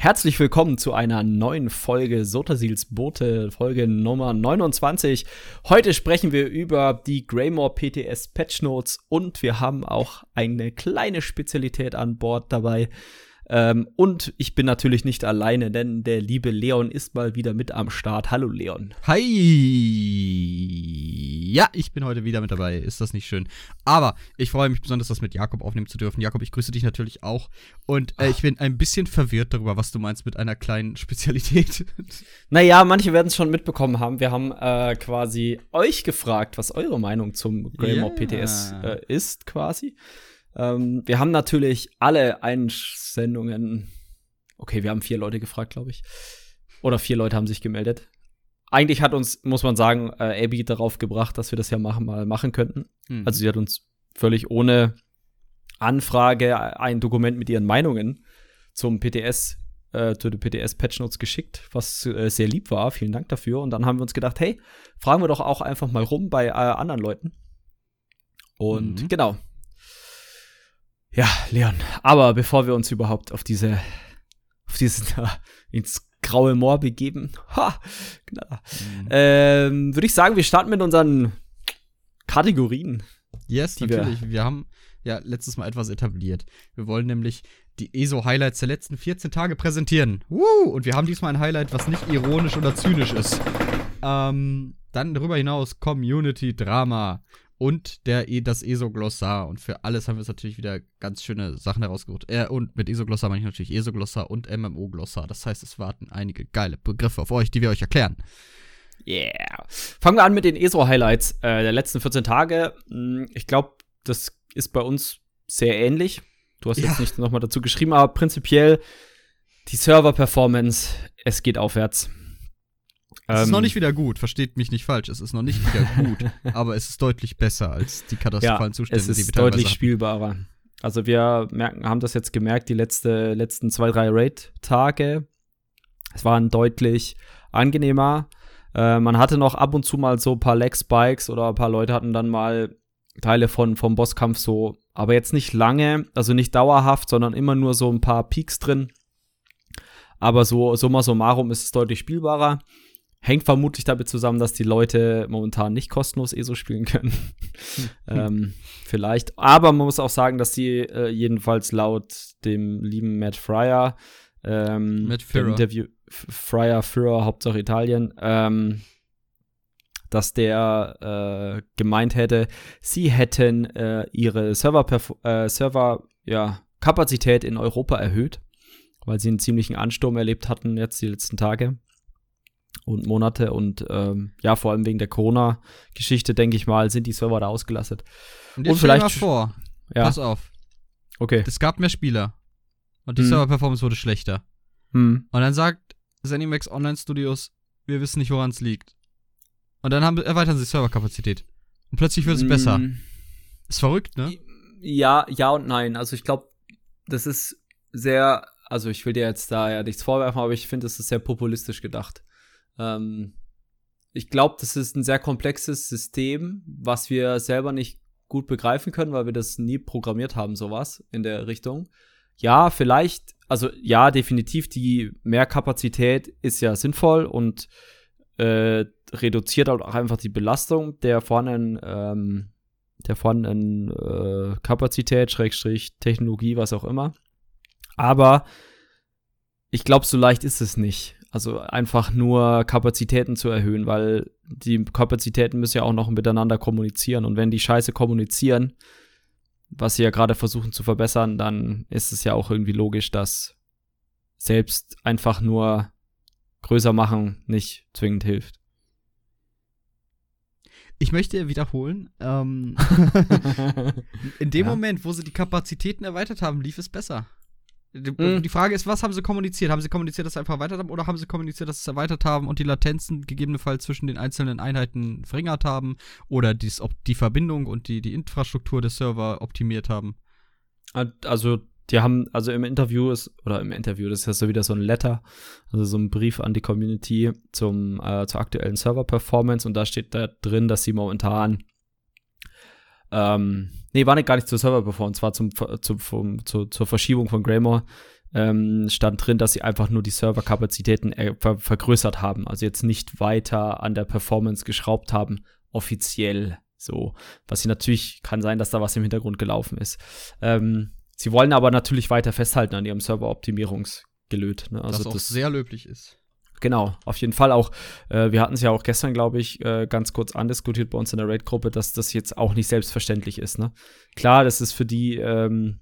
Herzlich willkommen zu einer neuen Folge Sotasils Boote, Folge Nummer 29. Heute sprechen wir über die Greymore PTS Patch Notes und wir haben auch eine kleine Spezialität an Bord dabei. Ähm, und ich bin natürlich nicht alleine, denn der liebe Leon ist mal wieder mit am Start. Hallo Leon. Hi. Ja, ich bin heute wieder mit dabei. Ist das nicht schön? Aber ich freue mich besonders, das mit Jakob aufnehmen zu dürfen. Jakob, ich grüße dich natürlich auch. Und äh, ich bin ein bisschen verwirrt darüber, was du meinst mit einer kleinen Spezialität. Naja, manche werden es schon mitbekommen haben. Wir haben äh, quasi euch gefragt, was eure Meinung zum Greymore yeah. PTS äh, ist, quasi. Ähm, wir haben natürlich alle Einsendungen. Okay, wir haben vier Leute gefragt, glaube ich. Oder vier Leute haben sich gemeldet. Eigentlich hat uns, muss man sagen, äh, Abby darauf gebracht, dass wir das ja machen, mal machen könnten. Mhm. Also sie hat uns völlig ohne Anfrage ein Dokument mit ihren Meinungen zum PTS, äh, zu den PTS Patch Notes geschickt, was äh, sehr lieb war. Vielen Dank dafür. Und dann haben wir uns gedacht, hey, fragen wir doch auch einfach mal rum bei äh, anderen Leuten. Und mhm. genau, ja, Leon. Aber bevor wir uns überhaupt auf diese, auf diesen, ins graue Moor begeben, ha, knaller, mhm. ähm, würde ich sagen, wir starten mit unseren Kategorien. Yes, natürlich. Wir, wir haben ja letztes Mal etwas etabliert. Wir wollen nämlich die ESO-Highlights der letzten 14 Tage präsentieren. Woo! Und wir haben diesmal ein Highlight, was nicht ironisch oder zynisch ist. Ähm, dann darüber hinaus Community Drama und der, das ESO-Glossar. Und für alles haben wir uns natürlich wieder ganz schöne Sachen herausgesucht. Äh, und mit ESO-Glossar meine ich natürlich ESO-Glossar und MMO-Glossar. Das heißt, es warten einige geile Begriffe auf euch, die wir euch erklären. Yeah. Fangen wir an mit den ESO-Highlights äh, der letzten 14 Tage. Hm, ich glaube, das ist bei uns sehr ähnlich. Du hast ja. jetzt nicht nochmal dazu geschrieben, aber prinzipiell die Server-Performance, es geht aufwärts. Es ist noch ähm, nicht wieder gut, versteht mich nicht falsch. Es ist noch nicht wieder gut, aber es ist deutlich besser als die katastrophalen ja, Zustände, es ist die wir deutlich hatten. spielbarer. Also wir merken, haben das jetzt gemerkt, die letzte, letzten zwei, drei Raid-Tage. Es waren deutlich angenehmer. Äh, man hatte noch ab und zu mal so ein paar Leg-Spikes oder ein paar Leute hatten dann mal Teile von, vom Bosskampf so, aber jetzt nicht lange, also nicht dauerhaft, sondern immer nur so ein paar Peaks drin. Aber so summa summarum ist es deutlich spielbarer. Hängt vermutlich damit zusammen, dass die Leute momentan nicht kostenlos ESO spielen können. ähm, vielleicht. Aber man muss auch sagen, dass die äh, jedenfalls laut dem lieben Matt Fryer, ähm, Matt Interview, Fryer, Führer, Hauptsache Italien, ähm, dass der äh, gemeint hätte, sie hätten äh, ihre Server, äh, Server ja, Kapazität in Europa erhöht, weil sie einen ziemlichen Ansturm erlebt hatten jetzt die letzten Tage und Monate und ähm, ja, vor allem wegen der Corona-Geschichte, denke ich mal, sind die Server da ausgelastet. Und, jetzt und vielleicht mal vor. Ja. Pass auf. Okay. Es gab mehr Spieler und die hm. Server-Performance wurde schlechter. Hm. Und dann sagt ZeniMax Online Studios, wir wissen nicht, woran es liegt. Und dann haben, erweitern sie Serverkapazität. Und plötzlich wird es hm. besser. Ist verrückt, ne? Ja, ja und nein. Also ich glaube, das ist sehr, also ich will dir jetzt da ja nichts vorwerfen, aber ich finde, es ist sehr populistisch gedacht. Ähm, ich glaube, das ist ein sehr komplexes System, was wir selber nicht gut begreifen können, weil wir das nie programmiert haben, sowas in der Richtung. Ja, vielleicht, also ja, definitiv, die Mehrkapazität ist ja sinnvoll und äh, reduziert halt auch einfach die Belastung der vorhandenen, ähm, der vorhandenen äh, Kapazität, Schrägstrich, Technologie, was auch immer. Aber ich glaube, so leicht ist es nicht. Also einfach nur Kapazitäten zu erhöhen, weil die Kapazitäten müssen ja auch noch miteinander kommunizieren. Und wenn die Scheiße kommunizieren, was sie ja gerade versuchen zu verbessern, dann ist es ja auch irgendwie logisch, dass selbst einfach nur größer machen nicht zwingend hilft. Ich möchte wiederholen, ähm, in dem ja. Moment, wo sie die Kapazitäten erweitert haben, lief es besser. Die, mhm. die, Frage ist, was haben sie kommuniziert? Haben sie kommuniziert, dass sie einfach erweitert haben oder haben sie kommuniziert, dass sie es erweitert haben und die Latenzen gegebenenfalls zwischen den einzelnen Einheiten verringert haben oder dies, ob die Verbindung und die, die Infrastruktur des Server optimiert haben? Also, die haben, also im Interview ist, oder im Interview, das ist ja so wieder so ein Letter, also so ein Brief an die Community zum, äh, zur aktuellen Server-Performance und da steht da drin, dass sie momentan ähm, nee, war nicht gar nicht zur Server-Performance, war zum, zum, zum, zur, zur Verschiebung von Greymore. ähm, stand drin, dass sie einfach nur die Serverkapazitäten äh, ver vergrößert haben. Also jetzt nicht weiter an der Performance geschraubt haben, offiziell so. Was sie natürlich, kann sein, dass da was im Hintergrund gelaufen ist. Ähm, sie wollen aber natürlich weiter festhalten an ihrem Serveroptimierungsgelöt. Ne? Also das auch das, sehr löblich ist. Genau, auf jeden Fall auch. Äh, wir hatten es ja auch gestern, glaube ich, äh, ganz kurz andiskutiert bei uns in der Raid-Gruppe, dass das jetzt auch nicht selbstverständlich ist. Ne? Klar, das ist für die, ähm,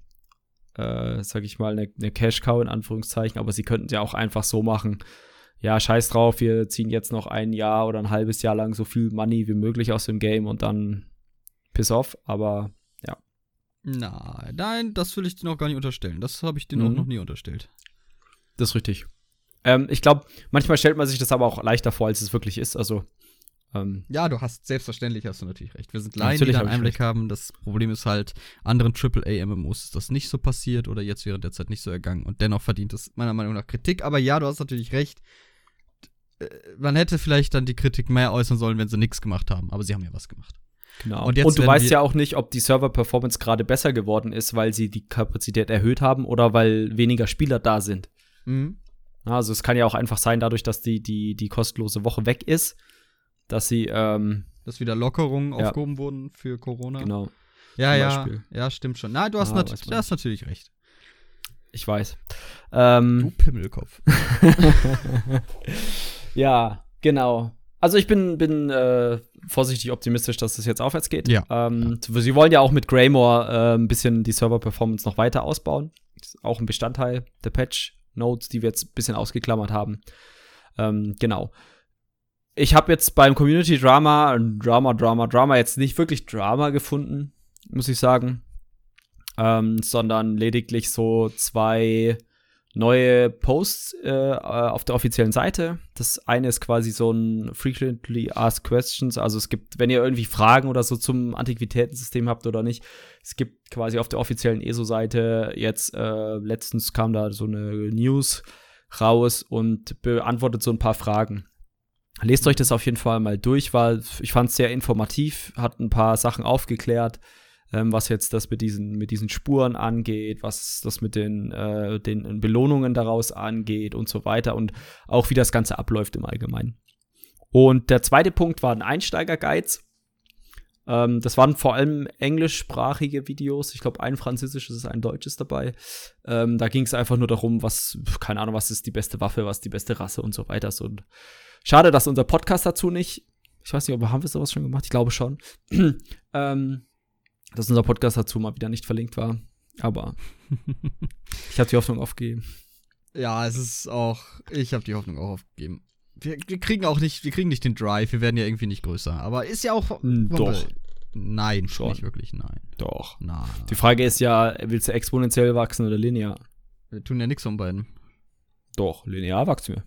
äh, sag ich mal, eine, eine Cash-Cow in Anführungszeichen, aber sie könnten es ja auch einfach so machen. Ja, scheiß drauf, wir ziehen jetzt noch ein Jahr oder ein halbes Jahr lang so viel Money wie möglich aus dem Game und dann piss off, aber ja. Nein, nein, das will ich dir noch gar nicht unterstellen. Das habe ich dir mhm. auch noch nie unterstellt. Das ist richtig. Ähm, ich glaube, manchmal stellt man sich das aber auch leichter vor, als es wirklich ist. Also. Ähm, ja, du hast, selbstverständlich hast du natürlich recht. Wir sind Laien, die da einen Einblick haben. Das Problem ist halt, anderen AAA-MMOs ist das nicht so passiert oder jetzt während der Zeit nicht so ergangen. Und dennoch verdient es meiner Meinung nach Kritik. Aber ja, du hast natürlich recht. Äh, man hätte vielleicht dann die Kritik mehr äußern sollen, wenn sie nichts gemacht haben. Aber sie haben ja was gemacht. Genau. Und, und du weißt ja auch nicht, ob die Server-Performance gerade besser geworden ist, weil sie die Kapazität erhöht haben oder weil weniger Spieler da sind. Mhm. Also es kann ja auch einfach sein, dadurch, dass die, die, die kostenlose Woche weg ist, dass sie ähm, dass wieder Lockerungen ja. aufgehoben wurden für Corona. Genau. Ja, ja, ja, stimmt schon. Na, du hast, ah, nat du hast natürlich recht. Ich weiß. Ähm, du Pimmelkopf. ja, genau. Also ich bin, bin äh, vorsichtig optimistisch, dass es jetzt aufwärts geht. Ja. Ähm, ja. Sie wollen ja auch mit Greymore äh, ein bisschen die Server-Performance noch weiter ausbauen. Das ist auch ein Bestandteil der Patch. Notes, die wir jetzt ein bisschen ausgeklammert haben. Ähm, genau. Ich habe jetzt beim Community Drama, Drama, Drama, Drama jetzt nicht wirklich Drama gefunden, muss ich sagen. Ähm, sondern lediglich so zwei neue Posts äh, auf der offiziellen Seite. Das eine ist quasi so ein Frequently Asked Questions. Also es gibt, wenn ihr irgendwie Fragen oder so zum Antiquitätensystem habt oder nicht, es gibt quasi auf der offiziellen ESO-Seite jetzt, äh, letztens kam da so eine News raus und beantwortet so ein paar Fragen. Lest euch das auf jeden Fall mal durch, weil ich fand es sehr informativ, hat ein paar Sachen aufgeklärt ähm, was jetzt das mit diesen, mit diesen Spuren angeht, was das mit den, äh, den Belohnungen daraus angeht und so weiter und auch wie das Ganze abläuft im Allgemeinen. Und der zweite Punkt waren Einsteiger-Guides. Ähm, das waren vor allem englischsprachige Videos. Ich glaube, ein französisches, ein deutsches dabei. Ähm, da ging es einfach nur darum, was, keine Ahnung, was ist die beste Waffe, was ist die beste Rasse und so weiter. Und schade, dass unser Podcast dazu nicht, ich weiß nicht, ob haben wir sowas schon gemacht, ich glaube schon. ähm, dass unser Podcast dazu mal wieder nicht verlinkt war. Aber ich habe die Hoffnung aufgegeben. Ja, es ist auch, ich habe die Hoffnung auch aufgegeben. Wir, wir, kriegen auch nicht, wir kriegen nicht den Drive, wir werden ja irgendwie nicht größer. Aber ist ja auch. Hm, doch. Nein, schon. Nicht wirklich, nein. Doch. Na, Die Frage ist ja, willst du exponentiell wachsen oder linear? Wir tun ja nichts von beiden. Doch, linear wachsen wir.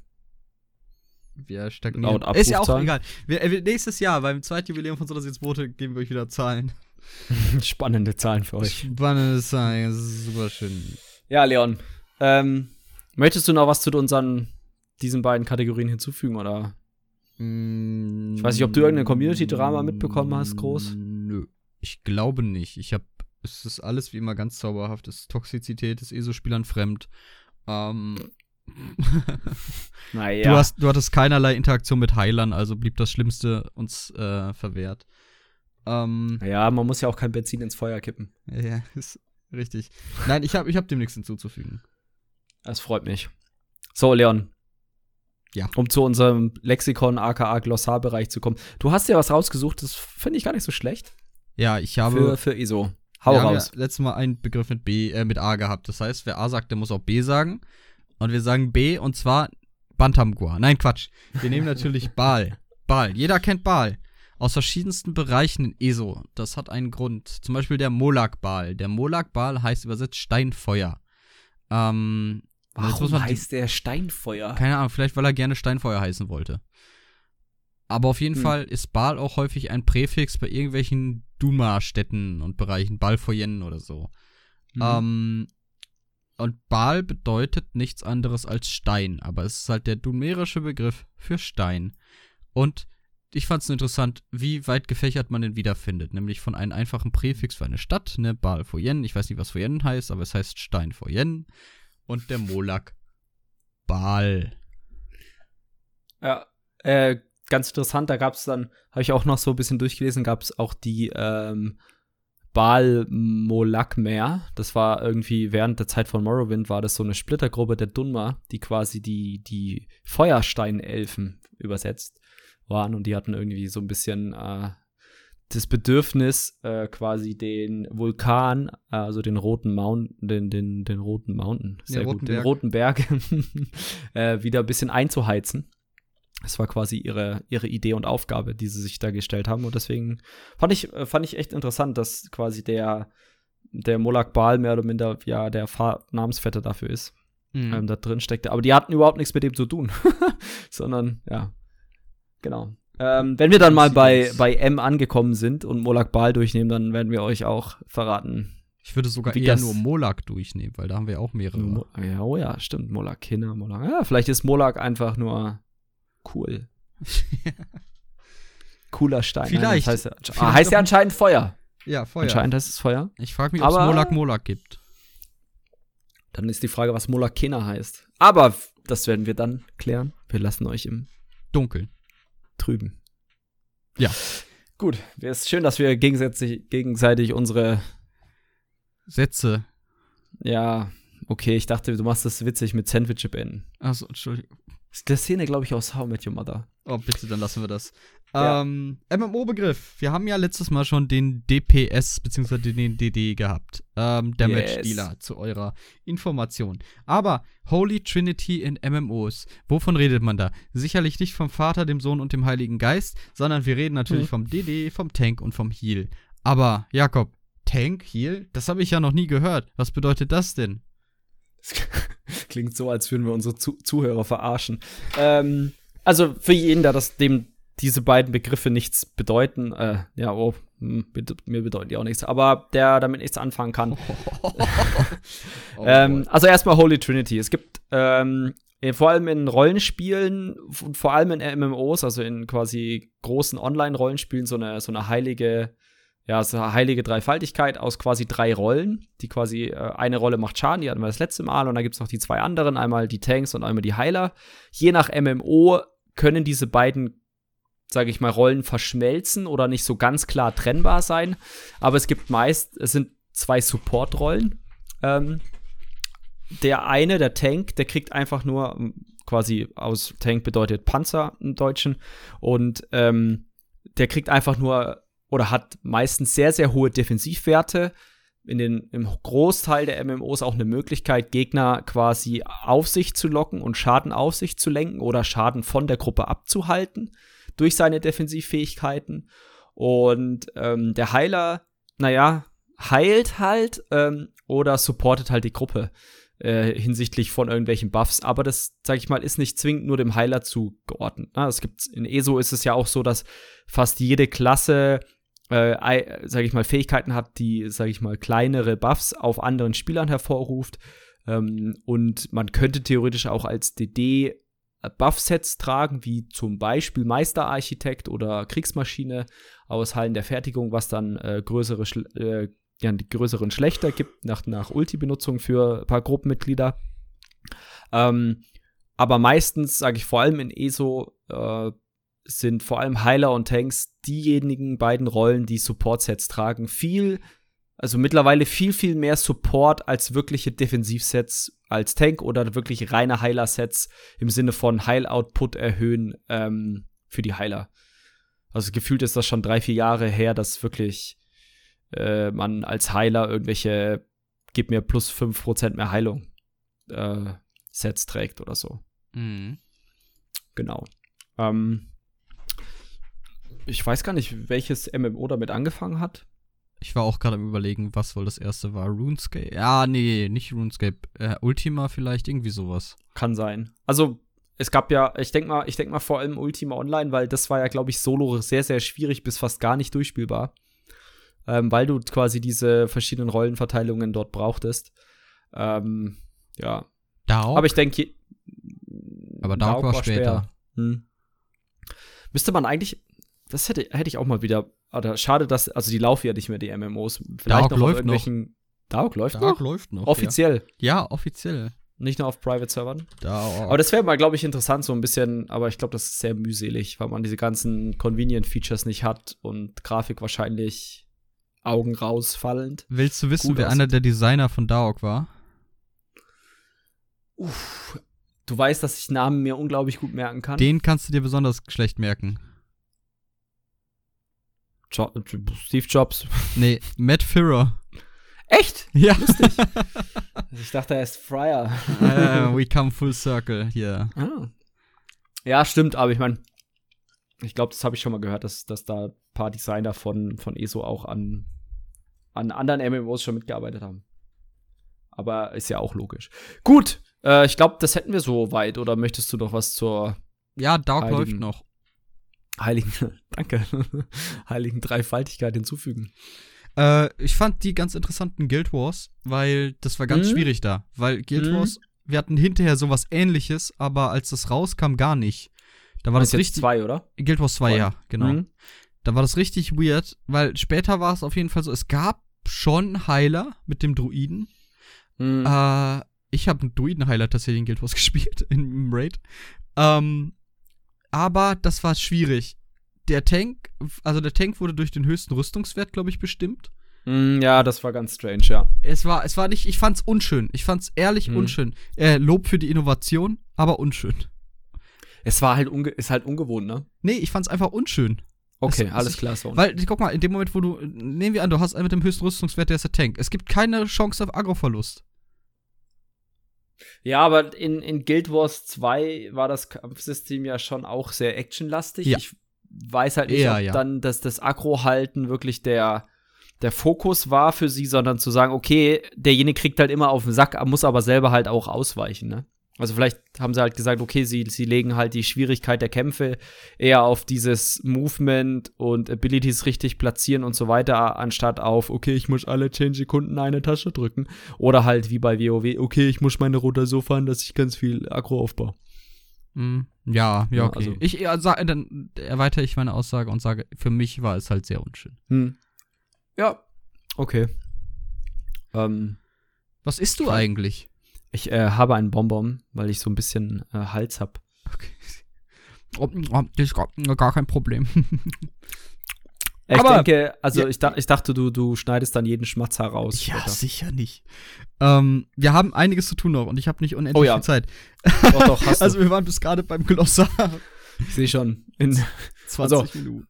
Wir stagnieren. Ist ja auch egal. Wir, äh, nächstes Jahr, beim Zweitjubiläum von Sodas jetzt Brote, geben wir euch wieder Zahlen. Spannende Zahlen für euch. Spannende Zahlen, das ist super schön. Ja, Leon. Ähm, möchtest du noch was zu unseren diesen beiden Kategorien hinzufügen oder? Mm, ich weiß nicht, ob du irgendeine Community-Drama mitbekommen hast, groß. Nö, ich glaube nicht. Ich habe, es ist alles wie immer ganz zauberhaft. Es ist Toxizität, ist ESO-Spielern fremd. Ähm, naja. Du, hast, du hattest keinerlei Interaktion mit Heilern, also blieb das Schlimmste uns äh, verwehrt. Ähm, ja, man muss ja auch kein Benzin ins Feuer kippen. Ja, ist richtig. Nein, ich habe ich hab dem nichts hinzuzufügen. Das freut mich. So, Leon. Ja. Um zu unserem Lexikon aka Glossarbereich zu kommen. Du hast ja was rausgesucht, das finde ich gar nicht so schlecht. Ja, ich habe. Für, für ISO. Hau wir raus. Haben ja letztes Mal einen Begriff mit B, äh, mit A gehabt. Das heißt, wer A sagt, der muss auch B sagen. Und wir sagen B und zwar Bantamgua. Nein, Quatsch. Wir nehmen natürlich Bal. Bal. Jeder kennt Bal aus verschiedensten Bereichen in ESO. Das hat einen Grund. Zum Beispiel der Molak-Bal. Der Molak-Bal heißt übersetzt Steinfeuer. Ähm, Warum heißt der Steinfeuer? Keine Ahnung, vielleicht weil er gerne Steinfeuer heißen wollte. Aber auf jeden hm. Fall ist Baal auch häufig ein Präfix bei irgendwelchen Duma-Städten und Bereichen, Balfoyen oder so. Hm. Ähm, und Baal bedeutet nichts anderes als Stein, aber es ist halt der dumerische Begriff für Stein. Und ich fand es interessant, wie weit gefächert man den wiederfindet. Nämlich von einem einfachen Präfix für eine Stadt, ne, Baal Foyen. Ich weiß nicht, was Foyen heißt, aber es heißt Stein Foyen. und der Molak Baal. Ja, äh, ganz interessant, da gab es dann, habe ich auch noch so ein bisschen durchgelesen, gab es auch die ähm, Baal Molakmer. Das war irgendwie während der Zeit von Morrowind, war das so eine Splittergruppe der Dunma, die quasi die, die Feuersteinelfen übersetzt waren und die hatten irgendwie so ein bisschen äh, das Bedürfnis, äh, quasi den Vulkan, also den roten Mountain, den, den, den roten Mountain, sehr roten gut, den Berg. roten Berg, äh, wieder ein bisschen einzuheizen. Das war quasi ihre, ihre Idee und Aufgabe, die sie sich da gestellt haben. Und deswegen fand ich, äh, fand ich echt interessant, dass quasi der, der Molak Baal mehr oder minder ja der Fahr Namensvetter dafür ist, Mhm. ähm, da drin steckte. Aber die hatten überhaupt nichts mit dem zu tun, sondern ja, genau. Ähm, wenn wir dann mal bei, bei M angekommen sind und Molak Baal durchnehmen, dann werden wir euch auch verraten. Ich würde sogar eher nur Molak durchnehmen, weil da haben wir auch mehrere. Mo ja, oh ja, stimmt. Molak Kinder, Molak. Ja, vielleicht ist Molak einfach nur cool. Cooler Stein. Vielleicht. Nein, das heißt, ja, Vielleicht ah, heißt ja anscheinend Feuer. ja, Feuer. Anscheinend heißt es Feuer. Ich frage mich, ob es Molak Molak gibt. Dann ist die Frage, was Molak Kena heißt. Aber das werden wir dann klären. Wir lassen euch im Dunkel. Trüben. Ja. Gut, es ist schön, dass wir gegenseitig, gegenseitig unsere, Sätze. ja, okay, ich dachte, du machst das witzig mit Sandwich beenden. Achso, Entschuldigung. Der Szene, glaube ich, aus How I Met Your Mother. Oh, bitte, dann lassen wir das. Ja. Ähm, MMO-Begriff. Wir haben ja letztes Mal schon den DPS bzw. den DD gehabt. Ähm, Damage Yes. Dealer zu eurer Information. Aber Holy Trinity in MMOs. Wovon redet man da? Sicherlich nicht vom Vater, dem Sohn und dem Heiligen Geist, sondern wir reden natürlich Mhm. vom DD, vom Tank und vom Heal. Aber, Jakob, Tank, Heal? Das habe ich ja noch nie gehört. Was bedeutet das denn? Klingt so, als würden wir unsere Zu Zuhörer verarschen. Ähm, also für jeden, der das dem diese beiden Begriffe nichts bedeuten, äh, ja, oh, hm, mir bedeuten die auch nichts, aber der damit nichts anfangen kann. Oh, ähm, also erstmal Holy Trinity. Es gibt ähm, vor allem in Rollenspielen und vor allem in MMOs, also in quasi großen Online-Rollenspielen, so eine, so eine heilige, ja, eine heilige Dreifaltigkeit aus quasi drei Rollen. Die quasi, äh, eine Rolle macht Schaden, die hatten wir das letzte Mal, und dann gibt es noch die zwei anderen, einmal die Tanks und einmal die Heiler. Je nach MMO können diese beiden sage ich mal, Rollen verschmelzen oder nicht so ganz klar trennbar sein. Aber es gibt meist, es sind zwei Support-Rollen. Ähm, der eine, der Tank, der kriegt einfach nur ähm, quasi aus Tank bedeutet Panzer im Deutschen und ähm, der kriegt einfach nur oder hat meistens sehr, sehr hohe Defensivwerte. In den, Im Großteil der MMOs auch eine Möglichkeit, Gegner quasi auf sich zu locken und Schaden auf sich zu lenken oder Schaden von der Gruppe abzuhalten durch seine Defensivfähigkeiten. Und ähm, der Heiler, naja, heilt halt ähm, oder supportet halt die Gruppe äh, hinsichtlich von irgendwelchen Buffs. Aber das, sag ich mal, ist nicht zwingend nur dem Heiler zugeordnet. Na, es gibt in ESO ist es ja auch so, dass fast jede Klasse äh, ei- sag ich mal, Fähigkeiten hat, die, sag ich mal, kleinere Buffs auf anderen Spielern hervorruft. Ähm, und man könnte theoretisch auch als DD Buff-Sets tragen, wie zum Beispiel Meisterarchitekt oder Kriegsmaschine aus Hallen der Fertigung, was dann äh, größere, äh, ja, die größeren Schlechter gibt, nach, nach Ulti-Benutzung für ein paar Gruppenmitglieder. Ähm, aber meistens, sage ich vor allem in ESO, äh, sind vor allem Heiler und Tanks diejenigen beiden Rollen, die Support-Sets tragen. Viel, also mittlerweile viel, viel mehr Support als wirkliche Defensivsets als Tank oder wirklich reine Heiler-Sets im Sinne von Heil-Output erhöhen ähm, für die Heiler. Also gefühlt ist das schon drei, vier Jahre her, dass wirklich äh, man als Heiler irgendwelche gib mir plus 5% mehr Heilung äh, Sets trägt oder so. Mhm. Genau. Ähm, ich weiß gar nicht, welches MMO damit angefangen hat. Ich war auch gerade am überlegen, was wohl das erste war. RuneScape? Ja, nee, nicht RuneScape. Äh, Ultima vielleicht, irgendwie sowas. Kann sein. Also, es gab ja, ich denke mal, ich denke mal vor allem Ultima Online, weil das war ja, glaube ich, solo sehr, sehr schwierig bis fast gar nicht durchspielbar. Ähm, weil du quasi diese verschiedenen Rollenverteilungen dort brauchtest. Ähm, ja. Dao? Aber ich denke, Aber Dark war später. Hm. Müsste man eigentlich, das hätte, hätte ich auch mal wieder, oder schade, dass, also die laufen ja nicht mehr, die MMOs. Vielleicht Dark noch auf läuft irgendwelchen, Dark läuft Dark noch? läuft noch. Offiziell. Ja, ja offiziell. Nicht nur auf Private-Servern. Da Aber das wäre mal, glaube ich, interessant, so ein bisschen, aber ich glaube, das ist sehr mühselig, weil man diese ganzen Convenient-Features nicht hat und Grafik wahrscheinlich Augen rausfallend. Willst du wissen, gut wer aussieht. einer der Designer von Daok war? Uff. Du weißt, dass ich Namen mir unglaublich gut merken kann. Den kannst du dir besonders schlecht merken. Jo Steve Jobs. Nee, Matt Firrer. Echt? Ja. Lustig. ich dachte, er ist Fryer. äh, we come full circle hier. Ah. Ja, stimmt, aber ich meine, ich glaube, das habe ich schon mal gehört, dass, dass da ein paar Designer von, von ESO auch an, an anderen MMOs schon mitgearbeitet haben. Aber ist ja auch logisch. Gut, äh, ich glaube, das hätten wir so weit. Oder möchtest du noch was zur Ja, Heiligen- läuft noch. Heiligen, danke, heiligen Dreifaltigkeit hinzufügen? Äh, ich fand die ganz interessanten Guild Wars, weil das war ganz Mhm. schwierig da. Weil Guild Mhm. Wars, wir hatten hinterher sowas ähnliches, aber als das rauskam, gar nicht. Da war das, jetzt richtig. zwei, oder? Guild Wars 2, Zwei. ja, genau. Mhm. Da war das richtig weird, weil später war es auf jeden Fall so, es gab schon Heiler mit dem Druiden. Mhm. Äh, ich habe einen Druiden-Heiler tatsächlich in Guild Wars gespielt, im Raid. Ähm, aber das war schwierig. Der Tank, also der Tank wurde durch den höchsten Rüstungswert, glaube ich, bestimmt. Mm, ja, das war ganz strange, ja. Es war, es war nicht, ich fand's unschön. Ich fand's ehrlich Mhm. unschön. Äh, Lob für die Innovation, aber unschön. Es war halt, unge ist halt ungewohnt, ne? Nee, ich fand's einfach unschön. Okay, Es- alles es- klar, so. Weil, guck mal, in dem Moment, wo du, nehmen wir an, du hast einen mit dem höchsten Rüstungswert, der ist der Tank. Es gibt keine Chance auf Agroverlust. Ja, aber in, in Guild Wars 2 war das Kampfsystem ja schon auch sehr actionlastig. Ja. Ich weiß halt nicht, Eher, ob ja. dann das, das Aggro-Halten wirklich der, der Fokus war für sie, sondern zu sagen, okay, derjenige kriegt halt immer auf den Sack, muss aber selber halt auch ausweichen, ne? Also vielleicht haben sie halt gesagt, okay, sie, sie legen halt die Schwierigkeit der Kämpfe eher auf dieses Movement und Abilities richtig platzieren und so weiter, anstatt auf, okay, ich muss alle 10 Sekunden eine Tasche drücken. Oder halt wie bei WoW, okay, ich muss meine Route so fahren, dass ich ganz viel Aggro aufbaue. Mhm. Ja, ja, okay. also- ich sag, dann erweitere ich meine Aussage und sage, für mich war es halt sehr unschön. Hm. Ja, okay. Ähm, Was isst du eigentlich? Ich äh, habe einen Bonbon, weil ich so ein bisschen äh, Hals hab. Okay. Oh, oh, das ist gar, gar kein Problem. Ich Aber- denke, also Ja. ich, dach, ich dachte, du, du schneidest dann jeden Schmatzer raus. ja, später. sicher nicht. Ähm, wir haben einiges zu tun noch und ich habe nicht unendlich Oh ja. viel Zeit. Doch, doch, hast Also du. wir waren bis gerade beim Glossar. Ich sehe schon. In, 20 Also- Minuten.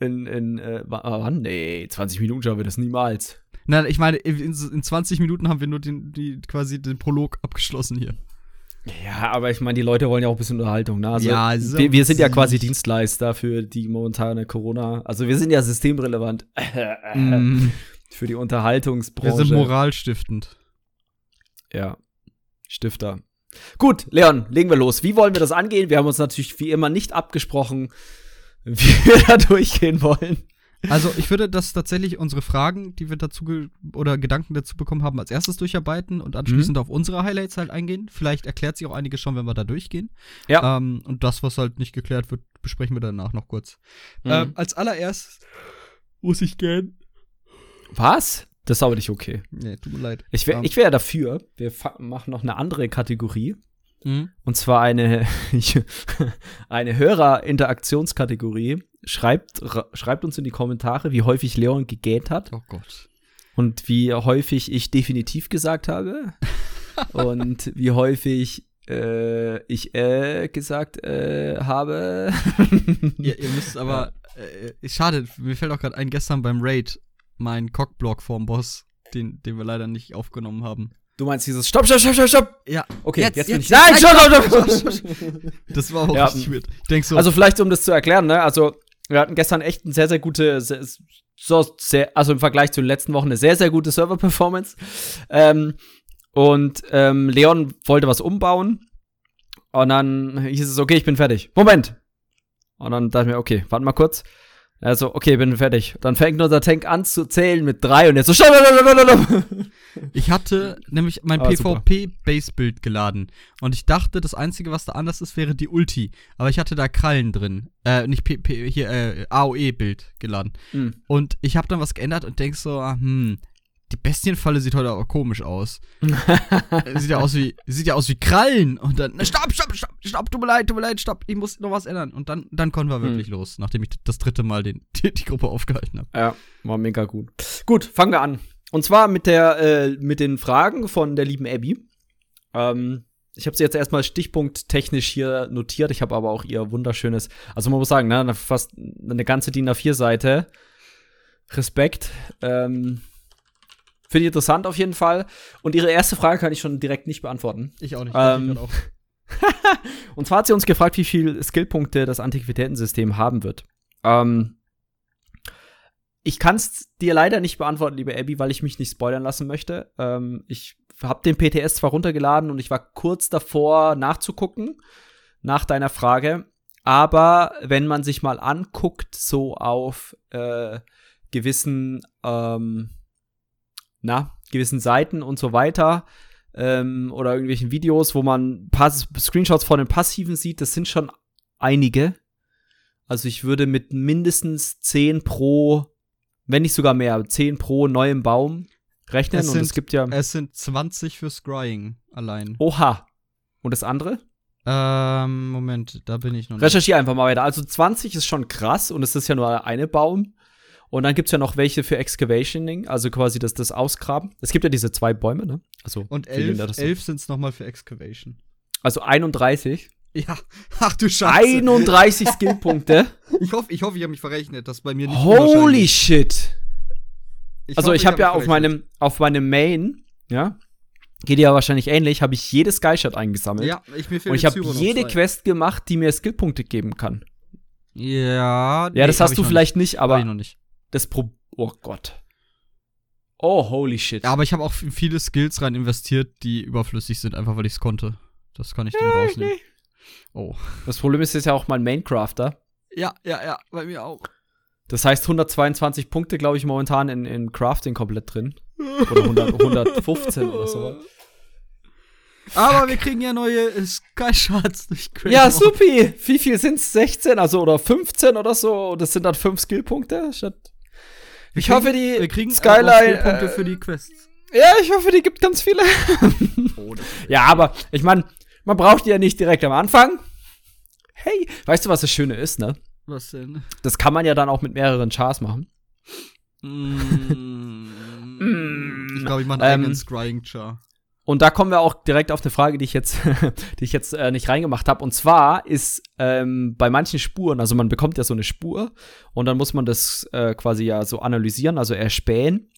in, in äh, wa- wann? Nee, 20 Minuten schaffen wir das niemals. Nein, ich meine, in, in 20 Minuten haben wir nur den, die, quasi den Prolog abgeschlossen hier. Ja, aber ich meine, die Leute wollen ja auch ein bisschen Unterhaltung, ne? Also, Ja, so wir, wir sind ja quasi. Dienstleister für die momentane Corona. Also wir sind ja systemrelevant Mm, für die wir Unterhaltungsbranche. sind moralstiftend. Ja, Stifter. Gut, Leon, legen wir los. Wie wollen wir das angehen? Wir haben uns natürlich wie immer nicht abgesprochen, wie wir da durchgehen wollen. Also ich würde das tatsächlich unsere Fragen, die wir dazu ge- oder Gedanken dazu bekommen haben, als erstes durcharbeiten und anschließend Mhm. auf unsere Highlights halt eingehen. Vielleicht erklärt sich auch einiges schon, wenn wir da durchgehen. Ja. Ähm, und das, was halt nicht geklärt wird, besprechen wir danach noch kurz. Mhm. Ähm, als allererstes muss ich gern. Was? Das ist aber nicht okay. Nee, tut mir leid. Ich wäre Ähm, ich wär dafür, wir machen noch eine andere Kategorie. Mhm. Und zwar eine, eine Hörer-Interaktionskategorie. Schreibt, schreibt uns in die Kommentare, wie häufig Leon gegähnt hat Oh Gott. und wie häufig ich definitiv gesagt habe und wie häufig äh, ich äh, gesagt äh, habe. ihr, ihr müsst aber. Äh, schade, mir fällt auch gerade ein, gestern beim Raid mein Cockblock vorm Boss, den, den wir leider nicht aufgenommen haben. Du meinst dieses Stopp, Stopp, Stopp, Stopp, Stopp. Ja, Okay, jetzt, Jetzt, bin ich. Nein, stopp, stopp, stopp. das war auch Ja, richtig weird. Ich denk so. Also vielleicht, um das zu erklären, ne? Also wir hatten gestern echt eine sehr, sehr gute, sehr, sehr, also im Vergleich zu den letzten Wochen eine sehr, sehr gute Server-Performance. Ähm, und ähm, Leon wollte was umbauen. Und dann hieß es, okay, ich bin fertig. Moment! Und dann dachte ich mir, okay, warte mal kurz. Also, okay, bin fertig. Dann fängt unser Tank an zu zählen mit drei und jetzt so, stopp, stopp, stopp, stopp, stopp. Ich hatte nämlich mein Ah. PvP-Base-Bild geladen. Und ich dachte, das Einzige, was da anders ist, wäre die Ulti. Aber ich hatte da Krallen drin. Äh, nicht P P hier, äh, AOE-Bild geladen. Hm. Und ich habe dann was geändert und denk so, ah, hm, die Bestienfalle sieht heute aber komisch aus. sieht ja aus wie, sieht ja aus wie Krallen. Und dann, stopp, stopp, stopp, stopp, tut mir leid, tut mir leid, stopp, ich muss noch was ändern. Und dann, dann konnten wir wirklich hm. los, nachdem ich das dritte Mal den, die, die Gruppe aufgehalten habe. Ja, war mega gut. Gut, fangen wir an. Und zwar mit der, äh, mit den Fragen von der lieben Abby. Ähm, ich habe sie jetzt erstmal stichpunkttechnisch hier notiert. Ich habe aber auch ihr wunderschönes, also man muss sagen, ne, fast eine ganze DIN A4-Seite. Respekt. Ähm, Finde ich interessant auf jeden Fall. Und ihre erste Frage kann ich schon direkt nicht beantworten. Ich auch nicht. Ähm, ich auch. und zwar hat sie uns gefragt, wie viele Skillpunkte das Antiquitätensystem haben wird. Ähm, ich kann es dir leider nicht beantworten, liebe Abby, weil ich mich nicht spoilern lassen möchte. Ähm, ich habe den PTS zwar runtergeladen und ich war kurz davor nachzugucken nach deiner Frage, aber wenn man sich mal anguckt, so auf äh, gewissen, ähm, na, gewissen Seiten und so weiter, ähm, oder irgendwelchen Videos, wo man Pass Screenshots von den Passiven sieht, das sind schon einige. Also ich würde mit mindestens 10 pro, wenn nicht sogar mehr, 10 pro neuem Baum rechnen. Es sind, und es gibt ja. Es sind 20 für Scrying allein. Oha. Und das andere? Ähm, Moment, da bin ich noch nicht. Recherchiere einfach mal weiter. Also 20 ist schon krass und es ist ja nur eine Baum. Und dann gibt es ja noch welche für Excavationing, also quasi das, das Ausgraben. Es gibt ja diese zwei Bäume, ne? Also, und elf, elf sind es nochmal für Excavation. Also 31. Ja, ach du Scheiße. 31 Skillpunkte. Ich hoffe, ich, hoffe, ich habe mich verrechnet, das bei mir nicht Holy shit. Ich also hoffe, ich habe hab ja auf meinem, auf meinem Main, ja, geht ja wahrscheinlich ähnlich, habe ich jedes Skyshot eingesammelt. Ja, ich mir Und ich habe jede Quest gemacht, die mir Skillpunkte geben kann. Ja. Ja, das hast du vielleicht nicht, nicht aber ich noch nicht. Das Pro Oh Gott. Oh, holy shit. Ja, aber ich habe auch viele Skills rein investiert, die überflüssig sind, einfach weil ich es konnte. Das kann ich dann rausnehmen. Oh. Das Problem ist jetzt ja auch mein Maincrafter. Ja, ja, ja, bei mir auch. Das heißt 122 Punkte, glaube ich, momentan in, in Crafting komplett drin. Oder 100, 115 oder so. Aber wir kriegen ja neue Sky Shards durch Crazy Ja, supi. Wie viel sind's? 16, also oder 15 oder so? Das sind dann 5 Skillpunkte statt. Ich kriegen, hoffe, die wir kriegen Skyline Skillpunkte äh, für die Quests. Ja, ich hoffe, die gibt ganz viele. oh, ja, aber ich meine, man braucht die ja nicht direkt am Anfang. Hey, weißt du, was das Schöne ist, ne? Was denn? Das kann man ja dann auch mit mehreren Chars machen. Mm. ich glaube, ich mache einen ähm, eigenen Scrying-Char. Und da kommen wir auch direkt auf eine Frage, die ich jetzt, die ich jetzt äh, nicht reingemacht habe. Und zwar ist ähm, bei manchen Spuren, also man bekommt ja so eine Spur und dann muss man das äh, quasi ja so analysieren, also erspähen.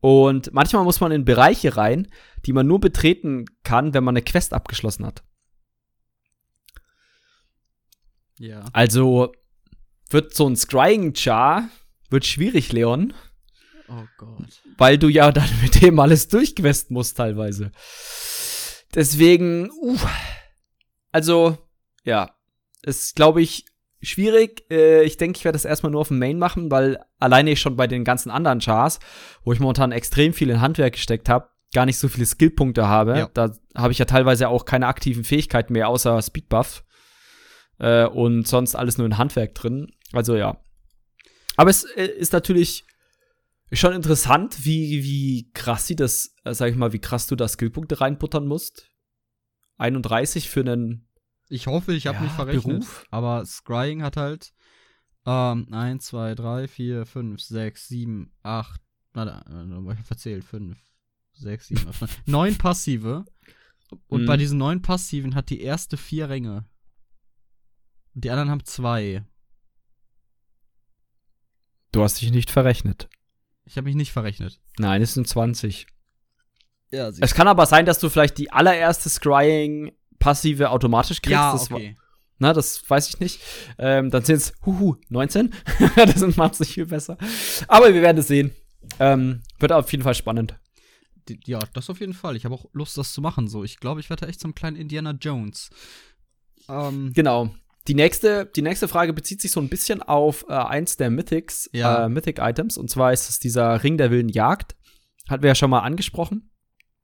Und manchmal muss man in Bereiche rein, die man nur betreten kann, wenn man eine Quest abgeschlossen hat. Ja. Also wird so ein Scrying-Char wird schwierig, Leon. Oh Gott. Weil du ja dann mit dem alles durchquesten musst teilweise. Deswegen, uh, also, ja, ist, glaube ich, schwierig. Äh, ich denke, ich werde das erstmal nur auf dem Main machen, weil alleine ich schon bei den ganzen anderen Chars, wo ich momentan extrem viel in Handwerk gesteckt habe, gar nicht so viele Skillpunkte habe. Ja. Da habe ich ja teilweise auch keine aktiven Fähigkeiten mehr, außer Speedbuff. Äh, und sonst alles nur in Handwerk drin. Also ja. Aber es äh, ist natürlich schon interessant, wie, wie krass sie das, äh, sag ich mal, wie krass du da Skillpunkte reinbuttern musst. 31 für einen. Ich hoffe, ich habe ja, nicht verrechnet. Beruf. Aber Scrying hat halt ähm, 1, 2, 3, 4, 5, 6, 7, 8, na, ich verzählt, 5, 6, 7, 8, 9 Passive. Und mhm. bei diesen neun Passiven hat die erste vier Ränge. Und die anderen haben zwei. Du hast dich nicht verrechnet. Ich habe mich nicht verrechnet. Nein, es sind 20. Ja, es kann aber sein, dass du vielleicht die allererste Scrying-Passive automatisch kriegst. Ja, okay. Das, na, das weiß ich nicht. Ähm, dann sind es, huhu, 19. das macht es nicht viel besser. Aber wir werden es sehen. Ähm, wird auf jeden Fall spannend. Ja, das auf jeden Fall. Ich habe auch Lust, das zu machen. So, ich glaube, ich werde echt zum kleinen Indiana Jones. Ähm, genau. Die nächste, die nächste Frage bezieht sich so ein bisschen auf äh, eins der Mythics, ja. äh, Mythic-Items. Und zwar ist es dieser Ring der wilden Jagd. Hatten wir ja schon mal angesprochen.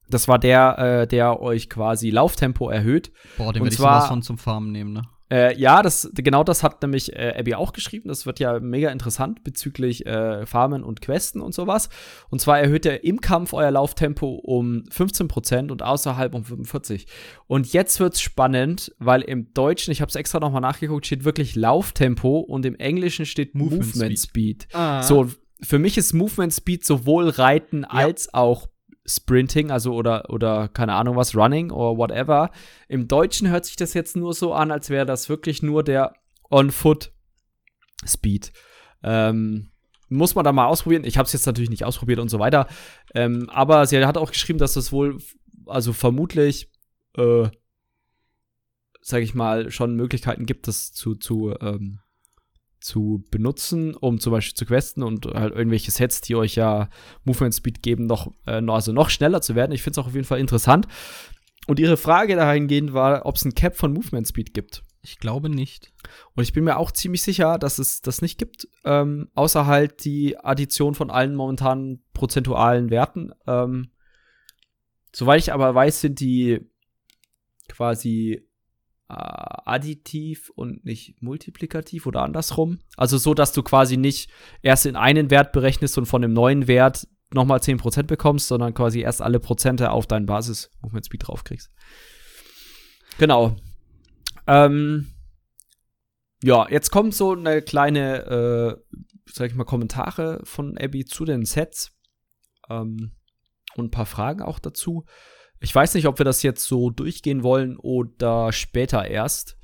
Das war der, äh, der euch quasi Lauftempo erhöht. Boah, den werde ich sowas von zum Farmen nehmen, ne? Äh, ja, das, genau das hat nämlich äh, Abby auch geschrieben. Das wird ja mega interessant bezüglich äh, Farmen und Questen und sowas. Und zwar erhöht er im Kampf euer Lauftempo um 15% und außerhalb um 45%. Und jetzt wird's spannend, weil im Deutschen, ich habe es extra nochmal nachgeguckt, steht wirklich Lauftempo und im Englischen steht Movement, Movement Speed. Speed. Ah. So, für mich ist Movement Speed sowohl Reiten ja. als auch Sprinting, also oder, oder keine Ahnung was, Running oder whatever. Im Deutschen hört sich das jetzt nur so an, als wäre das wirklich nur der On-Foot-Speed. Ähm, muss man da mal ausprobieren. Ich habe es jetzt natürlich nicht ausprobiert und so weiter. Ähm, aber sie hat auch geschrieben, dass es wohl, also vermutlich, äh, sag ich mal, schon Möglichkeiten gibt, das zu, zu ähm, zu benutzen, um zum Beispiel zu questen und halt irgendwelche Sets, die euch ja Movement Speed geben, noch, äh, also noch schneller zu werden. Ich finde es auch auf jeden Fall interessant. Und ihre Frage dahingehend war, ob es ein Cap von Movement Speed gibt. Ich glaube nicht. Und ich bin mir auch ziemlich sicher, dass es das nicht gibt, ähm, außer halt die Addition von allen momentanen prozentualen Werten. Ähm, soweit ich aber weiß, sind die quasi äh, additiv und nicht multiplikativ oder andersrum. Also so, dass du quasi nicht erst in einen Wert berechnest und von dem neuen Wert nochmal 10% bekommst, sondern quasi erst alle Prozente auf deinen Basis-Movement Speed draufkriegst. Genau. Ähm, ja, jetzt kommt so eine kleine, äh, sag ich mal, Kommentare von Abby zu den Sets. Ähm, und ein paar Fragen auch dazu. Ich weiß nicht, ob wir das jetzt so durchgehen wollen oder später erst.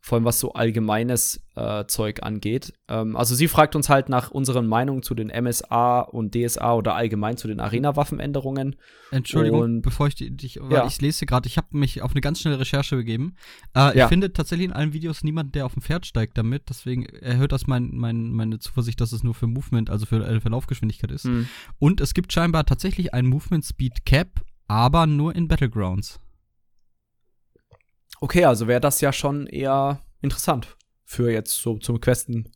Vor allem was so allgemeines äh, Zeug angeht. Ähm, also sie fragt uns halt nach unseren Meinungen zu den MSA und DSA oder allgemein zu den Arena-Waffenänderungen. Entschuldigung, und, bevor ich dich, ja. ich lese gerade, ich habe mich auf eine ganz schnelle Recherche begeben. Äh, ja. Ich finde tatsächlich in allen Videos niemanden, der auf dem Pferd steigt damit. Deswegen erhöht das mein, mein, meine Zuversicht, dass es nur für Movement, also für, äh, für Laufgeschwindigkeit ist. Mhm. Und es gibt scheinbar tatsächlich ein Movement Speed Cap aber nur in Battlegrounds. Okay, also wäre das ja schon eher interessant für jetzt so zum Questen.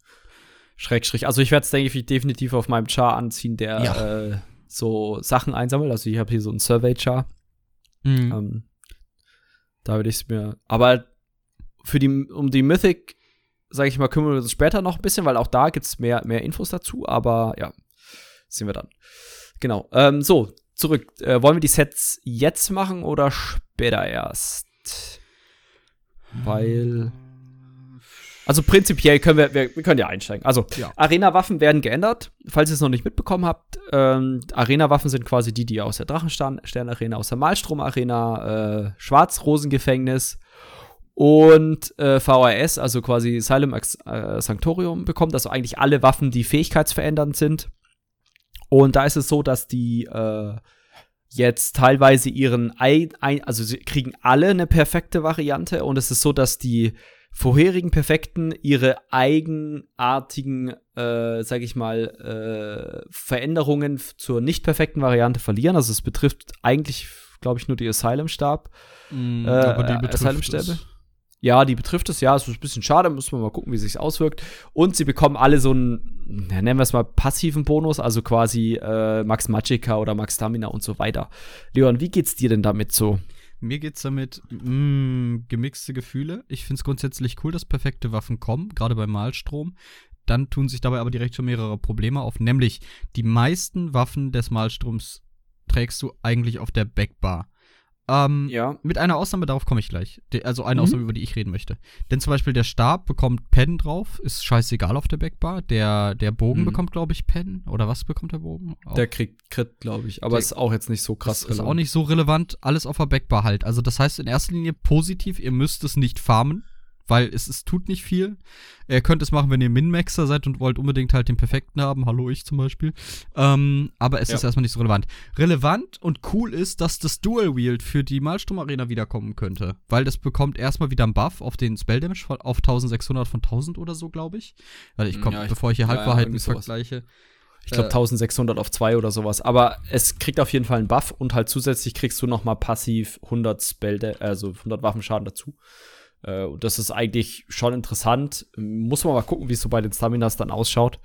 Schrägstrich. Also ich werde es, denke ich, definitiv auf meinem Char anziehen, der ja. äh, so Sachen einsammelt. Also ich habe hier so einen Survey-Char. Mhm. Ähm, da würde ich es mir. Aber für die, um die Mythic, sage ich mal, kümmern wir uns später noch ein bisschen, weil auch da gibt es mehr, mehr Infos dazu. Aber ja, sehen wir dann. Genau. Ähm, so, zurück. Äh, wollen wir die Sets jetzt machen oder später erst? Weil. Also prinzipiell können wir, wir, wir können ja einsteigen. Also, ja. Arena-Waffen werden geändert. Falls ihr es noch nicht mitbekommen habt, ähm, Arena-Waffen sind quasi die, die aus der Drachenstern-Arena, aus der Malstrom-Arena, äh, Schwarzrosengefängnis und äh, VRS, also quasi Asylum äh, Sanctorium bekommt. Also eigentlich alle Waffen, die fähigkeitsverändernd sind. Und da ist es so, dass die äh, jetzt teilweise ihren, ein, ein, also sie kriegen alle eine perfekte Variante und es ist so, dass die vorherigen Perfekten ihre eigenartigen, äh, sag ich mal, äh, Veränderungen zur nicht perfekten Variante verlieren. Also es betrifft eigentlich, glaube ich, nur die Asylum-Stab. Mm, äh, aber die betrifft Asylum-Stäbe. Ja, die betrifft es, ja, ist ein bisschen schade, muss man mal gucken, wie sich auswirkt. Und sie bekommen alle so einen, ja, nennen wir es mal, passiven Bonus, also quasi äh, Max Magica oder Max Stamina und so weiter. Leon, wie geht's dir denn damit so? Mir geht's damit mh, mm, gemixte Gefühle. Ich find's grundsätzlich cool, dass perfekte Waffen kommen, gerade bei Malstrom. Dann tun sich dabei aber direkt schon mehrere Probleme auf, nämlich die meisten Waffen des Malstroms trägst du eigentlich auf der Backbar. Ähm, ja. Mit einer Ausnahme, darauf komme ich gleich. De also eine mhm. Ausnahme, über die ich reden möchte. Denn zum Beispiel der Stab bekommt Pen drauf, ist scheißegal auf der Backbar. Der, der Bogen mhm. bekommt, glaube ich, Pen. Oder was bekommt der Bogen? Auch. Der kriegt Crit, glaube ich. Aber der ist auch jetzt nicht so krass ist, ist auch nicht so relevant. Alles auf der Backbar halt. Also das heißt in erster Linie positiv, ihr müsst es nicht farmen weil es, es tut nicht viel. Ihr könnt es machen, wenn ihr Min-Maxer seid und wollt unbedingt halt den perfekten haben. Hallo, ich zum Beispiel. Ähm, aber es ja. ist erstmal nicht so relevant. Relevant und cool ist, dass das Dual Wield für die Malstrom Arena wiederkommen könnte. Weil das bekommt erstmal wieder einen Buff auf den Spell Damage auf 1600 von 1000 oder so, glaube ich. Weil ich komm, ja, ich, bevor ich hier Halbwahrheiten ja, vergleiche. Ich glaube 1600 auf 2 oder sowas. Aber es kriegt auf jeden Fall einen Buff und halt zusätzlich kriegst du noch mal passiv 100 Spell, also 100 Waffenschaden dazu. Äh, und das ist eigentlich schon interessant. Muss man mal gucken, wie es so bei den Staminas dann ausschaut.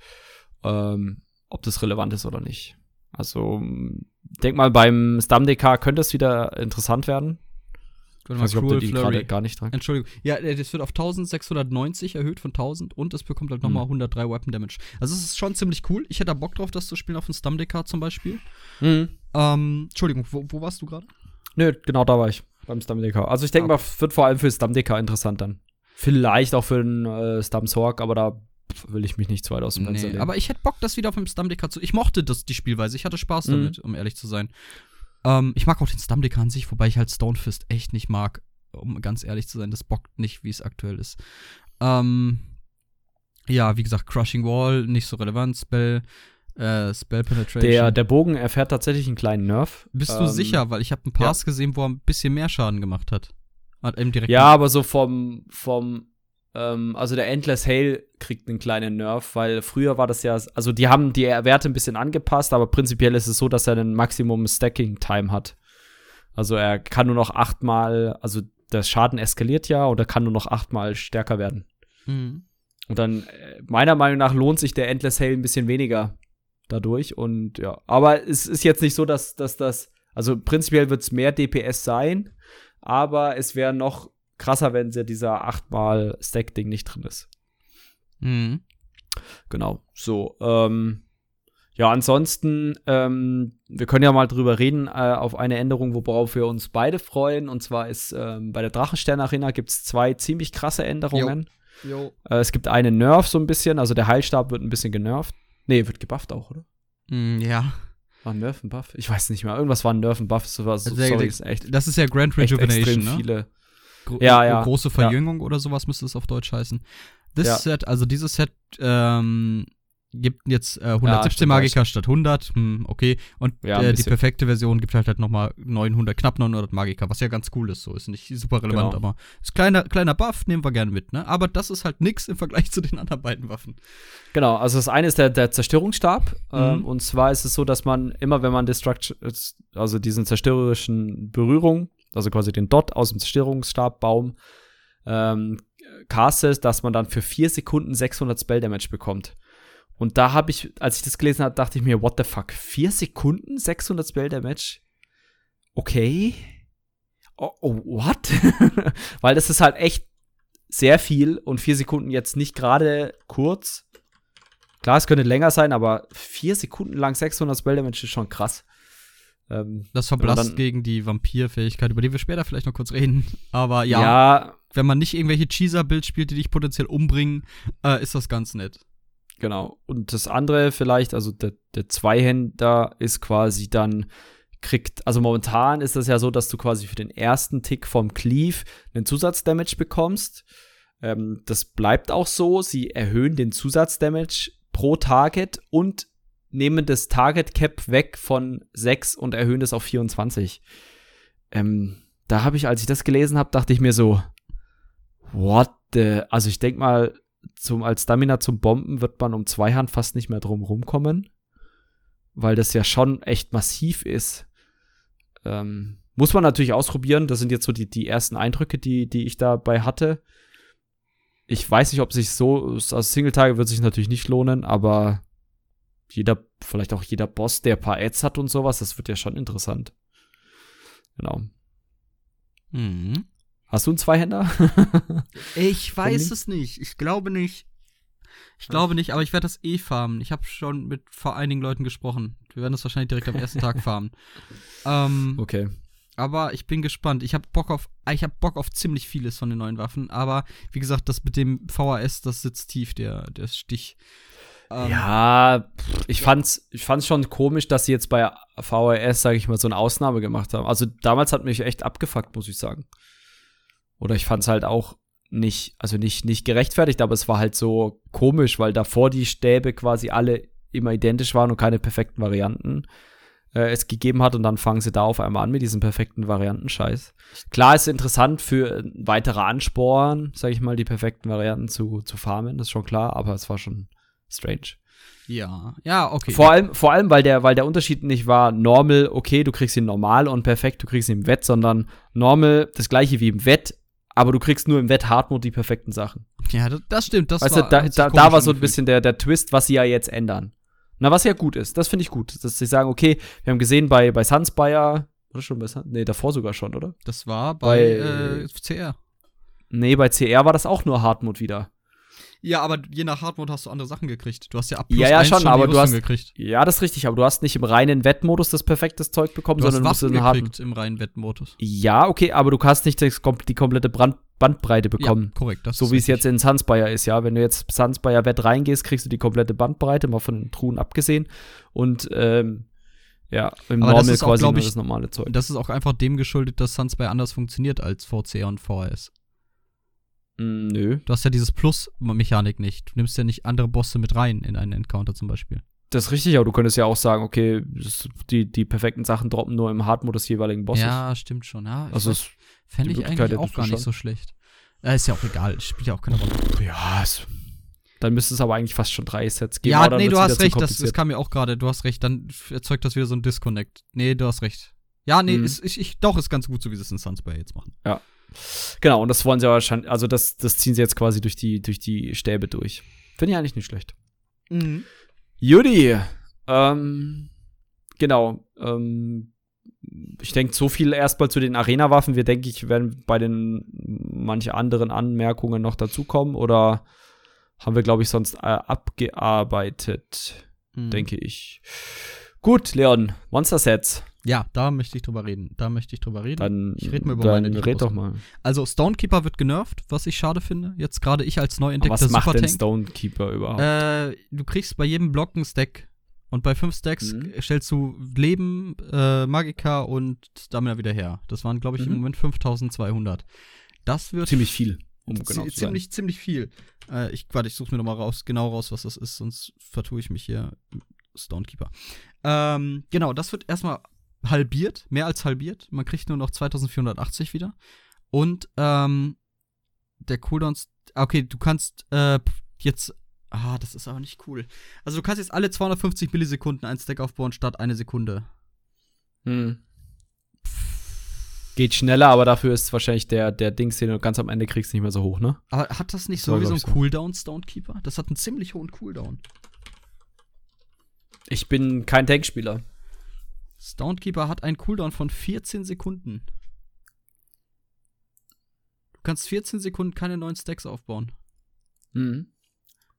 Ähm, ob das relevant ist oder nicht. Also, denk mal, beim Stamdeka könnte es wieder interessant werden. Ich ob du die gerade gar nicht dran. Entschuldigung. Ja, äh, das wird auf 1690 erhöht von 1000 und es bekommt halt nochmal mhm. 103 Weapon Damage. Also es ist schon ziemlich cool. Ich hätte da Bock drauf, das zu spielen auf dem Stumdecker zum Beispiel. Mhm. Ähm, Entschuldigung, wo, wo warst du gerade? Nö, genau da war ich. Beim Stumdecker. Also ich denke okay. mal, wird vor allem für Stumdecker interessant dann. Vielleicht auch für den äh, Stumsorg, aber da will ich mich nicht zu weit aus dem Fenster nee, Aber ich hätte Bock, das wieder auf dem Stumdecker zu. Ich mochte das, die Spielweise. Ich hatte Spaß mhm. damit, um ehrlich zu sein. Ähm, ich mag auch den Stumdecker an sich, wobei ich halt Stonefist echt nicht mag um ganz ehrlich zu sein. Das bockt nicht, wie es aktuell ist. Ähm, ja, wie gesagt, Crushing Wall, nicht so relevant. Spell, äh, Spell Penetration. Der, der Bogen erfährt tatsächlich einen kleinen Nerf. Bist ähm, du sicher? Weil ich habe einen Pass ja. gesehen, wo er ein bisschen mehr Schaden gemacht hat. hat ja, aber so vom, vom ähm, also der Endless Hail kriegt einen kleinen Nerf, weil früher war das ja, also die haben die Werte ein bisschen angepasst, aber prinzipiell ist es so, dass er einen Maximum Stacking Time hat. Also er kann nur noch achtmal, also der Schaden eskaliert ja oder kann nur noch achtmal stärker werden. Mhm. Und dann, äh, meiner Meinung nach, lohnt sich der Endless Hail ein bisschen weniger dadurch. Und ja, aber es ist jetzt nicht so, dass, dass das, also prinzipiell wird es mehr DPS sein, aber es wäre noch krasser, wenn dieser achtmal Stack-Ding nicht drin ist. Mhm. Genau, so. Ähm, ja, ansonsten, ähm, wir können ja mal drüber reden, äh, auf eine Änderung, worauf wir uns beide freuen. Und zwar ist ähm, bei der Drachenstern Arena gibt es zwei ziemlich krasse Änderungen. Jo. Jo. Äh, es gibt einen Nerf so ein bisschen, also der Heilstab wird ein bisschen genervt. Nee, wird gebufft auch, oder? Mm, ja. War ein Nerf und Buff? Ich weiß nicht mehr. Irgendwas war ein Nerf und Buff. So, so, sorry, ist echt, das ist ja Grand Rejuvenation, ne? viele. Gro ja, ja. Große Verjüngung ja. oder sowas müsste es auf Deutsch heißen. Das ja. Set, also dieses Set ähm, gibt jetzt äh, 117 ja, Magiker statt 100, hm, okay. Und ja, äh, die perfekte Version gibt halt halt nochmal 900, knapp 900 Magiker, was ja ganz cool ist, so ist nicht super relevant, genau. aber ist kleiner, kleiner Buff, nehmen wir gerne mit, ne? Aber das ist halt nix im Vergleich zu den anderen beiden Waffen. Genau, also das eine ist der, der Zerstörungsstab, mhm. ähm, und zwar ist es so, dass man immer, wenn man Destruction, also diesen zerstörerischen Berührung, also quasi den Dot aus dem Zerstörungsstabbaum, ähm, castet, dass man dann für vier Sekunden 600 Spell Damage bekommt. Und da habe ich, als ich das gelesen habe, dachte ich mir, what the fuck? Vier Sekunden, 600 Spell Damage? Okay. Oh, oh what? Weil das ist halt echt sehr viel und vier Sekunden jetzt nicht gerade kurz. Klar, es könnte länger sein, aber vier Sekunden lang 600 Spell Damage ist schon krass. Ähm, das verblasst gegen die Vampir-Fähigkeit, über die wir später vielleicht noch kurz reden. Aber ja, ja wenn man nicht irgendwelche Cheeser-Bild spielt, die dich potenziell umbringen, äh, ist das ganz nett. Genau. Und das andere vielleicht, also der, der Zweihänder ist quasi dann kriegt, also momentan ist das ja so, dass du quasi für den ersten Tick vom Cleave einen Zusatzdamage bekommst. Ähm, das bleibt auch so. Sie erhöhen den Zusatzdamage pro Target und nehmen das Target Cap weg von 6 und erhöhen das auf 24. Ähm, da habe ich, als ich das gelesen habe, dachte ich mir so, what the, also ich denke mal, zum, als Stamina zum Bomben wird man um Zweihand fast nicht mehr drum rumkommen, weil das ja schon echt massiv ist. Ähm, muss man natürlich ausprobieren. Das sind jetzt so die, die ersten Eindrücke, die, die ich dabei hatte. Ich weiß nicht, ob sich so, also Singletage wird sich natürlich nicht lohnen, aber jeder, vielleicht auch jeder Boss, der ein paar Ads hat und sowas, das wird ja schon interessant. Genau. Mhm. Hast du einen Zweihänder? ich weiß es nicht. Ich glaube nicht. Ich glaube nicht, aber ich werde das eh farmen. Ich habe schon mit vor einigen Leuten gesprochen. Wir werden das wahrscheinlich direkt am ersten Tag farmen. Ähm, okay. Aber ich bin gespannt. Ich habe Bock auf, ich habe Bock auf ziemlich vieles von den neuen Waffen. Aber wie gesagt, das mit dem VHS, das sitzt tief, der, der Stich. Ähm, ja, ich fand's, ich fand's schon komisch, dass sie jetzt bei VHS, sage ich mal, so eine Ausnahme gemacht haben. Also damals hat mich echt abgefuckt, muss ich sagen. Oder ich fand es halt auch nicht, also nicht, nicht gerechtfertigt, aber es war halt so komisch, weil davor die Stäbe quasi alle immer identisch waren und keine perfekten Varianten äh, es gegeben hat und dann fangen sie da auf einmal an mit diesem perfekten Variantenscheiß. Klar ist interessant für weitere Ansporen, sag ich mal, die perfekten Varianten zu, zu farmen, das ist schon klar, aber es war schon strange. Ja, ja, okay. Vor allem, vor allem weil, der, weil der Unterschied nicht war, normal, okay, du kriegst ihn normal und perfekt, du kriegst ihn im Wett, sondern normal, das gleiche wie im Wett, aber du kriegst nur im Wett Hardmode die perfekten Sachen. Ja, das, stimmt. Das weißt war, du, da, da, da war so ein bisschen der, der Twist, was sie ja jetzt ändern. Na, was ja gut ist, das finde ich gut, dass sie sagen, okay, wir haben gesehen bei, bei Sunspire Oder schon besser? Nee, davor sogar schon, oder? Das war bei, Bei- äh, CR. Nee, bei CR war das auch nur Hardmode wieder. Ja, aber je nach Hardmode hast du andere Sachen gekriegt. Du hast ja ab Ja, ja, eins schon, die aber du Rüstung hast- gekriegt. Ja, das ist richtig, aber du hast nicht im reinen Wettmodus das perfekte Zeug bekommen, Du hast sondern du musst Waffen einen harten. gekriegt im reinen Wettmodus. Ja, okay, aber du hast nicht das, die komplette Brand Bandbreite bekommen. Ja, korrekt. Das So wie es jetzt in Sunspire ist, ja. Wenn du jetzt Sunspire Wett reingehst, kriegst du die komplette Bandbreite, mal von den Truhen abgesehen. Und ähm, ja, im Aber Normal ist auch, quasi glaub nur ich, das normale Zeug. Das ist auch einfach dem geschuldet, dass Sunspire anders funktioniert als VCR und VHS. Mm, nö. Du hast ja dieses Plus-Mechanik nicht. Du nimmst ja nicht andere Bosse mit rein in einen Encounter zum Beispiel. Das ist richtig, aber du könntest ja auch sagen, okay, das, die, die perfekten Sachen droppen nur im Hardmode des jeweiligen Bosses. Ja, stimmt schon. Ja, also es, fände ich eigentlich auch gar nicht so schlecht. Äh, ist ja auch egal, spielt ja auch keine Rolle. ja, es, dann müsste es aber eigentlich fast schon drei Sets geben. Ja, nee, du hast recht, das, das kam mir auch gerade, du hast recht, dann erzeugt das wieder so ein Disconnect. Nee, du hast recht. Ja, nee, Mhm. ist, ich, ich, doch, ist ganz gut, so wie sie es in Sunspire jetzt machen. Genau, und das wollen sie wahrscheinlich, also das, das ziehen sie jetzt quasi durch die, durch die Stäbe durch. Finde ich eigentlich nicht schlecht. Judy, ähm, genau, ähm, ich denke, so viel erstmal zu den Arena-Waffen. Wir denke ich, werden bei den manche anderen Anmerkungen noch dazukommen oder haben wir, glaube ich, sonst äh, abgearbeitet, Mhm. denke ich. Gut, Leon, Monster-Sets. Ja, da möchte ich drüber reden. Da möchte ich drüber reden. Dann, Ich red mal über dann meine, red doch mal. Also, Stonekeeper wird genervt, was ich schade finde. Jetzt gerade ich als neu Aber entdeckter was macht denn Supertank. Stonekeeper überhaupt? Äh, du kriegst bei jedem Block einen Stack. Und bei fünf Stacks Mhm. stellst du Leben, äh, Magika und Stamina wieder her. Das waren, glaube ich, im Mhm. Moment 5200. Das wird Ziemlich viel, um genau zu sein. ziemlich, ziemlich viel. Äh, ich, warte, ich suche mir noch mal raus, genau raus, was das ist, sonst vertue ich mich hier. Stonekeeper. Ähm, genau, das wird erstmal halbiert, mehr als halbiert. Man kriegt nur noch 2480 wieder. Und ähm, der Cooldown, okay, du kannst äh, jetzt, ah, das ist aber nicht cool. Also du kannst jetzt alle 250 Millisekunden ein Stack aufbauen statt eine Sekunde. Hm. Geht schneller, aber dafür ist wahrscheinlich der, der Dings, den du ganz am Ende kriegst, nicht mehr so hoch, ne? Aber hat das nicht Das sowieso einen so. Cooldown, Stonekeeper? Das hat einen ziemlich hohen Cooldown. Ich bin kein Tankspieler. Stonekeeper hat einen Cooldown von 14 Sekunden. Du kannst 14 Sekunden keine neuen Stacks aufbauen. Mhm.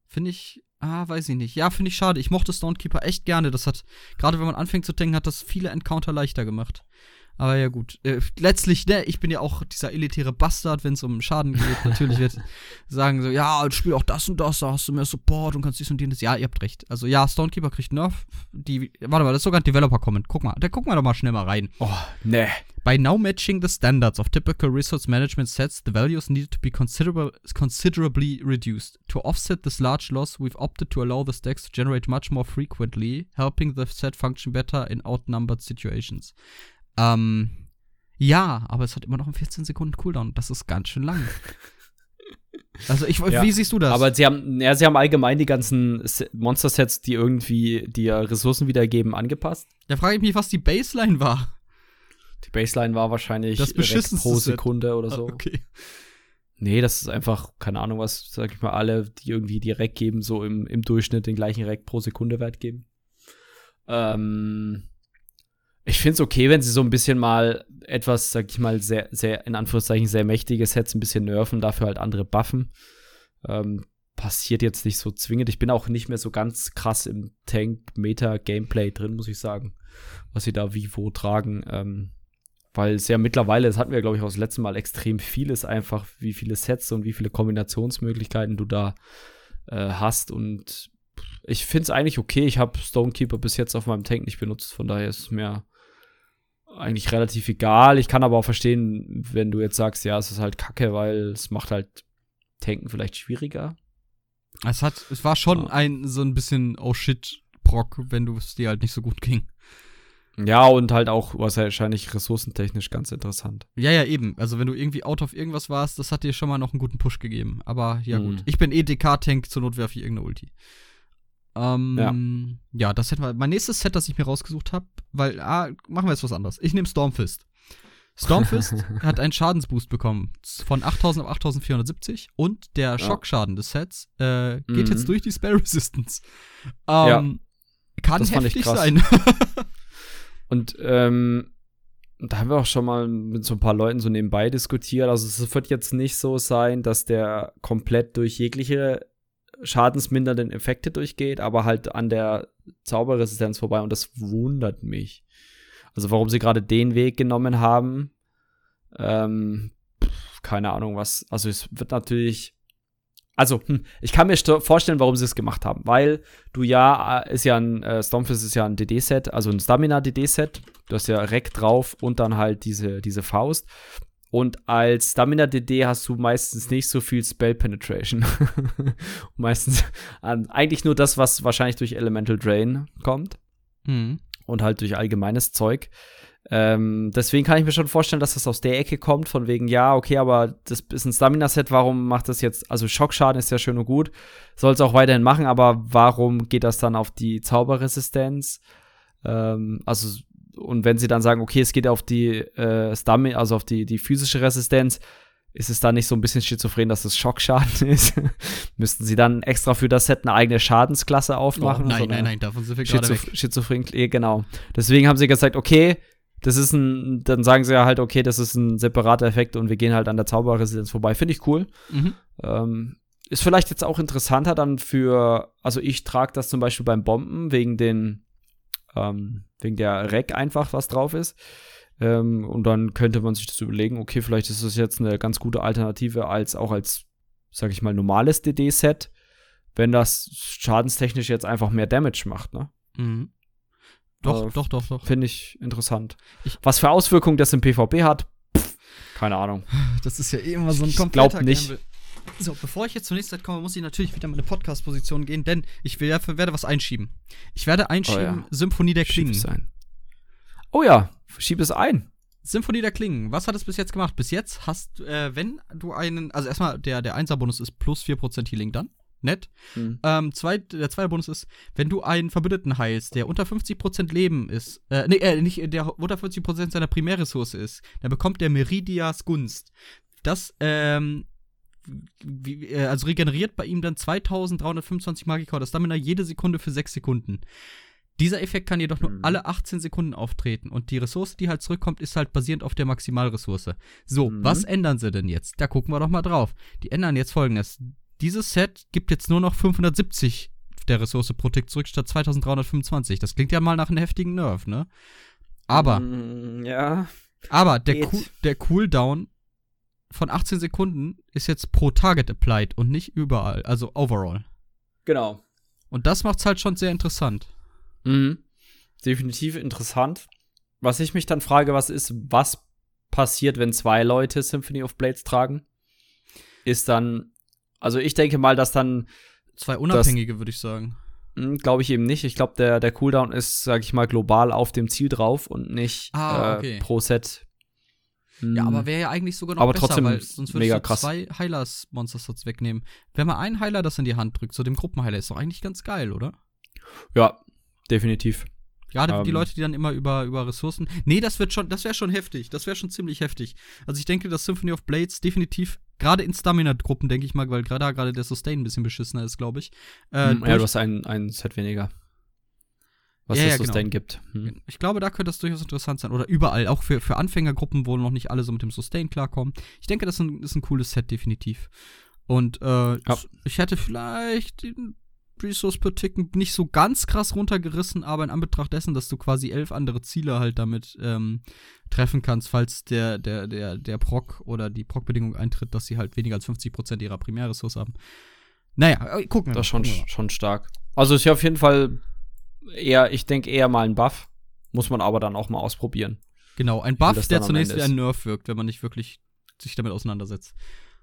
Finde ich, ah, weiß ich nicht. Ja, finde ich schade. Ich mochte Stonekeeper echt gerne. Das hat, gerade wenn man anfängt zu denken, hat das viele Encounter leichter gemacht. Aber ja, gut. Äh, letztlich, ne, ich bin ja auch dieser elitäre Bastard, wenn es um Schaden geht. Natürlich wird sagen so, ja, spiel auch das und das, da hast du mehr Support und kannst dies und jenes. Ja, ihr habt recht. Also ja, Stonekeeper kriegt Nerf. Die, warte mal, das ist sogar ein Developer-Comment. Guck mal, da gucken wir doch mal schnell mal rein. Oh, ne. By now matching the standards of typical resource management sets, the values needed to be considerable, considerably reduced. To offset this large loss, we've opted to allow the stacks to generate much more frequently, helping the set function better in outnumbered situations. Ähm, ja, aber es hat immer noch einen 14 Sekunden Cooldown. Das ist ganz schön lang. Also, ich, Ja, wie siehst du das? Aber sie haben, ja, sie haben allgemein die ganzen Se- Monster-Sets, die irgendwie die ja Ressourcen wiedergeben, angepasst. da frage ich mich, was die Baseline war. Die Baseline war wahrscheinlich Das pro Set. Sekunde oder so. Ah, Okay. Nee, das ist einfach, keine Ahnung, was, sag ich mal, alle, die irgendwie die Rack geben, so im, im Durchschnitt den gleichen Rack pro Sekunde Wert geben. Ähm, ich finde es okay, wenn sie so ein bisschen mal etwas, sag ich mal, sehr, sehr, in Anführungszeichen, sehr mächtige Sets ein bisschen nerven, dafür halt andere buffen. Ähm, passiert jetzt nicht so zwingend. Ich bin auch nicht mehr so ganz krass im Tank-Meta-Gameplay drin, muss ich sagen, was sie da wie wo tragen. Ähm, weil es ja mittlerweile, das hatten wir, glaube ich, auch das letzte Mal, extrem viel ist einfach, wie viele Sets und wie viele Kombinationsmöglichkeiten du da äh, hast. Und ich finde es eigentlich okay. Ich habe Stonekeeper bis jetzt auf meinem Tank nicht benutzt, von daher ist es mir eigentlich relativ egal. Ich kann aber auch verstehen, wenn du jetzt sagst, ja, es ist halt kacke, weil es macht halt Tanken vielleicht schwieriger. Es hat, es war schon Ja. ein, so ein bisschen, oh shit, Brock, wenn du es dir halt nicht so gut ging. Ja, und halt auch wahrscheinlich ressourcentechnisch ganz interessant. Ja, ja, eben. Also, wenn du irgendwie out of irgendwas warst, das hat dir schon mal noch einen guten Push gegeben. Aber ja, Mhm. gut. Ich bin eh DK-Tank, zur Not werfe ich irgendeine Ulti. Ähm, ja. das hätten wir. Mein nächstes Set, das ich mir rausgesucht habe, weil, ah, machen wir jetzt was anderes. Ich nehme Stormfist. Stormfist hat einen Schadensboost bekommen von 8000 auf 8470 und der Schockschaden des Sets äh, geht Mhm. jetzt durch die Spell Resistance. Ähm, Kann Das heftig krass. sein. Und ähm, da haben wir auch schon mal mit so ein paar Leuten so nebenbei diskutiert. Also es wird jetzt nicht so sein, dass der komplett durch jegliche schadensmindernden Effekte durchgeht, aber halt an der Zauberresistenz vorbei und das wundert mich. Also warum sie gerade den Weg genommen haben, ähm, keine Ahnung was. Also es wird natürlich also, hm, ich kann mir vorstellen, warum sie es gemacht haben, weil du ja, äh, ist ja ein, äh, Stormfist ist ja ein DD-Set, also ein Stamina-DD-Set. Du hast ja Rack drauf und dann halt diese, diese Faust. Und als Stamina DD hast du meistens nicht so viel Spell Penetration. meistens äh, eigentlich nur das, was wahrscheinlich durch Elemental Drain kommt. Mhm. Und halt durch allgemeines Zeug. Ähm, deswegen kann ich mir schon vorstellen, dass das aus der Ecke kommt, von wegen, ja, okay, aber das ist ein Stamina-Set, warum macht das jetzt, also Schockschaden ist ja schön und gut, soll es auch weiterhin machen, aber warum geht das dann auf die Zauberresistenz? Ähm, also, und wenn sie dann sagen, okay, es geht auf die äh, Stamina, also auf die, die physische Resistenz, ist es da nicht so ein bisschen schizophren, dass es Schockschaden ist? Müssten sie dann extra für das Set eine eigene Schadensklasse aufmachen? Oh, nein, nein, nein, davon sind wir gerade weg. Schizophren, genau. Deswegen haben sie gesagt, okay, das ist ein, dann sagen sie ja halt, okay, das ist ein separater Effekt und wir gehen halt an der Zauberresidenz vorbei. Finde ich cool. Mhm. Ähm, ist vielleicht jetzt auch interessanter dann für, also ich trage das zum Beispiel beim Bomben wegen den, ähm, wegen der Rack einfach, was drauf ist. Ähm, und dann könnte man sich das überlegen, okay, vielleicht ist das jetzt eine ganz gute Alternative als auch als, sag ich mal, normales DD-Set, wenn das schadenstechnisch jetzt einfach mehr Damage macht, ne? Mhm. Doch, äh, doch, doch, doch. Finde ich interessant. Ich, Was für Auswirkungen das im PvP hat, pff, keine Ahnung. Das ist ja eh immer so ein kompletter Ich glaube nicht. So, bevor ich jetzt zur nächsten Zeit komme, muss ich natürlich wieder meine Podcast-Position gehen, denn ich will, werde was einschieben. Ich werde einschieben oh ja. Symphonie der Klingen. Schieb es ein. Oh ja, schieb es ein. Symphonie der Klingen, was hat es bis jetzt gemacht? Bis jetzt hast, äh, wenn du einen, also erstmal, der, der 1er-Bonus ist plus 4% Healing dann nett. Mhm. Ähm, zwei, der zweite Bonus ist, wenn du einen Verbündeten heilst, der unter 50% Leben ist, äh, nee, äh, nicht, der unter 50% seiner Primärressource ist, dann bekommt der Meridias Gunst. Das, ähm, wie, äh, also regeneriert bei ihm dann 2325 Magika oder Stamina jede Sekunde für 6 Sekunden. Dieser Effekt kann jedoch nur mhm. alle 18 Sekunden auftreten und die Ressource, die halt zurückkommt, ist halt basierend auf der Maximalressource. So, mhm. was ändern sie denn jetzt? Da gucken wir doch mal drauf. Die ändern jetzt folgendes dieses Set gibt jetzt nur noch 570 der Ressource pro Tick zurück statt 2325. Das klingt ja mal nach einem heftigen Nerv, ne? Aber. Mm, ja. Aber der, cool, der Cooldown von 18 Sekunden ist jetzt pro Target applied und nicht überall, also overall. Genau. Und das macht's halt schon sehr interessant. Mhm. Definitiv interessant. Was ich mich dann frage, was ist, was passiert, wenn zwei Leute Symphony of Blades tragen? Ist dann also ich denke mal, dass dann zwei unabhängige, würde ich sagen. Hm, glaube ich eben nicht. Ich glaube, der, der Cooldown ist, sag ich mal, global auf dem Ziel drauf und nicht ah, okay. äh, pro Set. Ja, aber hm. wäre ja eigentlich sogar noch aber besser, trotzdem weil sonst würdest mega du krass. zwei Heilers-Monster-Slots wegnehmen. Wenn man einen Heiler das in die Hand drückt, so dem Gruppenheiler, ist doch eigentlich ganz geil, oder? Ja, definitiv. Gerade ähm, die Leute, die dann immer über, über Ressourcen. Nee, das wird schon, das wäre schon heftig. Das wäre schon ziemlich heftig. Also ich denke, dass Symphony of Blades definitiv, gerade in Stamina-Gruppen, denke ich mal, weil gerade gerade der Sustain ein bisschen beschissener ist, glaube ich. Äh, hm, ja, du hast ein, ein Set weniger. Was ja, das ja, Sustain genau. gibt. Hm. Ich glaube, da könnte das durchaus interessant sein. Oder überall, auch für, für Anfängergruppen, wo noch nicht alle so mit dem Sustain klarkommen. Ich denke, das ist ein, ist ein cooles Set, definitiv. Und äh, ja. ich hätte vielleicht Resource per Tick nicht so ganz krass runtergerissen, aber in Anbetracht dessen, dass du quasi elf andere Ziele halt damit ähm, treffen kannst, falls der, der, der, der Proc oder die Proc-Bedingung eintritt, dass sie halt weniger als 50% ihrer Primärressource haben. Naja, äh, gucken wir. Das ist schon, schon stark. Also ist ja auf jeden Fall eher, ich denke eher mal ein Buff. Muss man aber dann auch mal ausprobieren. Genau, ein Buff, der zunächst wie ein Nerf wirkt, wenn man nicht wirklich sich damit auseinandersetzt.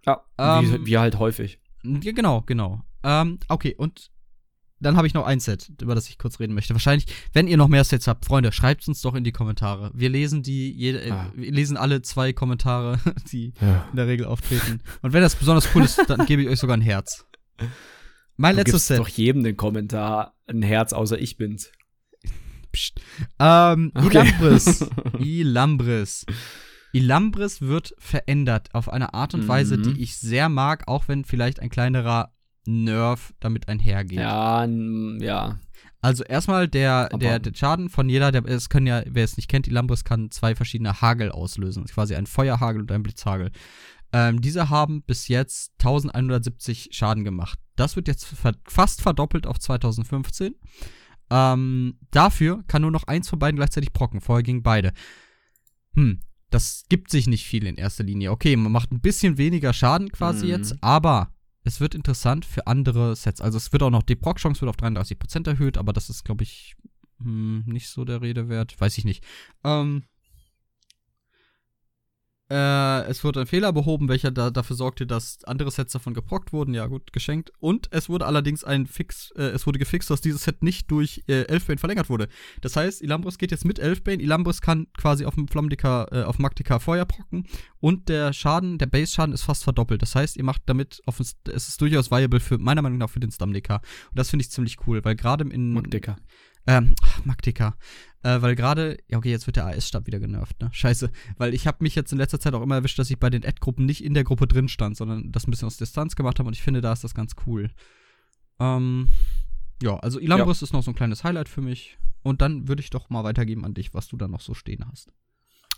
Ja, ähm, wie, wie, halt häufig. Ja, genau, genau. Ähm, okay, und dann habe ich noch ein Set, über das ich kurz reden möchte. Wahrscheinlich, wenn ihr noch mehr Sets habt, Freunde, schreibt uns doch in die Kommentare. Wir lesen die, jede, äh, ah. wir lesen alle zwei Kommentare, die ja. in der Regel auftreten. Und wenn das besonders cool ist, dann gebe ich euch sogar ein Herz. Mein du letztes Set. doch jedem den Kommentar ein Herz, außer ich bin's. Psst. Ähm, okay. Ilambris. Ilambris. Ilambris wird verändert auf eine Art und Weise, mhm. die ich sehr mag, auch wenn vielleicht ein kleinerer Nerf damit einhergeht. Ja, ja. Also erstmal der, der, der Schaden von jeder, der, es können ja, wer es nicht kennt, die Lambris kann zwei verschiedene Hagel auslösen. Quasi ein Feuerhagel und ein Blitzhagel. Ähm, diese haben bis jetzt 1170 Schaden gemacht. Das wird jetzt fast verdoppelt auf 2015. Ähm, dafür kann nur noch eins von beiden gleichzeitig procken. Vorher gingen beide. Hm, das gibt sich nicht viel in erster Linie. Okay, man macht ein bisschen weniger Schaden quasi mhm. jetzt, aber es wird interessant für andere Sets. Also es wird auch noch, die Proc-Chance wird auf 33% erhöht, aber das ist, glaube ich, hm, nicht so der Rede wert. Weiß ich nicht. Ähm, es wurde ein Fehler behoben, welcher da, dafür sorgte, dass andere Sets davon geprockt wurden. Ja, gut, geschenkt. Und es wurde allerdings ein Fix, äh, es wurde gefixt, dass dieses Set nicht durch äh, Elfbane verlängert wurde. Das heißt, Ilambros geht jetzt mit Elfbane. Ilambros kann quasi auf dem Flammdika, äh, auf Magdika Feuer procken. Und der Schaden, der Base-Schaden ist fast verdoppelt. Das heißt, ihr macht damit, auf, es ist durchaus viable für, meiner Meinung nach, für den Stamdika. Und das finde ich ziemlich cool, weil gerade in. Magdika. Ähm, Magdika. Äh, weil gerade, ja okay, jetzt wird der AS-Stab wieder genervt, ne? Scheiße. Weil ich habe mich jetzt in letzter Zeit auch immer erwischt, dass ich bei den Ad-Gruppen nicht in der Gruppe drin stand, sondern das ein bisschen aus Distanz gemacht habe und ich finde, da ist das ganz cool. Ähm, ja, also Ilambris ja. ist noch so ein kleines Highlight für mich. Und dann würde ich doch mal weitergeben an dich, was du da noch so stehen hast.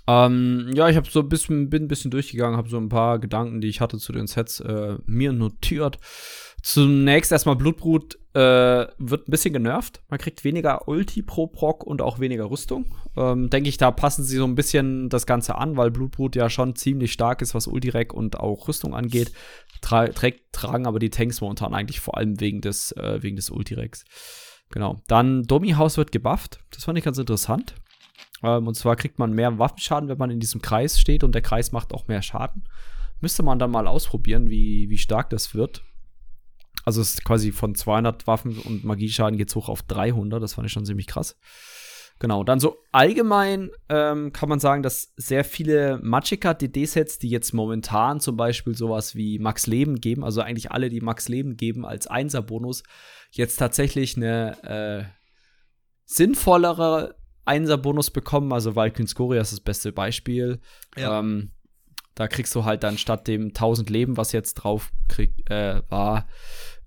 Ähm, ja, ich habe so ein bisschen, bin ein bisschen durchgegangen, habe so ein paar Gedanken, die ich hatte zu den Sets, äh, mir notiert. Zunächst erstmal Blutbrut äh, wird ein bisschen genervt. Man kriegt weniger Ulti pro Proc und auch weniger Rüstung. Ähm, Denke ich, da passen sie so ein bisschen das Ganze an, weil Blutbrut ja schon ziemlich stark ist, was Ultirek und auch Rüstung angeht. Tra trägt, tragen aber die Tanks momentan eigentlich vor allem wegen des, äh, wegen des Ultirex. Genau. Dann Domi-Haus wird gebufft. Das fand ich ganz interessant. Ähm, und zwar kriegt man mehr Waffenschaden, wenn man in diesem Kreis steht und der Kreis macht auch mehr Schaden. Müsste man dann mal ausprobieren, wie, wie stark das wird. Also es ist quasi von 200 Waffen und Magieschaden geht es hoch auf 300. Das fand ich schon ziemlich krass. Genau, dann so allgemein ähm, kann man sagen, dass sehr viele Magicka DD-Sets, die jetzt momentan zum Beispiel sowas wie Max Leben geben, also eigentlich alle, die Max Leben geben als Einser-Bonus, jetzt tatsächlich eine äh, sinnvollere Einser-Bonus bekommen. Also Valkyrie Skoria ist das beste Beispiel. Ja. Ähm, da kriegst du halt dann statt dem 1000 Leben, was jetzt drauf krieg, äh, war,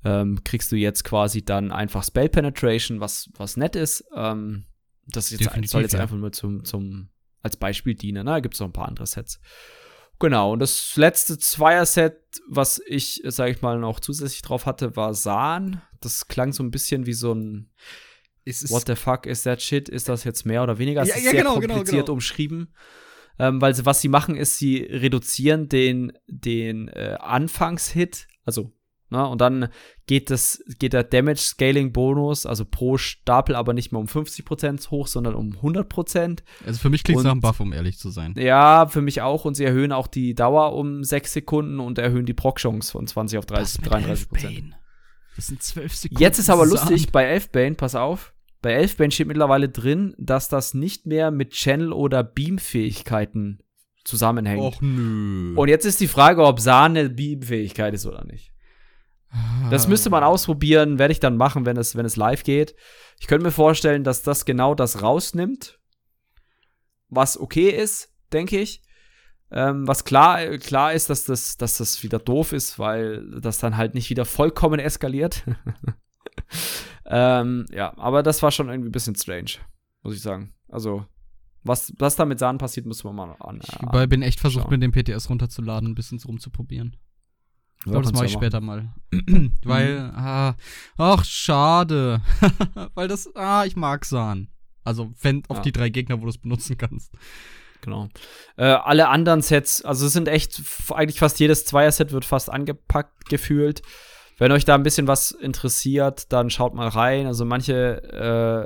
ähm, kriegst du jetzt quasi dann einfach Spell Penetration, was, was nett ist. Ähm, das jetzt, soll jetzt ja. einfach nur zum, zum, als Beispiel dienen. Ne? Da gibt es noch ein paar andere Sets. Genau, und das letzte Zweier-Set, was ich, sag ich mal, noch zusätzlich drauf hatte, war Sahn. Das klang so ein bisschen wie so ein What the fuck is that shit? Ist das jetzt mehr oder weniger? Es ja, ist ja, sehr genau, genau kompliziert genau, genau. umschrieben. Ähm, weil sie, was sie machen, ist, sie reduzieren den, den äh, Anfangshit, also Ne? Und dann geht, das, geht der Damage Scaling Bonus, also pro Stapel, aber nicht mehr um 50% hoch, sondern um 100%. Also für mich klingt es nach einem Buff, um ehrlich zu sein. Ja, für mich auch. Und sie erhöhen auch die Dauer um 6 Sekunden und erhöhen die Proc-Chance von 20 auf 30, 33 Das sind 12 Sekunden. Jetzt ist aber lustig, bei Elfbane, pass auf, bei Elfbane steht mittlerweile drin, dass das nicht mehr mit Channel- oder Beam-Fähigkeiten zusammenhängt. Och nö. Und jetzt ist die Frage, ob Sahne Beam-Fähigkeit ist oder nicht. Das müsste man ausprobieren, werde ich dann machen, wenn es, wenn es live geht. Ich könnte mir vorstellen, dass das genau das rausnimmt, was okay ist, denke ich. Ähm, was klar, klar ist, dass das, dass das wieder doof ist, weil das dann halt nicht wieder vollkommen eskaliert. ähm, ja, aber das war schon irgendwie ein bisschen strange, muss ich sagen. Also, was, was da mit Sahnen passiert, müssen wir mal an. Äh, ich bin echt versucht, schauen. mit dem PTS runterzuladen, ein bisschen rumzuprobieren. Ich glaube, das mache ich ja später mal. Weil, mhm. ah, ach, schade. Weil das, ah, ich mag Sahn. Also, wenn auf ja. die drei Gegner, wo du es benutzen kannst. Genau. Äh, alle anderen Sets, also es sind echt, eigentlich fast jedes Zweier-Set wird fast angepackt gefühlt. Wenn euch da ein bisschen was interessiert, dann schaut mal rein. Also manche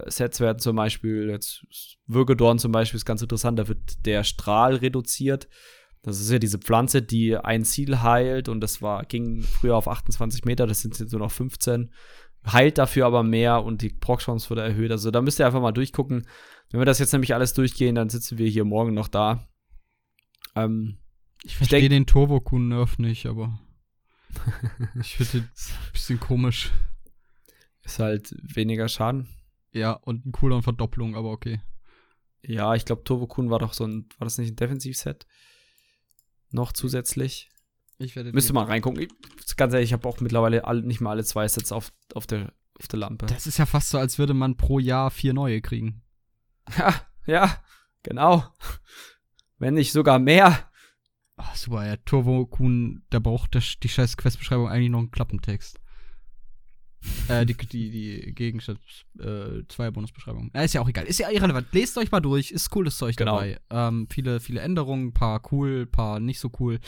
äh, Sets werden zum Beispiel, jetzt Würgedorn zum Beispiel ist ganz interessant, da wird der Strahl reduziert. Das ist ja diese Pflanze, die ein Ziel heilt und das war, ging früher auf 28 Meter, das sind jetzt nur noch 15. Heilt dafür aber mehr und die Proc-Chance wurde erhöht. Also da müsst ihr einfach mal durchgucken. Wenn wir das jetzt nämlich alles durchgehen, dann sitzen wir hier morgen noch da. Ähm, ich verstehe den Turbo-Kun-Nerf nicht, aber ich finde das ein bisschen komisch. Ist halt weniger Schaden. Ja, und ein Cooldown-Verdopplung, aber okay. Ja, ich glaube, Turbo Kun war doch so ein, war das nicht ein Defensivset? noch zusätzlich. Ich werde Müsste mal reingucken. Ich, ganz ehrlich, ich habe auch mittlerweile alle, nicht mal alle zwei Sets auf, auf der auf der Lampe. Das ist ja fast so, als würde man pro Jahr vier neue kriegen. Ja, ja, genau. Wenn nicht sogar mehr. Ach, super, ja, Turbo Kuhn, da braucht der, die scheiß Questbeschreibung eigentlich noch einen Klappentext. äh, die, die, die Gegenstand, äh, zwei Bonusbeschreibungen. Ja, ist ja auch egal. Ist ja irrelevant. Lest euch mal durch. Ist cooles Zeug Genau. dabei. Ähm, viele, viele Änderungen, paar cool, paar nicht so cool.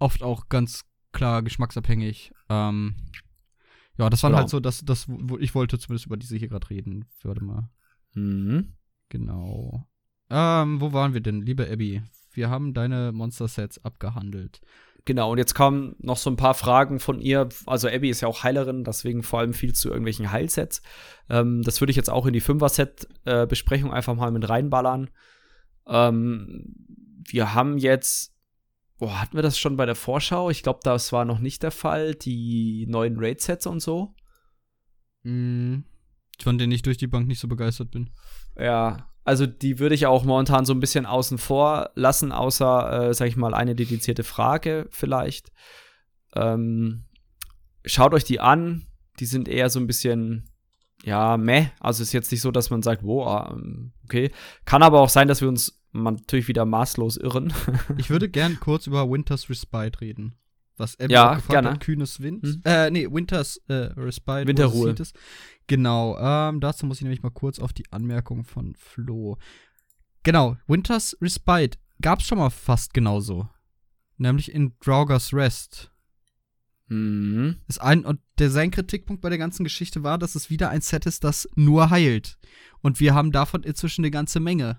Oft auch ganz klar geschmacksabhängig. Ähm, ja, das waren Genau. halt so, das, das, ich wollte zumindest über diese hier gerade reden. Warte mal. Mhm. Genau. Ähm, wo waren wir denn, liebe Abby? Wir haben deine Monster-Sets abgehandelt. Genau, und jetzt kamen noch so ein paar Fragen von ihr. Also Abby ist ja auch Heilerin, deswegen vor allem viel zu irgendwelchen Heilsets. Ähm, das würde ich jetzt auch in die Fünfer-Set-Besprechung einfach mal mit reinballern. Ähm, wir haben jetzt, boah, hatten wir das schon bei der Vorschau? Ich glaube, das war noch nicht der Fall. Die neuen Raid-Sets und so. Mhm. Von denen ich durch die Bank nicht so begeistert bin. Ja, also die würde ich auch momentan so ein bisschen außen vor lassen, außer, äh, sag ich mal, eine dedizierte Frage vielleicht. Ähm, schaut euch die an. Die sind eher so ein bisschen, ja, meh. Also ist jetzt nicht so, dass man sagt, wow, ah, ähm, okay. Kann aber auch sein, dass wir uns natürlich wieder maßlos irren. Ich würde gern kurz über Winters Respite reden. Was Abby Ja, gefragt gerne. hat, kühnes Wind. Hm. Äh, nee, Winters äh, Respite. Winterruhe. Genau, ähm, dazu muss ich nämlich mal kurz auf die Anmerkung von Flo. Genau, Winters Respite gab's schon mal fast genauso. Nämlich in Draugrs Rest. mhm. Das ein, und der, sein Kritikpunkt bei der ganzen Geschichte war, dass es wieder ein Set ist, das nur heilt. Und wir haben davon inzwischen eine ganze Menge.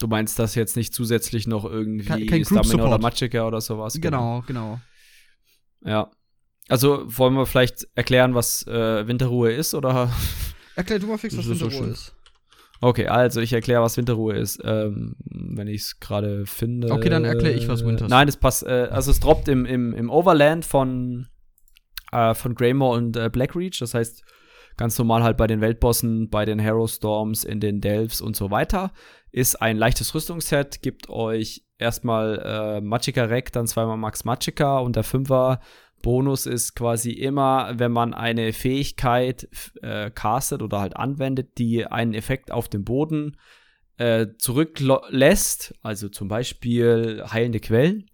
Du meinst, dass jetzt nicht zusätzlich noch irgendwie Kein- kein Stamina oder. Magicka oder sowas? Genau, genau. Ja. Also wollen wir vielleicht erklären, was äh, Winterruhe ist oder? Erklär du mal fix, was so Winterruhe schön. ist. Okay, also ich erkläre, was Winterruhe ist, ähm, wenn ich es gerade finde. Okay, dann erkläre ich, was Winter ist. Nein, das passt. Äh, also es droppt im, im, im Overland von, äh, von Greymore und äh, Blackreach. Das heißt, ganz normal halt bei den Weltbossen, bei den Hero Storms, in den Delphs und so weiter. Ist ein leichtes Rüstungsset, gibt euch erstmal äh, Magicka Rec, dann zweimal Max Magicka und der Fünfer Bonus ist quasi immer, wenn man eine Fähigkeit äh, castet oder halt anwendet, die einen Effekt auf dem Boden äh, zurücklässt, also zum Beispiel heilende Quellen,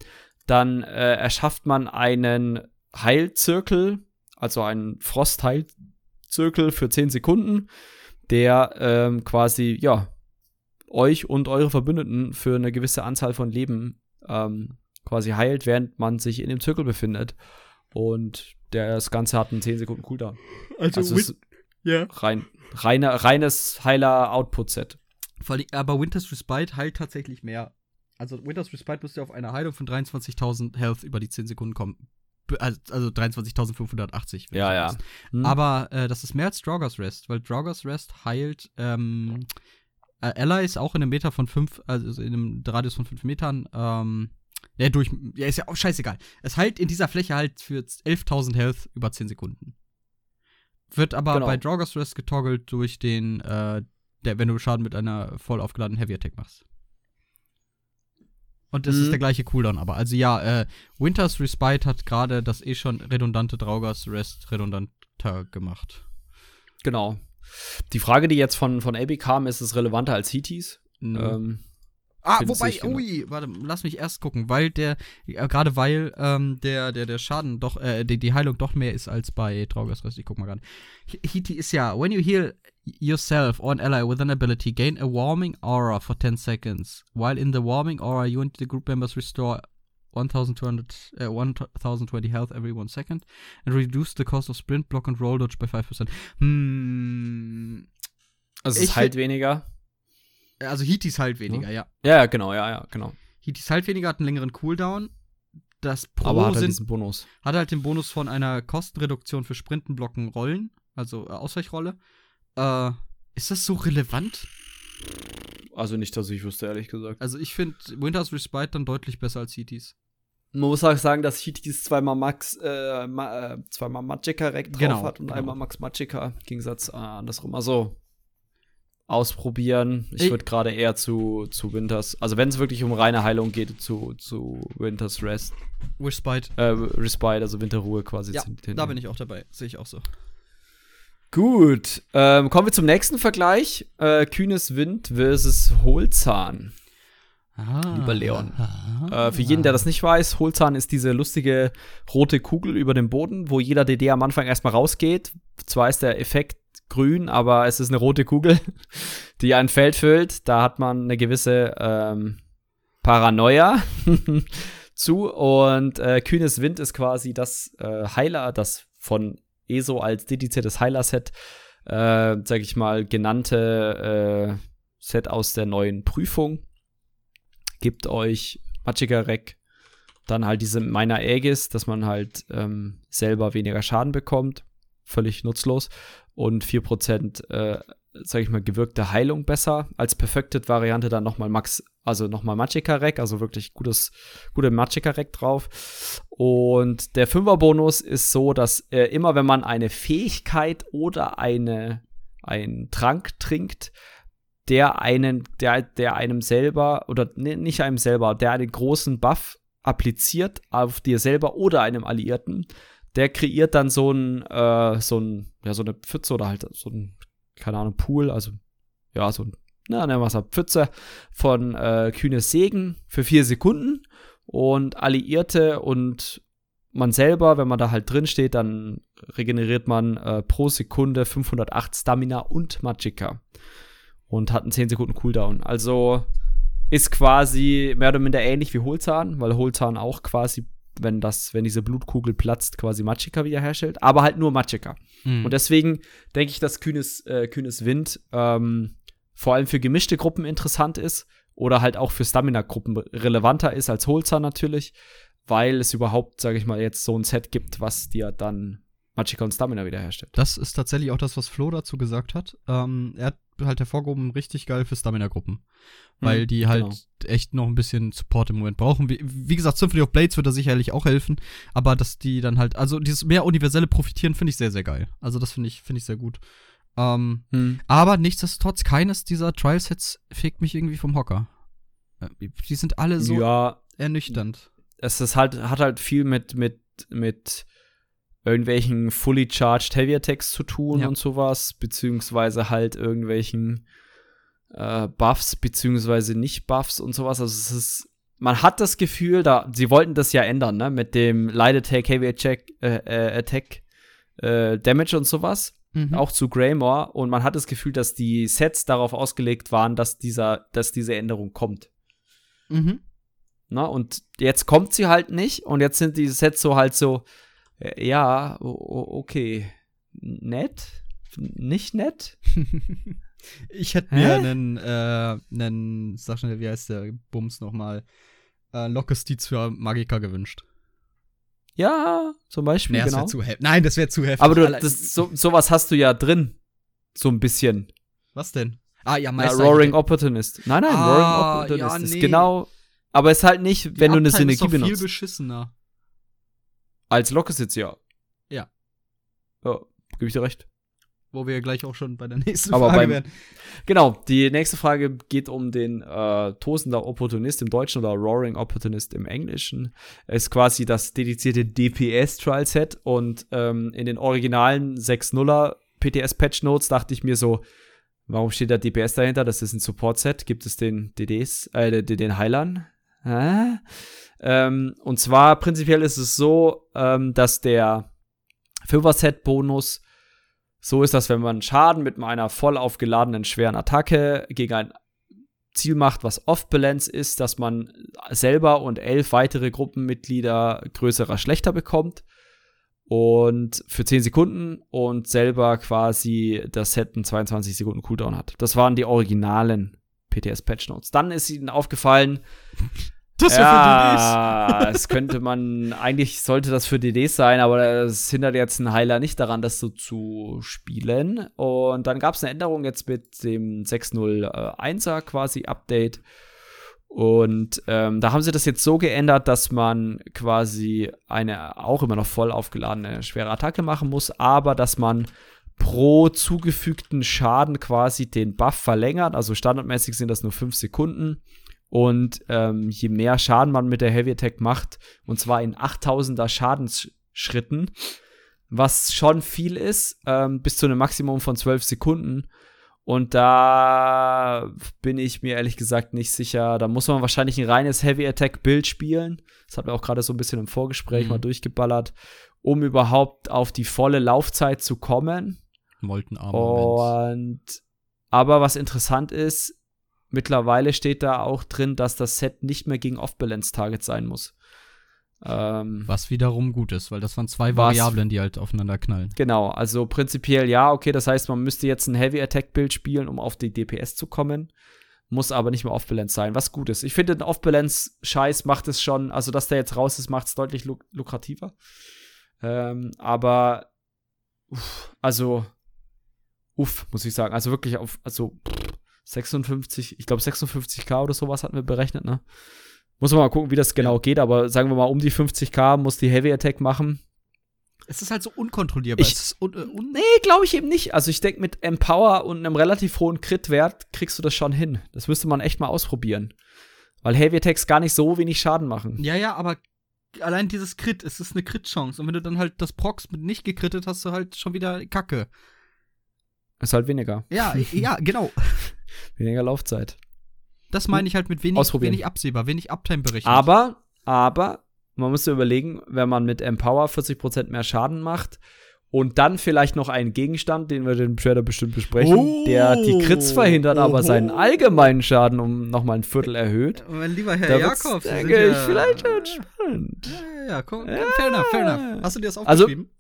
dann äh, erschafft man einen Heilzirkel, also einen Frostheilzirkel für 10 Sekunden, der ähm, quasi, ja, euch und eure Verbündeten für eine gewisse Anzahl von Leben ähm, quasi heilt, während man sich in dem Zirkel befindet. Und der, das Ganze hat einen 10 Sekunden Cooldown. Also, es ist ja. rein, reine, reines Heiler-Output-Set. Aber Winters Respite heilt tatsächlich mehr. Also Winters Respite müsste auf eine Heilung von 23.000 Health über die 10 Sekunden kommen. Also, also 23.580. wenn Ja, du ja. willst. Hm. Aber äh, das ist mehr als Draugrs Rest, weil Draugrs Rest heilt ähm, äh, Allies auch in einem Meter von 5, also in einem Radius von 5 Metern. Ähm, ja, durch, ja, ist ja auch scheißegal. Es heilt in dieser Fläche halt für 11.000 Health über 10 Sekunden. Wird aber Genau. bei Draugrs Rest getoggelt durch den, äh, der, wenn du Schaden mit einer voll aufgeladenen Heavy Attack machst. Und das Mhm. ist der gleiche Cooldown, aber also ja, äh, Winters Respite hat gerade das eh schon redundante Draugrs Rest redundanter gemacht. Genau. Die Frage, die jetzt von, von AB kam, ist es relevanter als Heaties? Mhm. Ähm, Ah, wobei, nicht, genau. ui, warte, lass mich erst gucken, weil der, äh, gerade weil ähm, der, der, der Schaden doch, äh, die, die Heilung doch mehr ist als bei Traugers Rest. Ich guck mal gerade. Hiti ist ja, when you heal yourself or an ally with an ability, gain a warming aura for 10 seconds. While in the warming aura, you and the group members restore 1200, äh, 1020 health every one second and reduce the cost of sprint, block and roll dodge by 5%. Hm, also Ich es halt weniger. Also Hitis halt weniger, ja. Ja, ja, genau, ja, ja, genau. Hitis halt weniger, hat einen längeren Cooldown. Das Pro Aber hat halt sind, diesen Bonus. hat halt den Bonus von einer Kostenreduktion für Sprinten, Blocken, Rollen, also äh, Ausweichrolle. Äh, ist das so relevant? Also nicht, dass ich wüsste, ehrlich gesagt. Also ich finde Winters Respite dann deutlich besser als Hitis. Man muss auch sagen, dass Heaties zweimal Max, äh, ma, äh, zweimal Magicka direkt drauf Genau, hat und genau. einmal Max Magicka. Im Gegensatz äh, andersrum. Also ausprobieren. Ich würde gerade eher zu, zu Winters, also wenn es wirklich um reine Heilung geht, zu, zu Winters Rest, Respite. äh, Respite, also Winterruhe quasi. Ja, da bin ich auch dabei. Sehe ich auch so. Gut, ähm, kommen wir zum nächsten Vergleich. Äh, Kühnes Wind versus Hohlzahn. Ah, Lieber Leon. Ah, Äh, für jeden, der das nicht weiß, Hohlzahn ist diese lustige rote Kugel über dem Boden, wo jeder DD am Anfang erstmal rausgeht. Zwar ist der Effekt grün, aber es ist eine rote Kugel, die ein Feld füllt. Da hat man eine gewisse ähm, Paranoia zu. Und äh, Kühnes Wind ist quasi das äh, Heiler, das von ESO als dediziertes Heiler-Set, äh, sag ich mal, genannte äh, Set aus der neuen Prüfung. Gibt euch Magicka-Rek, dann halt diese Minor Aegis, dass man halt ähm, selber weniger Schaden bekommt. Völlig nutzlos. Und 4%, äh, sag ich mal, gewirkte Heilung besser. Als Perfected-Variante dann nochmal Max, also nochmal Magicka-Rek, also wirklich gutes, gute Magicka-Rek drauf. Und der Fünfer-Bonus ist so, dass äh, immer wenn man eine Fähigkeit oder eine, einen Trank trinkt, der einen, der, der einem selber, oder ne, nicht einem selber, der einen großen Buff appliziert auf dir selber oder einem Alliierten, der kreiert dann so ein, äh, so ein, ja, so eine Pfütze oder halt so ein, keine Ahnung, Pool, also, ja, so ein, na, nennen wir es halt Pfütze von äh, kühnes Segen für vier Sekunden und Alliierte und man selber, wenn man da halt drin steht, dann regeneriert man äh, pro Sekunde 508 Stamina und Magicka und hat einen 10 Sekunden Cooldown. Also ist quasi mehr oder minder ähnlich wie Hohlzahn, weil Hohlzahn auch quasi, wenn das, wenn diese Blutkugel platzt, quasi Magicka wiederherstellt, aber halt nur Magicka. Mhm. Und deswegen denke ich, dass kühnes, äh, kühnes Wind ähm, vor allem für gemischte Gruppen interessant ist oder halt auch für Stamina-Gruppen relevanter ist als Hohlzahn natürlich, weil es überhaupt, sage ich mal, jetzt so ein Set gibt, was dir dann Und Stamina wiederherstellt. Das ist tatsächlich auch das, was Flo dazu gesagt hat. Ähm, er hat halt hervorgehoben, richtig geil für Stamina-Gruppen. Weil Hm, die halt genau. echt noch ein bisschen Support im Moment brauchen. Wie, wie gesagt, Symphony of Blades wird da sicherlich auch helfen. Aber dass die dann halt, also dieses mehr universelle Profitieren finde ich sehr, sehr geil. Also das finde ich, finde ich sehr gut. Ähm, Hm. aber nichtsdestotrotz, keines dieser Trial-Sets fegt mich irgendwie vom Hocker. Äh, Die sind alle so ja, ernüchternd. es ist halt, hat halt viel mit, mit, mit irgendwelchen fully charged Heavy Attacks zu tun Ja. und sowas, beziehungsweise halt irgendwelchen äh, Buffs, beziehungsweise nicht Buffs und sowas. Also es ist, man hat das Gefühl, da, sie wollten das ja ändern, ne, mit dem Light Attack, Heavy Attack, äh, äh, Attack, äh, Damage und sowas. Mhm. auch zu Greymore und man hat das Gefühl, dass die Sets darauf ausgelegt waren, dass dieser, dass diese Änderung kommt. Mhm. Na, und jetzt kommt sie halt nicht und jetzt sind die Sets so halt so, ja, o- o- okay, nett, nicht nett. Ich hätte Hä? mir einen, äh, einen, sag schnell, wie heißt der Bums nochmal, äh, Lockestiz für Magika gewünscht. Ja, zum Beispiel, Nee, das genau. zu. Nein, das wäre zu heftig. Aber du, das, so, sowas hast du ja drin, so ein bisschen. Was denn? Ah, ja, Ja, Meister. Roaring Opportunist. Nein, nein, Ah, Roaring Opportunist ja, ist nee. genau, aber ist halt nicht, wenn du eine Synergie Ist doch viel benutzt. beschissener. Als Lockesitz, ja. Ja. Ja, gebe ich dir recht. Wo wir ja gleich auch schon bei der nächsten Aber Frage beim- wären. Genau, die nächste Frage geht um den äh, tosender Opportunist im Deutschen oder Roaring Opportunist im Englischen. Ist quasi das dedizierte DPS-Trial-Set und ähm, in den originalen 6.0er PTS-Patch-Notes dachte ich mir so, warum steht da DPS dahinter? Das ist ein Support-Set. Gibt es den DDs, äh, den Heilern? Ähm, und zwar prinzipiell ist es so, ähm, dass der 5er-Set-Bonus so ist das, wenn man Schaden mit einer voll aufgeladenen schweren Attacke gegen ein Ziel macht, was off-balance ist, dass man selber und elf weitere Gruppenmitglieder größerer schlechter bekommt. Und für 10 Sekunden und selber quasi das Set einen 22 Sekunden Cooldown hat. Das waren die originalen PTS-Patch Notes. Dann ist ihnen aufgefallen, Das ja ja, es könnte man, eigentlich sollte das für DDs sein, aber es hindert jetzt einen Heiler nicht daran, das so zu spielen. Und dann gab es eine Änderung jetzt mit dem 601er quasi Update. Und ähm, da haben sie das jetzt so geändert, dass man quasi eine auch immer noch voll aufgeladene schwere Attacke machen muss, aber dass man pro zugefügten Schaden quasi den Buff verlängert. Also standardmäßig sind das nur 5 Sekunden. Und ähm, je mehr Schaden man mit der Heavy Attack macht, und zwar in 8000er Schadensschritten, was schon viel ist, ähm, bis zu einem Maximum von 12 Sekunden. Und da bin ich mir ehrlich gesagt nicht sicher. Da muss man wahrscheinlich ein reines Heavy Attack Bild spielen. Das hat wir auch gerade so ein bisschen im Vorgespräch Mhm. mal durchgeballert, um überhaupt auf die volle Laufzeit zu kommen. Molten Armament. Und aber was interessant ist, mittlerweile steht da auch drin, dass das Set nicht mehr gegen Off-Balance-Targets sein muss. Ähm, Was wiederum gut ist, weil das waren zwei Was- Variablen, die halt aufeinander knallen. Genau, also prinzipiell ja, okay, das heißt, man müsste jetzt ein Heavy Attack Bild spielen, um auf die DPS zu kommen. Muss aber nicht mehr Off-Balance sein, was gut ist. Ich finde, ein Off-Balance-Scheiß macht es schon, also dass der jetzt raus ist, macht es deutlich luk lukrativer. Ähm, aber, uff, also, uff, muss ich sagen. Also wirklich auf, also pff, 56, ich glaube 56k oder sowas hatten wir berechnet, ne? Muss man mal gucken, wie das genau geht, aber sagen wir mal, um die 50k muss die Heavy Attack machen. Es ist halt so unkontrollierbar. Ich- es ist un, äh, un Nee, glaube ich eben nicht. Also ich denke, mit Empower und einem relativ hohen Crit-Wert kriegst du das schon hin. Das müsste man echt mal ausprobieren. Weil Heavy Attacks gar nicht so wenig Schaden machen. ja, ja, aber allein dieses Crit, es ist eine Crit-Chance. Und wenn du dann halt das Prox mit nicht gekrittet hast, du halt schon wieder Kacke. Ist halt weniger. Ja, ja, genau. Weniger Laufzeit. Das meine ich halt mit wenig, wenig absehbar, wenig Uptime berechnet. Aber, aber, man muss sich überlegen, wenn man mit Empower 40% mehr Schaden macht und dann vielleicht noch einen Gegenstand, den wir den Trader bestimmt besprechen, Oh. der die Crits verhindert, aber Oho. seinen allgemeinen Schaden um nochmal ein Viertel erhöht. mein lieber Herr Jakobs, Sie denke ich, ja- vielleicht schon spannend. Ja, ja, ja, komm, Ja. fair enough, fair enough. Hast du dir das Also- aufgeschrieben?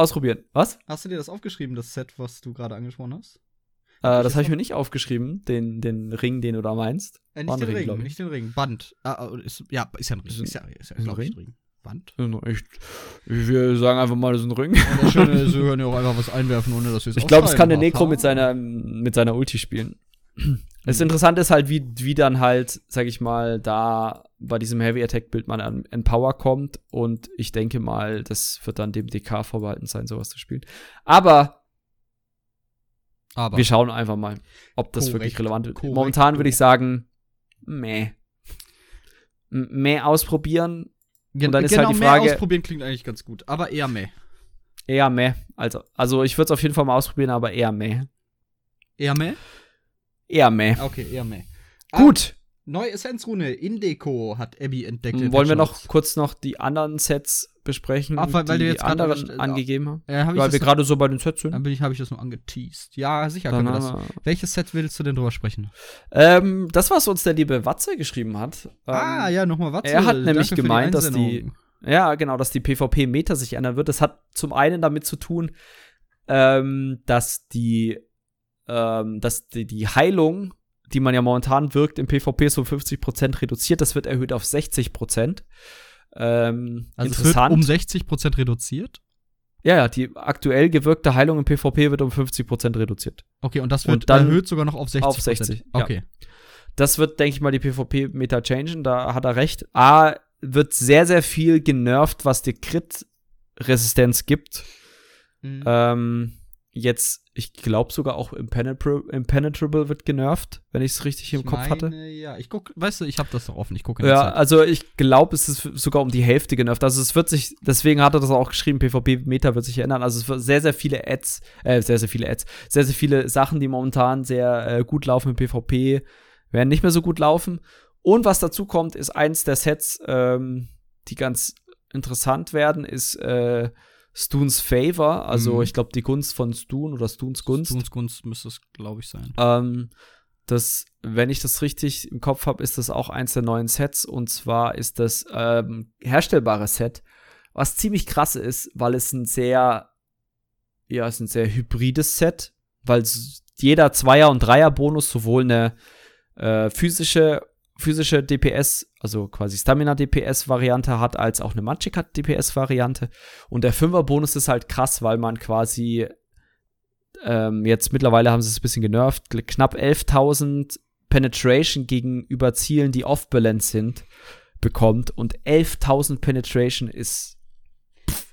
Ausprobieren. Was? Hast du dir das aufgeschrieben, das Set, was du gerade angesprochen hast? Äh, das habe ich mir nicht aufgeschrieben, den, den Ring, den du da meinst. Äh, nicht den Ring, ich. nicht den Ring. Band. Ah, ah, ist, ja, ist ja ein Ring. Ist ja, ist ja, ist ein Ring? Ring. Band? Ich, wir sagen einfach mal, das ist ein Ring. Und das Schöne ist, wir können ja auch einfach was einwerfen, ohne dass wir es Ich glaube, es kann der. Necro mit seiner, mit seiner Ulti spielen. Das Interessante ist halt, wie, wie dann halt, sag ich mal, da bei diesem Heavy Attack Bild man an Empower kommt und ich denke mal, das wird dann dem DK vorbehalten sein, sowas zu spielen. Aber Aber wir schauen einfach mal, ob das Korrekt, wirklich relevant ist. korrekt. Momentan würde ich sagen, meh. M- Mehr ausprobieren, Gen dann ist genau, halt die mehr Frage- ausprobieren klingt eigentlich ganz gut, aber eher meh. eher meh. Also, also ich würde es auf jeden Fall mal ausprobieren, aber eher meh. Eher meh? Eher meh. Okay, eher meh. Gut. Neue Essenzrune, Indeco hat Abby entdeckt. in Wollen wir noch kurz noch die anderen Sets besprechen, Ach, weil- weil die du jetzt die gerade anderen angesch- äh, angegeben haben? Äh, hab Weil wir gerade so bei den Sets sind. Dann bin ich, habe ich das nur angeteased. Ja, sicher Dann können wir das. wir- Welches Set willst du denn drüber sprechen? Ähm, das, was uns der liebe Watze geschrieben hat. Ähm, ah, ja, nochmal was. er hat nämlich gemeint, dass die- Ja, genau, dass die PvP-Meta sich ändern wird. Das hat zum einen damit zu tun, ähm, dass die, ähm, dass die, die Heilung, die man ja momentan wirkt, im PvP so 50% reduziert. Das wird erhöht auf 60%. Ähm, Also es wird interessant. um 60% reduziert. ja, ja, die aktuell gewirkte Heilung im PvP wird um 50% reduziert. Okay, und das Und wird dann erhöht sogar noch auf 60%. auf 60, ja. Okay. Das wird, denke ich mal, die PvP-Meta changen, da hat er recht. A, wird sehr, sehr viel genervt, was die Crit-Resistenz gibt. Mhm. Ähm, jetzt, ich glaube sogar auch Impenetr Impenetrable wird genervt, wenn ich es richtig im Ich Kopf hatte. meine, Ja, ich guck, weißt du, ich habe das doch offen, ich gucke Ja, also ich glaube, es ist sogar um die Hälfte genervt. Also es wird sich, deswegen hat er das auch geschrieben, PvP-Meta wird sich ändern. Also es wird sehr, sehr viele Ads, äh, sehr, sehr viele Ads, sehr, sehr viele Sachen, die momentan sehr äh, gut laufen im PvP, werden nicht mehr so gut laufen. Und was dazu kommt, ist eins der Sets, ähm, die ganz interessant werden, ist äh, Stuns Favor. Also Mhm. ich glaube, die Gunst von Stun oder Stuns Gunst. Gunst, Gunst müsste es, glaube ich, sein. Ähm, das, wenn ich das richtig im Kopf habe, ist das auch eins der neuen Sets. Und zwar ist das ähm, herstellbares Set, was ziemlich krass ist, weil es ein sehr, ja, es ist ein sehr hybrides Set, weil jeder Zweier- und Dreier-Bonus sowohl eine äh, physische, physische DPS, also quasi Stamina-DPS-Variante hat, als auch eine Magicka-DPS-Variante. Und der Fünfer-Bonus ist halt krass, weil man quasi ähm, jetzt mittlerweile haben sie es ein bisschen genervt, knapp 11.000 Penetration gegenüber Zielen, die off-balance sind, bekommt. Und 11.000 Penetration ist,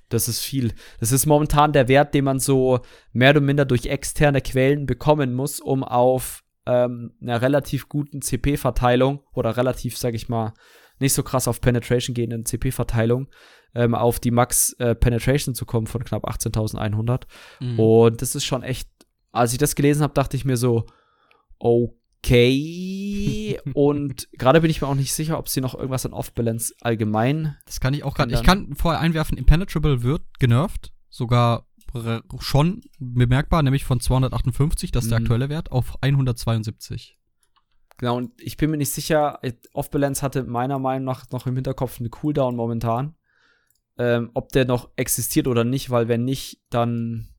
das ist viel. Das ist momentan der Wert, den man so mehr oder minder durch externe Quellen bekommen muss, um auf ähm, einer relativ guten CP-Verteilung oder relativ, sag ich mal, nicht so krass auf Penetration gehenden CP-Verteilung ähm, auf die Max äh, Penetration zu kommen von knapp 18.100. Mhm. Und das ist schon echt, als ich das gelesen habe, dachte ich mir so, okay. und gerade bin ich mir auch nicht sicher, ob sie noch irgendwas an Off-Balance allgemein. Das kann ich auch gerade. Ich kann vorher einwerfen, Impenetrable wird genervt, sogar schon bemerkbar, nämlich von 258, das ist mhm. der aktuelle Wert, auf 172. Genau, und ich bin mir nicht sicher, Off-Balance hatte meiner Meinung nach noch im Hinterkopf eine Cooldown momentan. Ähm, ob der noch existiert oder nicht, weil wenn nicht, dann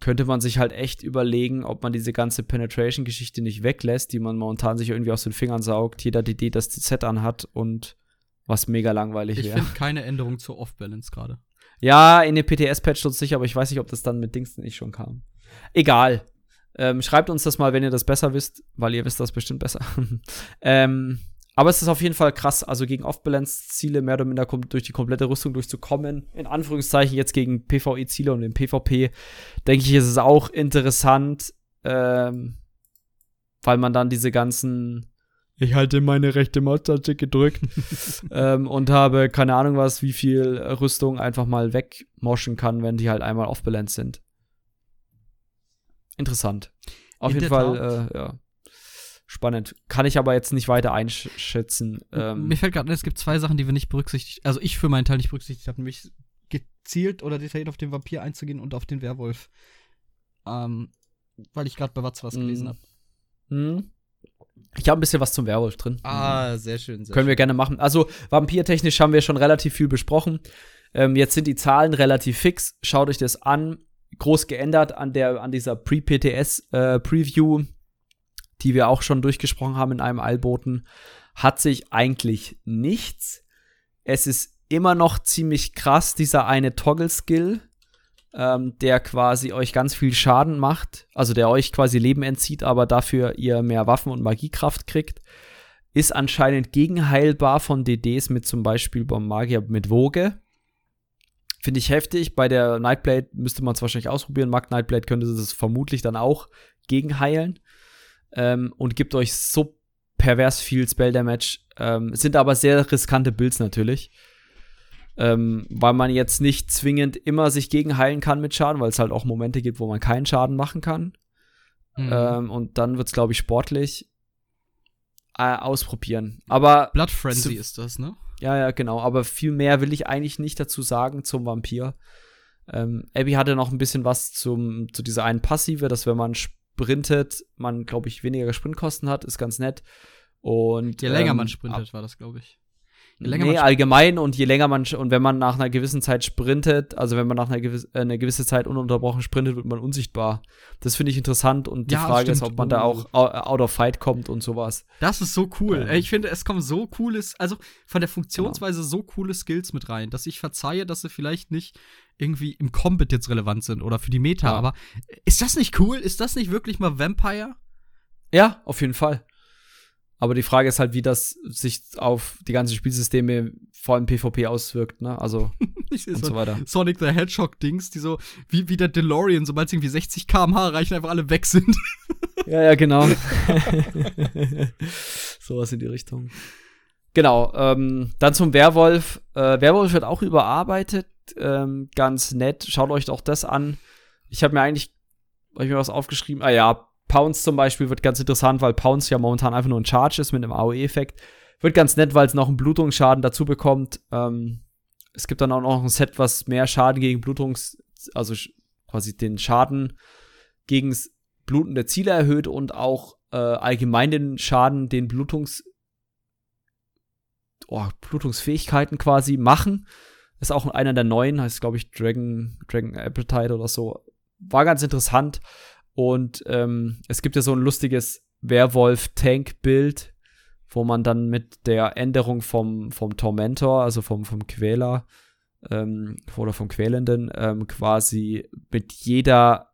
könnte man sich halt echt überlegen, ob man diese ganze Penetration-Geschichte nicht weglässt, die man momentan sich irgendwie aus den Fingern saugt. Jeder die Idee, das Set anhat und was mega langweilig wäre. Ich finde keine Änderung zur Off-Balance gerade. Ja, in den PTS-Patch tut sicher, aber ich weiß nicht, ob das dann mit Dings nicht schon kam. Egal. Ähm, schreibt uns das mal, wenn ihr das besser wisst, weil ihr wisst das bestimmt besser. ähm, aber es ist auf jeden Fall krass, also gegen Off-Balance-Ziele mehr oder minder durch die komplette Rüstung durchzukommen. In Anführungszeichen jetzt gegen PvE-Ziele und den PvP, denke ich, ist es auch interessant, ähm, weil man dann diese ganzen ich halte meine rechte Maustaste gedrückt ähm, und habe keine Ahnung was, wie viel Rüstung einfach mal wegmoschen kann, wenn die halt einmal off-balance sind. Interessant. Auf In jeden Fall, äh, ja. Spannend. Kann ich aber jetzt nicht weiter einschätzen. Ähm, Mir fällt gerade es gibt zwei Sachen, die wir nicht berücksichtigt, also ich für meinen Teil nicht berücksichtigt habe, nämlich gezielt oder detailliert auf den Vampir einzugehen und auf den Werwolf. Ähm, weil ich gerade bei Watz was gelesen habe. Mhm. Ich habe ein bisschen was zum Werwolf drin. Ah, sehr schön. Sehr Können wir gerne machen. Also, vampirtechnisch haben wir schon relativ viel besprochen. Ähm, jetzt sind die Zahlen relativ fix. Schaut euch das an. Groß geändert an, der, an dieser Pre-PTS-Preview, äh, die wir auch schon durchgesprochen haben in einem Eilboten, hat sich eigentlich nichts. Es ist immer noch ziemlich krass, dieser eine Toggle-Skill ähm, der quasi euch ganz viel Schaden macht, also der euch quasi Leben entzieht, aber dafür ihr mehr Waffen und Magiekraft kriegt, ist anscheinend gegenheilbar von DDs mit zum Beispiel beim Magier mit Woge. Finde ich heftig. Bei der Nightblade müsste man es wahrscheinlich ausprobieren. Mag Nightblade könnte es vermutlich dann auch gegenheilen. Ähm, und gibt euch so pervers viel Spell Damage. Ähm, sind aber sehr riskante Builds natürlich. Ähm, weil man jetzt nicht zwingend immer sich gegenheilen kann mit Schaden, weil es halt auch Momente gibt, wo man keinen Schaden machen kann. Mhm. Ähm, und dann wird es, glaube ich, sportlich äh, ausprobieren. Aber. Blood Frenzy ist das, ne? Ja, ja, genau. Aber viel mehr will ich eigentlich nicht dazu sagen zum Vampir. Ähm, Abby hatte noch ein bisschen was zum, zu dieser einen Passive, dass wenn man sprintet, man, glaube ich, weniger Sprintkosten hat, ist ganz nett. Und, Je länger ähm, man sprintet, war das, glaube ich. Je länger nee, allgemein und je länger man und wenn man nach einer gewissen Zeit sprintet, also wenn man nach einer gewiss, äh, eine gewisse Zeit ununterbrochen sprintet, wird man unsichtbar. Das finde ich interessant und die ja, Frage ist, ob man da auch out of fight kommt und sowas. Das ist so cool. Ähm. Ich finde, es kommen so cooles, also von der Funktionsweise genau. so coole Skills mit rein, dass ich verzeihe, dass sie vielleicht nicht irgendwie im Combat jetzt relevant sind oder für die Meta, ja. aber ist das nicht cool? Ist das nicht wirklich mal Vampire? Ja, auf jeden Fall. Aber die Frage ist halt, wie das sich auf die ganzen Spielsysteme, vor allem PvP, auswirkt, ne? Also und so, so weiter. Sonic the Hedgehog-Dings, die so, wie, wie der DeLorean, sobald sie irgendwie 60 km/h reichen, einfach alle weg sind. ja, ja, genau. Sowas in die Richtung. Genau, ähm, dann zum Werwolf. Äh, Werwolf wird auch überarbeitet, ähm, ganz nett. Schaut euch doch das an. Ich habe mir eigentlich, hab ich mir was aufgeschrieben. Ah ja, Pounce zum Beispiel wird ganz interessant, weil Pounce ja momentan einfach nur ein Charge ist mit einem AOE-Effekt. Wird ganz nett, weil es noch einen Blutungsschaden dazu bekommt. Ähm, es gibt dann auch noch ein Set, was mehr Schaden gegen Blutungs-, also quasi den Schaden gegen blutende Ziele erhöht und auch äh, allgemein den Schaden, den Blutungs-, oh, Blutungsfähigkeiten quasi machen. Ist auch einer der neuen, heißt glaube ich Dragon, Dragon Appetite oder so. War ganz interessant. Und ähm, es gibt ja so ein lustiges Werwolf-Tank-Bild, wo man dann mit der Änderung vom, vom Tormentor, also vom, vom Quäler ähm, oder vom Quälenden, ähm, quasi mit jeder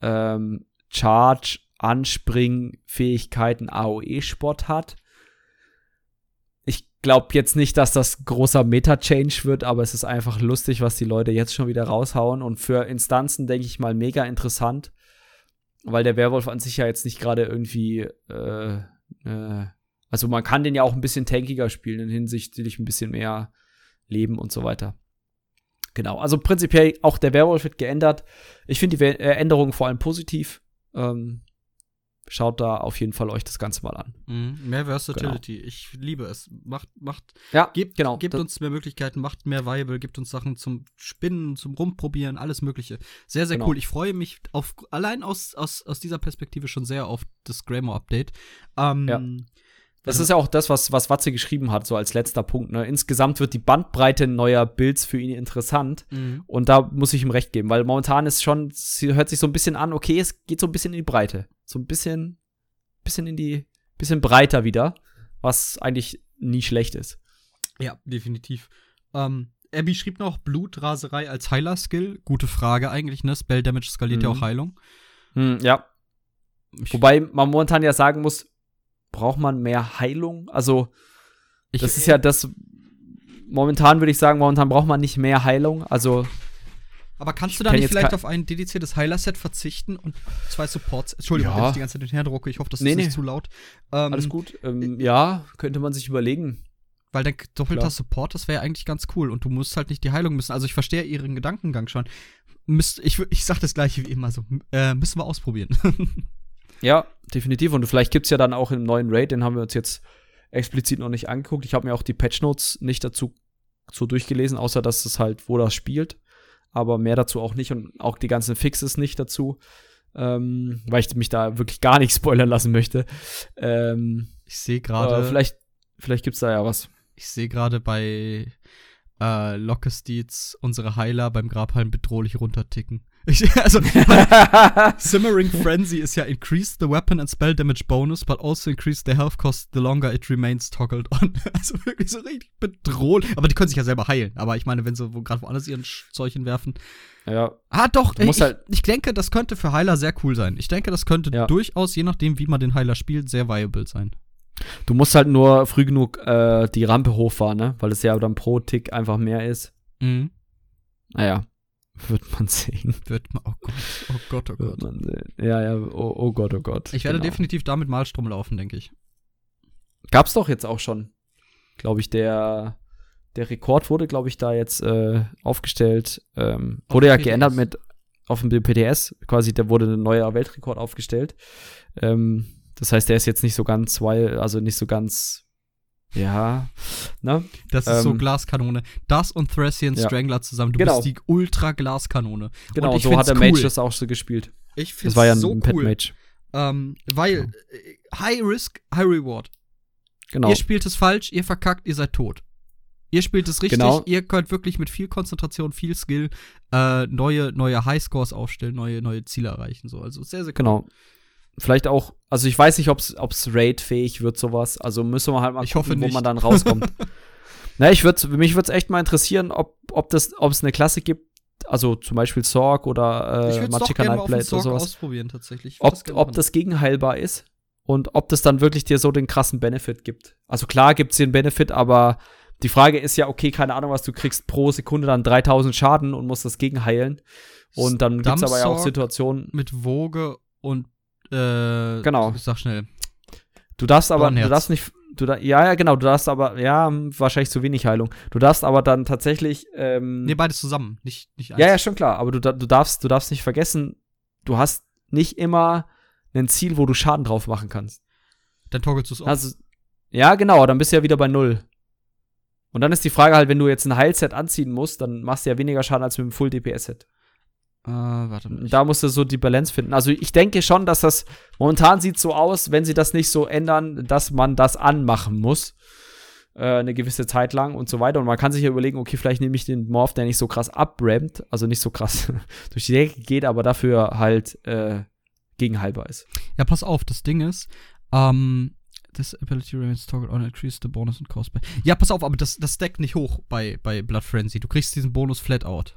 ähm, Charge, Anspring, Fähigkeiten AOE-Spot hat. Ich glaube jetzt nicht, dass das großer Meta-Change wird, aber es ist einfach lustig, was die Leute jetzt schon wieder raushauen. Und für Instanzen denke ich mal mega interessant weil der Werwolf an sich ja jetzt nicht gerade irgendwie äh, äh, Also man kann den ja auch ein bisschen tankiger spielen, hinsichtlich ein bisschen mehr Leben und so weiter. Genau, also prinzipiell auch der Werwolf wird geändert. Ich finde die äh, Änderungen vor allem positiv. Ähm, schaut da auf jeden Fall euch das Ganze mal an. Mhm. Mehr Versatility. Genau. Ich liebe es. Macht, macht, ja, gebt, genau. Gebt uns mehr Möglichkeiten, macht mehr Viable, gibt uns Sachen zum Spinnen, zum Rumprobieren, alles Mögliche. Sehr, sehr genau. cool. Ich freue mich auf, allein aus, aus, aus dieser Perspektive schon sehr auf das Grammar-Update. Ähm, ja. Das ist ja auch das, was, was Watze geschrieben hat, so als letzter Punkt. Ne? Insgesamt wird die Bandbreite neuer Builds für ihn interessant. Mhm. Und da muss ich ihm recht geben, weil momentan ist schon, sie hört sich so ein bisschen an, okay, es geht so ein bisschen in die Breite. So ein bisschen, bisschen in die, bisschen breiter wieder, was eigentlich nie schlecht ist. Ja, definitiv. Ähm, Abby schrieb noch Blutraserei als Heiler-Skill. Gute Frage eigentlich, ne? Spell Damage skaliert mhm. ja auch Heilung. Mhm, ja. Ich Wobei man momentan ja sagen muss, braucht man mehr Heilung? Also, ich, das ist ja das. Momentan würde ich sagen, momentan braucht man nicht mehr Heilung. Also. Aber kannst du da nicht vielleicht auf ein dediziertes Heiler-Set verzichten und zwei Supports? Entschuldigung, ja. wenn ich die ganze Zeit den. Ich hoffe, das nee, ist nee. nicht zu laut. Ähm, Alles gut. Ähm, ja, könnte man sich überlegen. Weil dein doppelter Klar. Support, das wäre eigentlich ganz cool. Und du musst halt nicht die Heilung müssen. Also ich verstehe ihren Gedankengang schon. Müsst, ich, ich sag das gleiche wie immer so. Äh, müssen wir ausprobieren. Ja, definitiv. Und vielleicht gibt es ja dann auch im neuen Raid, den haben wir uns jetzt explizit noch nicht angeguckt. Ich habe mir auch die Patch Notes nicht dazu so durchgelesen, außer dass es halt, wo das spielt. Aber mehr dazu auch nicht und auch die ganzen Fixes nicht dazu, ähm, weil ich mich da wirklich gar nicht spoilern lassen möchte. Ähm, ich sehe gerade. Vielleicht, vielleicht gibt es da ja was. Ich sehe gerade bei äh, Lockesteeds unsere Heiler beim Grabhalm bedrohlich runterticken. Ich, also, Simmering Frenzy ist ja increase the weapon and spell damage bonus, but also increase the health cost the longer it remains toggled on. Also wirklich so richtig bedrohlich. Aber die können sich ja selber heilen. Aber ich meine, wenn sie wo, gerade woanders ihren Zeug hinwerfen. Ja. Ah, doch. Ich, halt ich denke, das könnte für Heiler sehr cool sein. Ich denke, das könnte ja. durchaus, je nachdem, wie man den Heiler spielt, sehr viable sein. Du musst halt nur früh genug äh, die Rampe hochfahren, ne? Weil es ja dann pro Tick einfach mehr ist. Mhm. Naja, wird man sehen. Wird man, oh Gott, oh Gott, oh Gott. man sehen. Ja, ja, oh, oh Gott, oh Gott. Ich werde genau. definitiv damit Malstrom laufen, denke ich. Gab's doch jetzt auch schon, glaube ich, der, der Rekord wurde, glaube ich, da jetzt äh, aufgestellt. Ähm, wurde ja PTS. geändert mit auf dem PTS, quasi, da wurde ein neuer Weltrekord aufgestellt. Ähm, das heißt, der ist jetzt nicht so ganz, also nicht so ganz, ja, ne? Das ist ähm, so Glaskanone. Das und Thracian ja. Strangler zusammen. Du genau. bist die Ultra-Glaskanone. Genau, so hat der cool. Mage das auch so gespielt. Ich finde Das war ja ein, so Pet cool. Mage. Ähm, weil ja. Äh, High Risk, High Reward. Genau. Ihr spielt es falsch, ihr verkackt, ihr seid tot. Ihr spielt es richtig, genau. ihr könnt wirklich mit viel Konzentration, viel Skill äh, neue, neue Highscores aufstellen, neue, neue Ziele erreichen. So. Also sehr, sehr cool. Genau vielleicht auch, also ich weiß nicht, ob es raid-fähig wird, sowas. Also müssen wir halt mal ich gucken, wo man dann rauskommt. Na, ich würde, mich würde es echt mal interessieren, ob, ob das, ob es eine Klasse gibt, also zum Beispiel Sorg oder äh, Magicka Nightblade oder sowas. ausprobieren tatsächlich. Ob, das, ob das gegenheilbar ist und ob das dann wirklich dir so den krassen Benefit gibt. Also klar gibt es den Benefit, aber die Frage ist ja, okay, keine Ahnung, was du kriegst pro Sekunde dann 3000 Schaden und musst das gegenheilen. Und dann gibt es aber ja auch Situationen. Mit Woge und äh, genau. Sag schnell. Du darfst aber, du darfst nicht, du da, ja, ja, genau, du darfst aber, ja, wahrscheinlich zu wenig Heilung. Du darfst aber dann tatsächlich, ähm, Nee, beides zusammen, nicht, nicht eins. Ja, ja, schon klar, aber du, du darfst, du darfst nicht vergessen, du hast nicht immer ein Ziel, wo du Schaden drauf machen kannst. Dann toggelst du es Also, ja, genau, dann bist du ja wieder bei Null. Und dann ist die Frage halt, wenn du jetzt ein Heilset anziehen musst, dann machst du ja weniger Schaden als mit einem Full-DPS-Set. Äh, warte mal. Da musst du so die Balance finden. Also ich denke schon, dass das momentan sieht so aus, wenn sie das nicht so ändern, dass man das anmachen muss. Äh, eine gewisse Zeit lang und so weiter. Und man kann sich ja überlegen, okay, vielleicht nehme ich den Morph, der nicht so krass abrampt, also nicht so krass durch die Decke geht, aber dafür halt äh, gegenhaltbar ist. Ja, pass auf, das Ding ist, ähm, this ability remains toggled on increase the bonus and cost. Ja, pass auf, aber das, das stackt nicht hoch bei, bei Blood Frenzy. Du kriegst diesen Bonus flat out.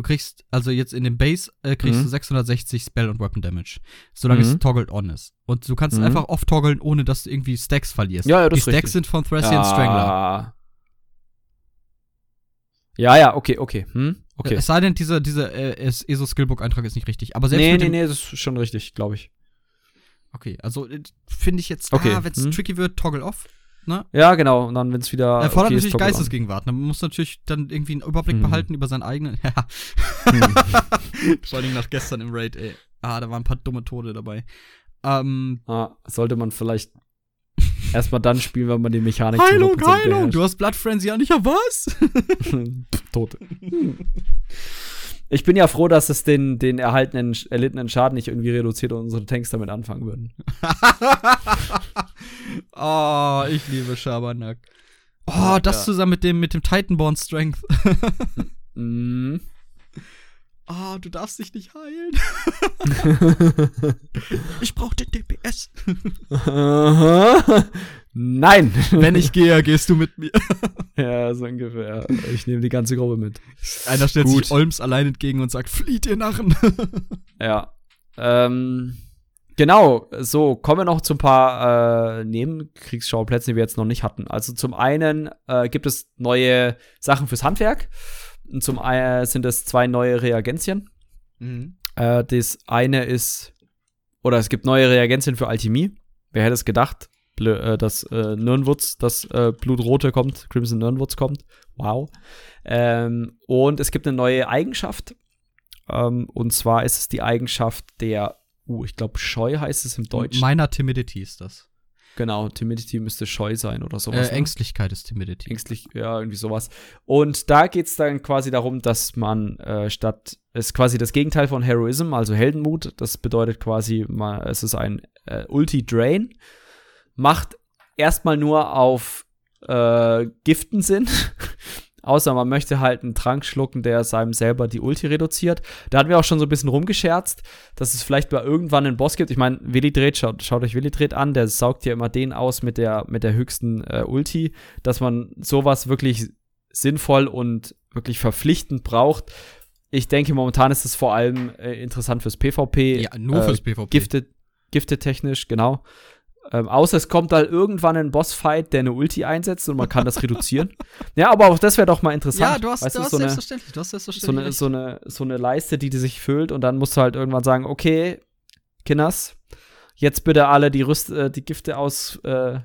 Du kriegst, also jetzt in dem Base äh, kriegst mhm. du 660 Spell und Weapon Damage, solange mhm. es toggled on ist. Und du kannst mhm. einfach off toggeln, ohne dass du irgendwie Stacks verlierst. Ja, ja, das Die Stacks richtig. sind von Thracian ja. Strangler. Ja, ja, okay, okay. Hm? okay. Es sei denn, dieser, dieser äh, ESO Skillbook-Eintrag ist nicht richtig. Aber selbst nee, nee, nee, das ist schon richtig, glaube ich. Okay, also äh, finde ich jetzt, Okay, ah, wenn es hm. tricky wird, toggle off. Ja, genau. Und dann, wenn es wieder. Er fordert okay natürlich. Geistesgegenwart. ne? Man muss natürlich dann irgendwie einen Überblick Hm. behalten über seinen eigenen. Ja. Hm. Vor allem nach gestern im Raid, ey. Ah, da waren ein paar dumme Tode dabei. Ähm, Ah, sollte man vielleicht erstmal dann spielen, wenn man die Mechanik Heilung, 100% Heilung! beherrscht. Du hast Blood Frenzy ja nicht, ja was? Tote. Ich bin ja froh, dass es den, den erhaltenen, erlittenen Schaden nicht irgendwie reduziert und unsere Tanks damit anfangen würden. oh, ich liebe Schabernack. Oh, Ja, das ja. zusammen mit dem, mit dem Titanborn Strength. Mhm. Oh, du darfst dich nicht heilen. Ich brauch den DPS. Nein. Wenn ich gehe, gehst du mit mir. ja, so ungefähr. Ich nehme die ganze Gruppe mit. Einer stellt Gut. sich Olms allein entgegen und sagt, flieht ihr Narren. Ja. Ähm, genau, so, kommen wir noch zu ein paar äh, Nebenkriegsschauplätzen, die wir jetzt noch nicht hatten. Also zum einen äh, gibt es neue Sachen fürs Handwerk. Und zum einen sind es zwei neue Reagenzien. Mhm. Äh, das eine ist, oder es gibt neue Reagenzien für Alchemie. Wer hätte es gedacht, äh, dass äh, Nirnwoods, das äh, Blutrote kommt, Crimson Nirnwoods kommt. Wow. Ähm, und es gibt eine neue Eigenschaft. Ähm, und zwar ist es die Eigenschaft der, uh, ich glaube, Scheu heißt es im Deutschen. Meiner Timidity ist das. genau, Timidity müsste Scheu sein oder sowas. Äh, ne? Ängstlichkeit ist Timidity. ängstlich, ja, irgendwie sowas. Und da geht es dann quasi darum, dass man äh, statt, ist quasi das Gegenteil von Heroism, also Heldenmut, das bedeutet quasi, man, es ist ein äh, Ulti-Drain, macht erstmal nur auf äh, Giften Sinn. Außer man möchte halt einen Trank schlucken, der seinem selber die Ulti reduziert. Da hatten wir auch schon so ein bisschen rumgescherzt, dass es vielleicht mal irgendwann einen Boss gibt. Ich meine, Willidred, schaut, schaut euch Willidred an, der saugt ja immer den aus mit der, mit der höchsten äh, Ulti, dass man sowas wirklich sinnvoll und wirklich verpflichtend braucht. Ich denke, momentan ist es vor allem äh, interessant fürs PvP. Ja, nur äh, fürs PvP. Gifte, Gifte technisch, genau. Ähm, außer es kommt halt irgendwann ein Bossfight, der eine Ulti einsetzt und man kann das reduzieren. Ja, aber auch das wäre doch mal interessant. Ja, du hast, Weißt du hast so eine, selbstverständlich. Du hast so, selbstverständlich. eine, so, eine, so eine Leiste, die, die sich füllt und dann musst du halt irgendwann sagen, okay, Kinders, jetzt bitte alle die, Rüst, äh, die Gifte aus, äh,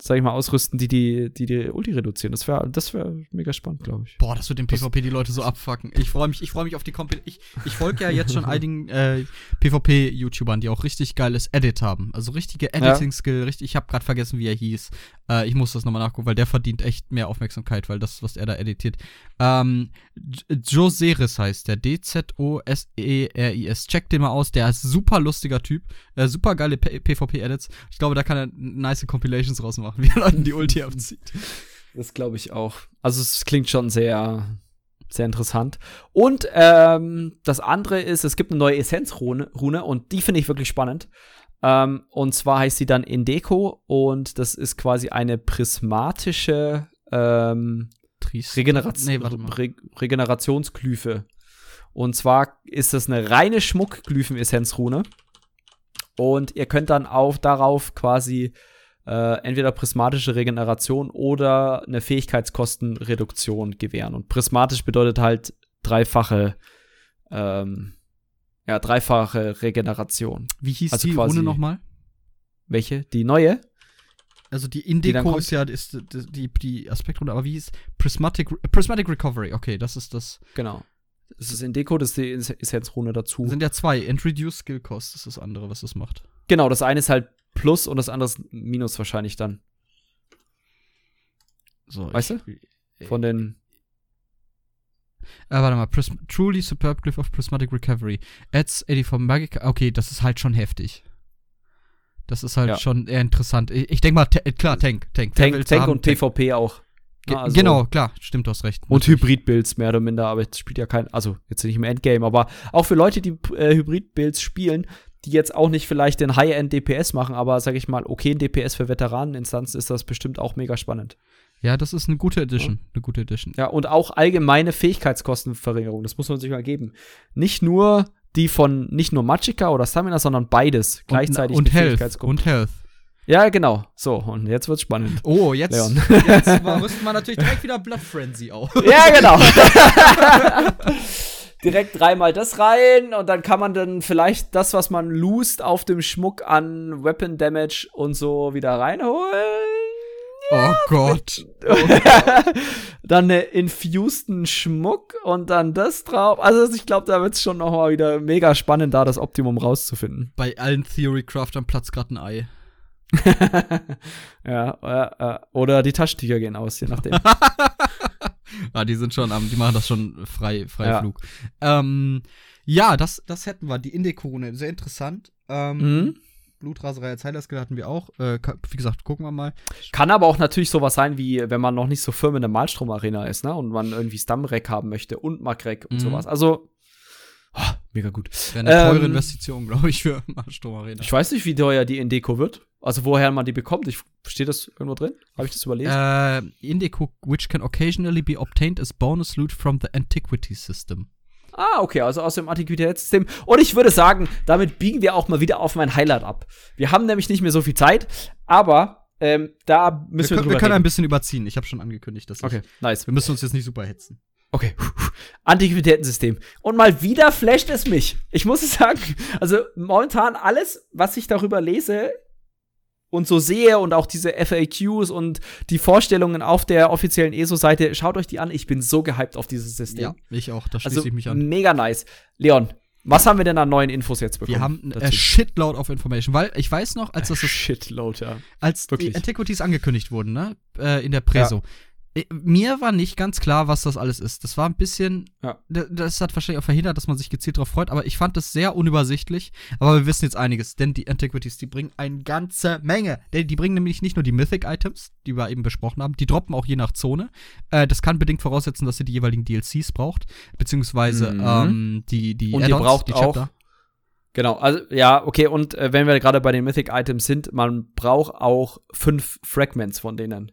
sag ich mal, ausrüsten, die die, die, die Ulti reduzieren. Das wäre das wär mega spannend, glaube ich. Boah, das wird im PvP die Leute so abfucken. Ich freue mich, ich freue mich auf die Kompil Ich, ich folge ja jetzt schon einigen äh, PvP-YouTubern, die auch richtig geiles Edit haben. Also richtige Editing-Skill, richtig. Ich habe gerade vergessen, wie er hieß. Äh, ich muss das nochmal nachgucken, weil der verdient echt mehr Aufmerksamkeit, weil das, was er da editiert. Ähm, Joseris heißt der. D-Z-O-S-E-R-I-S. Checkt den mal aus. Der ist super lustiger Typ. Äh, super geile PvP-Edits. Ich glaube, da kann er nice Compilations rausmachen, wie er Leuten die Ulti abzieht. Das glaube ich auch. Also es klingt schon sehr, sehr interessant. Und ähm, das andere ist, es gibt eine neue Essenzrune Rune, und die finde ich wirklich spannend. Ähm, und zwar heißt sie dann Indeco und das ist quasi eine prismatische ähm. Regeneration, Nee. Re Regenerationsglyphe. Und zwar ist das eine reine Schmuckglyphen-Essenzrune. Und ihr könnt dann auch darauf quasi äh, entweder prismatische Regeneration oder eine Fähigkeitskostenreduktion gewähren. Und prismatisch bedeutet halt dreifache, ähm, ja, dreifache Regeneration. Wie hieß Also die Rune nochmal? Welche? Die neue? Also die Indeco kommt? ist ja ist, die, die, die Aspektrunde, aber wie hieß Prismatic, Prismatic Recovery? Okay, das ist das. Genau. Das ist in Deko, das ist die Es- Essenzrune dazu. Das sind ja zwei. And Reduce Skill Cost ist das andere, was das macht. Genau, das eine ist halt Plus und das andere ist Minus wahrscheinlich dann. So, Weißt ich, Von den. Äh, warte mal. Pris Truly Superb Glyph of Prismatic Recovery. Adds 84 Magic. Okay, das ist halt schon heftig. Das ist halt Ja. schon eher interessant. Ich, ich denke mal, äh, klar, Tank. Tank, Tank, Tank haben? und PvP auch. Ah, also- genau, klar, stimmt, du hast recht. Und. Hybrid-Builds mehr oder minder, aber jetzt spielt ja kein, also jetzt nicht im Endgame, aber auch für Leute, die äh, Hybrid-Builds spielen, die jetzt auch nicht vielleicht den High-End-DPS machen, aber sag ich mal, okay, ein DPS für Veteraneninstanzen ist das bestimmt auch mega spannend. Ja, das ist eine gute Edition. Eine gute Edition. Ja, und auch allgemeine Fähigkeitskostenverringerung, das muss man sich mal geben. Nicht nur die von, nicht nur Magicka oder Stamina, sondern beides gleichzeitig. Und, die und Health. Fähigkeitskosten. Und Health. Ja, genau. So, und jetzt wird's spannend. Oh, jetzt, Leon. jetzt rüsten wir natürlich direkt wieder Blood Frenzy auf. ja, genau. direkt dreimal das rein und dann kann man dann vielleicht das, was man lost auf dem Schmuck an Weapon Damage und so wieder reinholen. Oh Gott. dann eine infusten Schmuck und dann das drauf. Also ich glaube, da wird es schon noch mal wieder mega spannend, da das Optimum rauszufinden. Bei allen Theory-Craftern platzt gerade ein Ei. ja, äh, äh, oder die Taschentücher gehen aus, je nachdem. ah, die sind schon am, die machen das schon frei, frei Ja. Flug. Ähm, ja, das, das hätten wir. Die Indie-Krone, sehr interessant. Ähm, Mhm. Blutraserei als Highlight-Skill hatten wir auch. Äh, wie gesagt, gucken wir mal. Kann aber auch natürlich sowas sein, wie wenn man noch nicht so firm in der Malstrom-Arena ist, ne? Und man irgendwie Stamrek haben möchte und Magrek und Mhm. sowas. Also, oh, mega gut. Wäre eine teure Ähm, investition, glaube ich, für Sturm Arena. Ich weiß nicht, wie teuer die Indeko wird. Also, woher man die bekommt. Ich, steht das irgendwo drin? Habe ich das überlesen? Äh, Indico, which can occasionally be obtained as bonus loot from the Antiquity System. Ah, okay, also aus dem Antiquitätssystem. Und ich würde sagen, damit biegen wir auch mal wieder auf mein Highlight ab. Wir haben nämlich nicht mehr so viel Zeit, aber ähm, da müssen wir, Wir, können, drüber wir können ein bisschen überziehen. Ich habe schon angekündigt, dass ich, Okay, nice. wir müssen uns jetzt nicht super hetzen. Okay. Antiquitätensystem. Und mal wieder flasht es mich. Ich muss es sagen, also momentan alles, was ich darüber lese und so sehe und auch diese FAQs und die Vorstellungen auf der offiziellen ESO-Seite, schaut euch die an. Ich bin so gehypt auf dieses System. ich auch. Da schließe also ich mich an. mega nice. Leon, was haben wir denn an neuen Infos jetzt bekommen? Wir haben ein dazu? äh, Shitload of Information, weil ich weiß noch, als das, das Shitload, ja. als Wirklich. die Antiquities angekündigt wurden, ne, äh, in der Preso. Äh, Mir war nicht ganz klar, was das alles ist. Das war ein bisschen, Ja. das hat wahrscheinlich auch verhindert, dass man sich gezielt darauf freut, aber ich fand das sehr unübersichtlich. Aber wir wissen jetzt einiges, denn die Antiquities, die bringen eine ganze Menge. Denn die bringen nämlich nicht nur die Mythic-Items, die wir eben besprochen haben, die droppen auch je nach Zone. Äh, das kann bedingt voraussetzen, dass ihr die jeweiligen DLCs braucht, beziehungsweise Mhm. ähm, die, die Und ihr braucht die auch- Genau, also ja, okay, und äh, wenn wir gerade bei den Mythic-Items sind, man braucht auch fünf Fragments von denen.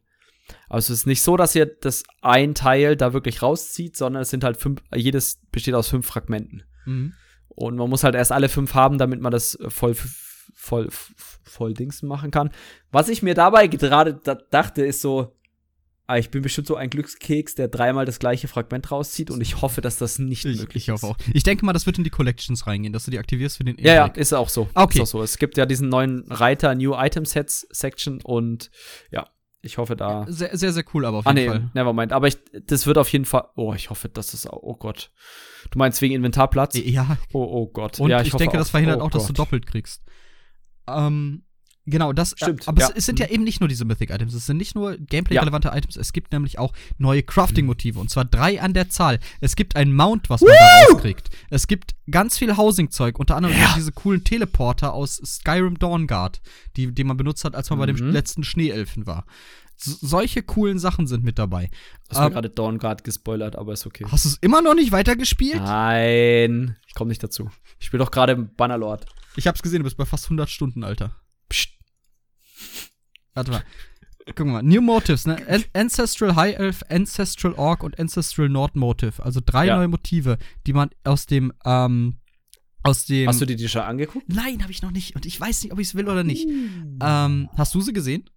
Also es ist nicht so, dass ihr das ein Teil da wirklich rauszieht, sondern es sind halt fünf, jedes besteht aus fünf Fragmenten. Mhm. Und man muss halt erst alle fünf haben, damit man das voll, voll, voll Dingsen machen kann. Was ich mir dabei gerade da dachte, ist so, ah, ich bin bestimmt so ein Glückskeks, der dreimal das gleiche Fragment rauszieht und ich hoffe, dass das nicht Ich, möglich ich hoffe ist. auch. Ich denke mal, das wird in die Collections reingehen, dass du die aktivierst für den Ja, ja, Index. ist auch so. Okay. Ist auch so. Es gibt ja diesen neuen Reiter New Item Sets Section und ja, ich hoffe da. Sehr, sehr, sehr cool, aber auf Ah, jeden nee, Fall. nevermind. Aber ich, das wird auf jeden Fall. Oh, ich hoffe, dass das auch. Oh Gott. Du meinst wegen Inventarplatz? Ja, Oh, oh Gott. und ja, ich, hoffe denke, das verhindert oh auch, dass du doppelt kriegst. Ähm, genau, das Stimmt, Aber ja. es, es sind ja eben nicht nur diese Mythic-Items, es sind nicht nur gameplay-relevante Items, es gibt nämlich auch neue Mhm. Crafting-Motive und zwar drei an der Zahl. Es gibt ein Mount, was man da rauskriegt. Es gibt ganz viel Housing-Zeug, unter anderem Ja. diese coolen Teleporter aus Skyrim Dawnguard, die, die man benutzt hat, als man bei dem Mhm. letzten Schneeelfen war. S solche coolen Sachen sind mit dabei. Hast du Ähm, gerade Dawnguard gespoilert, aber ist okay. Hast du es immer noch nicht weitergespielt? Nein, ich komme nicht dazu. Ich spiele doch gerade im Bannerlord. Ich hab's gesehen, du bist bei fast 100 Stunden, Alter. Warte mal. Guck mal, New Motives, ne? An Ancestral High Elf, Ancestral Orc und Ancestral Nord Motive. Also drei Ja. neue Motive, die man aus dem, ähm, aus dem. Hast du dir die schon angeguckt? Nein, habe ich noch nicht. Und ich weiß nicht, ob ich es will oder nicht. Ähm, hast du sie gesehen?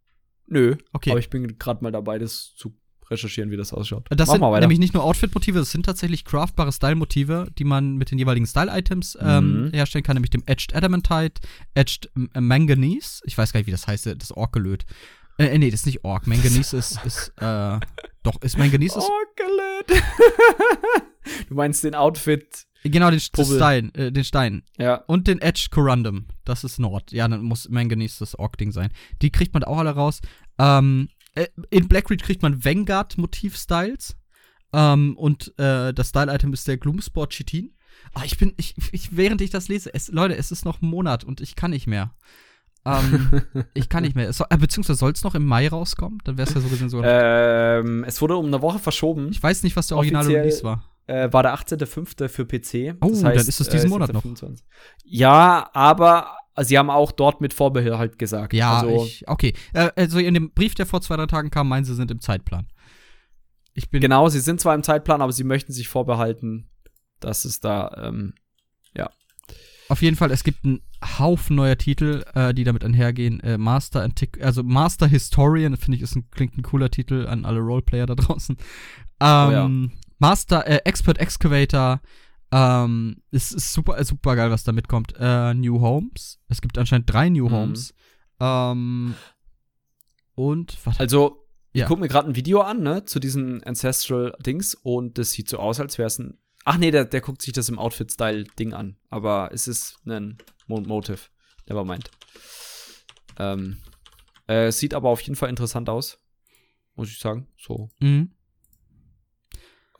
Nö. Okay. Aber ich bin gerade mal dabei, das zu recherchieren, wie das ausschaut. Das Mach sind nämlich nicht nur Outfit-Motive, das sind tatsächlich craftbare Style-Motive, die man mit den jeweiligen Style-Items ähm, Mhm. herstellen kann, nämlich dem Edged Adamantite, Edged äh, Manganese. Ich weiß gar nicht, wie das heißt, das Orkelöt. Äh, äh, nee, das ist nicht Ork. Manganese ist, ist, äh, doch, ist Manganese ist, Orkelet. du meinst den Outfit. genau, den, Puzzle. Stein, äh, den Stein. Ja. Und den Edged Corundum, das ist Nord. Ja, dann muss Manganese das Ork-Ding sein. Die kriegt man auch alle raus. Ähm, äh, in Blackreach kriegt man Vanguard-Motiv-Styles. Ähm, und äh, das Style-Item ist der Gloomsport Chitin. Ah, ich bin, ich, ich, während ich das lese, es, Leute, es ist noch ein Monat und ich kann nicht mehr. Ähm, ich kann nicht mehr. Soll, äh, beziehungsweise soll es noch im Mai rauskommen? Dann wäre es ja so gesehen sogar. ähm, es wurde um eine Woche verschoben. ich weiß nicht, was der originale Release war. Äh, war der 18.05. für PC. Oh, dann ist es diesen jetzt Monat noch. 25. Ja, aber sie haben auch dort mit Vorbehalt gesagt. Ja, also, ich, okay. Äh, also in dem Brief, der vor zwei, drei Tagen kam, meinen sie sind im Zeitplan. Ich bin genau, sie sind zwar im Zeitplan, aber sie möchten sich vorbehalten, dass es da, ähm, Auf jeden Fall, es gibt einen Haufen neuer Titel, äh, die damit einhergehen. Äh, Master Antiq also Master Historian, finde ich, ist ein, klingt ein cooler Titel an alle Roleplayer da draußen. Ähm, ja. Master, äh, Expert Excavator, Ähm, es ist super, super geil, was da mitkommt. Äh, New Homes. Es gibt anscheinend drei New Mhm. Homes. Ähm, und was? Also, ich Ja. gucke mir gerade ein Video an, ne, zu diesen Ancestral-Dings und das sieht so aus, als wäre es ein. Ach nee, der, der guckt sich das im Outfit-Style-Ding an. Aber es ist ein Mo Motive. Nevermind. Ähm, äh, es sieht aber auf jeden Fall interessant aus. Muss ich sagen. So. Mhm.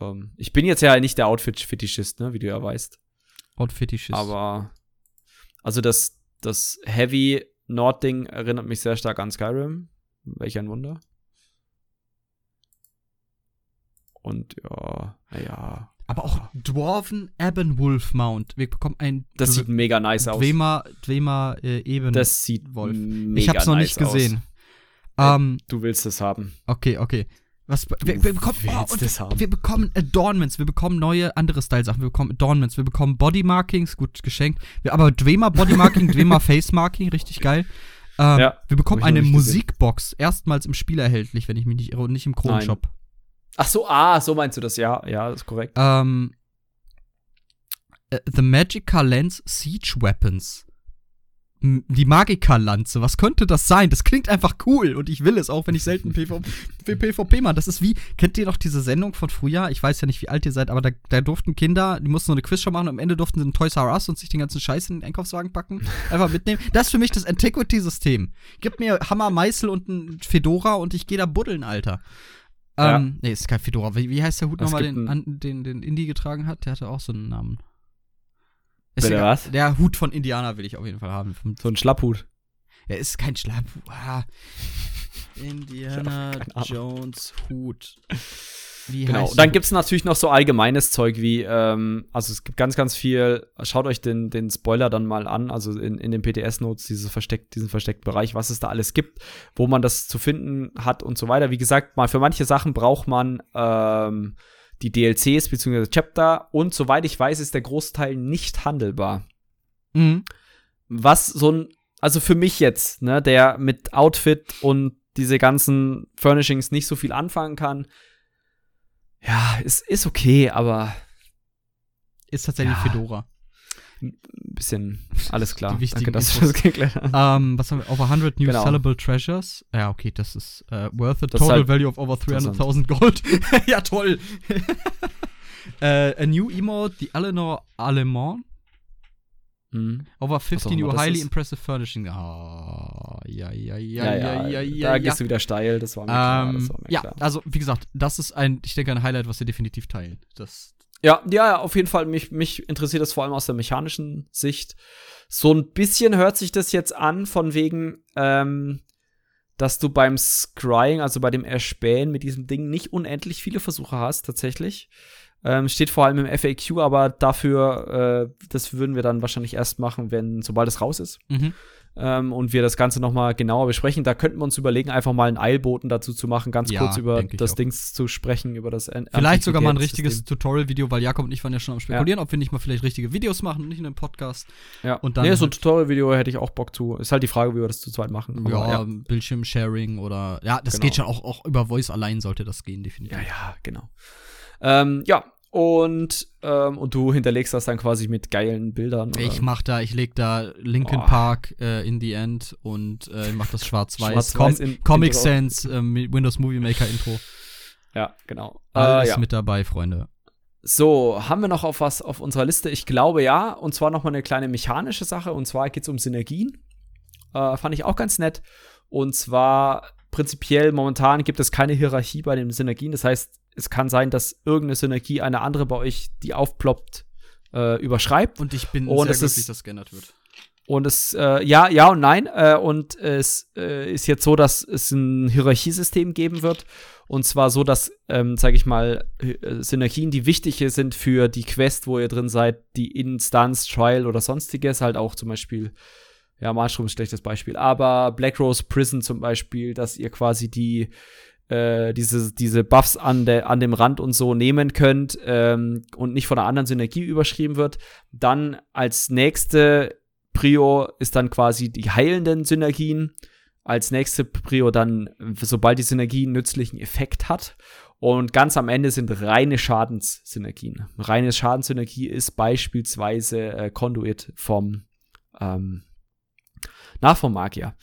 Ähm, ich bin jetzt ja nicht der Outfit-Fetischist, ne, wie du ja weißt. Outfetisch ist. Aber also das, das Heavy Nord-Ding erinnert mich sehr stark an Skyrim. Welch ein Wunder. Und ja, naja. Aber auch Dwarven Ebbenwolf Mount. Wir bekommen ein Das sieht mega nice aus. Dwemer, Dwemer äh, Eben. Das sieht Wolf. mega ich hab's noch nice nicht gesehen. Aus. Ähm, Du willst es haben. okay, okay. Was, wir, wir bekommen, oh, haben. wir bekommen Adornments, wir bekommen neue andere Style-Sachen, wir bekommen Adornments, wir bekommen Bodymarkings, gut geschenkt. Wir, aber Dwemer Bodymarking, Dwemer Facemarking, richtig geil. Ähm, Ja, wir bekommen eine nicht gesehen. Musikbox, erstmals im Spiel erhältlich, wenn ich mich nicht irre, und nicht im Kronenshop. Ach so, ah, so meinst du das, ja, ja, das ist korrekt. Ähm, äh, The Magica Lens Siege Weapons. Die Magica-Lanze, was könnte das sein? Das klingt einfach cool und ich will es auch, wenn ich selten PV PvP mache. Das ist wie, kennt ihr noch diese Sendung von früher? Ich weiß ja nicht, wie alt ihr seid, aber da, da durften Kinder, die mussten so eine Quizshow machen und am Ende durften sie einen Toys R Us und sich den ganzen Scheiß in den Einkaufswagen packen. Einfach mitnehmen. Das ist für mich das Antiquity-System. Gib mir Hammer, Meißel und ein Fedora und ich gehe da buddeln, Alter. Ja. Ähm, nee, ist kein Fedora. Wie, wie heißt der Hut nochmal, den, den, den Indie getragen hat? Der hatte auch so einen Namen. Bitte was? Der Hut von Indianer will ich auf jeden Fall haben. So ein Schlapphut. Er ist kein Schlapphut. Ah. Indiana. Jones Hut. Wie Genau. dann der? gibt's natürlich noch so allgemeines Zeug wie, ähm, also es gibt ganz, ganz viel, schaut euch den, den Spoiler dann mal an, also in, in den PTS-Notes, diese versteckt, diesen versteckten Bereich, was es da alles gibt, wo man das zu finden hat und so weiter. Wie gesagt, mal für manche Sachen braucht man ähm, die DLCs bzw. Chapter und soweit ich weiß, ist der Großteil nicht handelbar. Mhm. was so ein, also für mich jetzt, ne, der mit Outfit und diese ganzen Furnishings nicht so viel anfangen kann, ja, ist, ist okay, aber Ist tatsächlich Ja. Fedora. Ein bisschen, alles klar. Die wichtigen Danke, dass du das geklärt hast. Ähm, was haben wir? Over 100 new Genau. sellable treasures. Ja, okay, das ist äh, worth it. Das Total halt value of over 300.000 Gold. ja, toll. äh, a new emote, the Eleanor Allemand. Mhm. Over 50 auch new das highly ist. impressive furnishing. Ah, ja, ja, ja, Ja, ja, ja, ja. da ja. gehst du wieder steil, das war mir klar. Das Ähm, war mir ja, klar. also wie gesagt, das ist ein, ich denke, ein Highlight, was wir definitiv teilen. Das, Ja, ja, auf jeden Fall. Mich, mich interessiert das vor allem aus der mechanischen Sicht. So ein bisschen hört sich das jetzt an, von wegen, ähm, dass du beim Scrying, also bei dem Erspähen mit diesem Ding, nicht unendlich viele Versuche hast, tatsächlich. Ähm, steht vor allem im FAQ, aber dafür, äh, das würden wir dann wahrscheinlich erst machen, wenn, sobald es raus ist. mhm. Ähm, und wir das Ganze noch mal genauer besprechen. Da könnten wir uns überlegen, einfach mal einen Eilboten dazu zu machen, ganz Ja, kurz über das. Dings zu sprechen, über das An- Vielleicht sogar mal ein richtiges Tutorial-Video, weil Jakob und ich waren ja schon am Spekulieren, ob wir nicht mal vielleicht richtige Videos machen und nicht nur einen Podcast. Ja, Und dann nee, so ein halt- Tutorial-Video hätte ich auch Bock zu. Ist halt die Frage, wie wir das zu zweit machen. Aber ja, ja. Bildschirmsharing oder. Ja, das Genau. geht schon auch, auch über Voice allein sollte das gehen, definitiv. ja, ja, genau. Ähm, ja, und, ähm, und du hinterlegst das dann quasi mit geilen Bildern. Oder? Ich mach da, ich leg da Linkin Oh. Park äh, in the End und äh, mach das schwarz-weiß. Schwarz-Weiß Com Comic Intro. Sans, äh, mit Windows Movie Maker Intro. Ja, genau. Alles äh, ja. mit dabei, Freunde. So, haben wir noch auf was auf unserer Liste? Ich glaube ja. Und zwar noch mal eine kleine mechanische Sache. Und zwar geht es um Synergien. Äh, fand ich auch ganz nett. Und zwar prinzipiell momentan gibt es keine Hierarchie bei den Synergien. Das heißt, es kann sein, dass irgendeine Synergie eine andere bei euch, die aufploppt, äh, überschreibt. Und ich bin Und sehr glücklich, ist- dass geändert wird. Und es, äh, ja, ja und nein. Äh, und es äh, ist jetzt so, dass es ein Hierarchiesystem geben wird. Und zwar so, dass, ähm, sage ich mal, äh, Synergien, die wichtig sind für die Quest, wo ihr drin seid, die Instanz, Trial oder sonstiges, halt auch zum Beispiel, ja, Marstrom ist ein schlechtes Beispiel, aber Black Rose Prison zum Beispiel, dass ihr quasi die äh, diese, diese Buffs an, der, an dem Rand und so nehmen könnt ähm, und nicht von einer anderen Synergie überschrieben wird. Dann als nächste Prio ist dann quasi die heilenden Synergien. Als nächste Prio dann, sobald die Synergie einen nützlichen Effekt hat. Und ganz am Ende sind reine Schadenssynergien. Reine Schadenssynergie ist beispielsweise äh, Conduit vom ähm, na, vom Magier.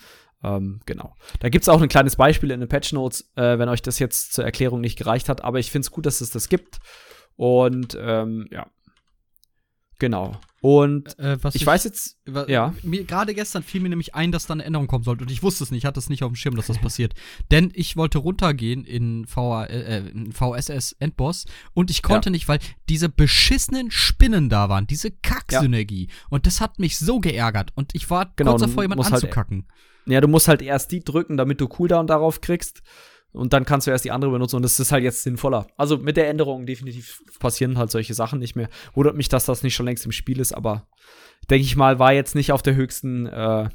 Ähm, genau. Da gibt es auch ein kleines Beispiel in den Patch Notes, äh, wenn euch das jetzt zur Erklärung nicht gereicht hat. Aber ich finde es gut, dass es das gibt. Und ähm, ja. Genau. Und Äh, was ich, weiß jetzt, ja. Gerade gestern fiel mir nämlich ein, dass da eine Änderung kommen sollte und ich wusste es nicht, ich hatte es nicht auf dem Schirm, dass das passiert. Denn ich wollte runtergehen in, VA, äh, in VSS Endboss und ich konnte nicht, weil diese beschissenen Spinnen da waren, diese Kacksynergie. Und das hat mich so geärgert und ich war Genau, kurz davor, jemanden halt- anzukacken. Ja, du musst halt erst die drücken, damit du Cooldown darauf kriegst. Und dann kannst du erst die andere benutzen. Und das ist halt jetzt sinnvoller. Also mit der Änderung definitiv passieren halt solche Sachen nicht mehr. Wundert mich, dass das nicht schon längst im Spiel ist, aber denke ich mal, war jetzt nicht auf der höchsten, äh,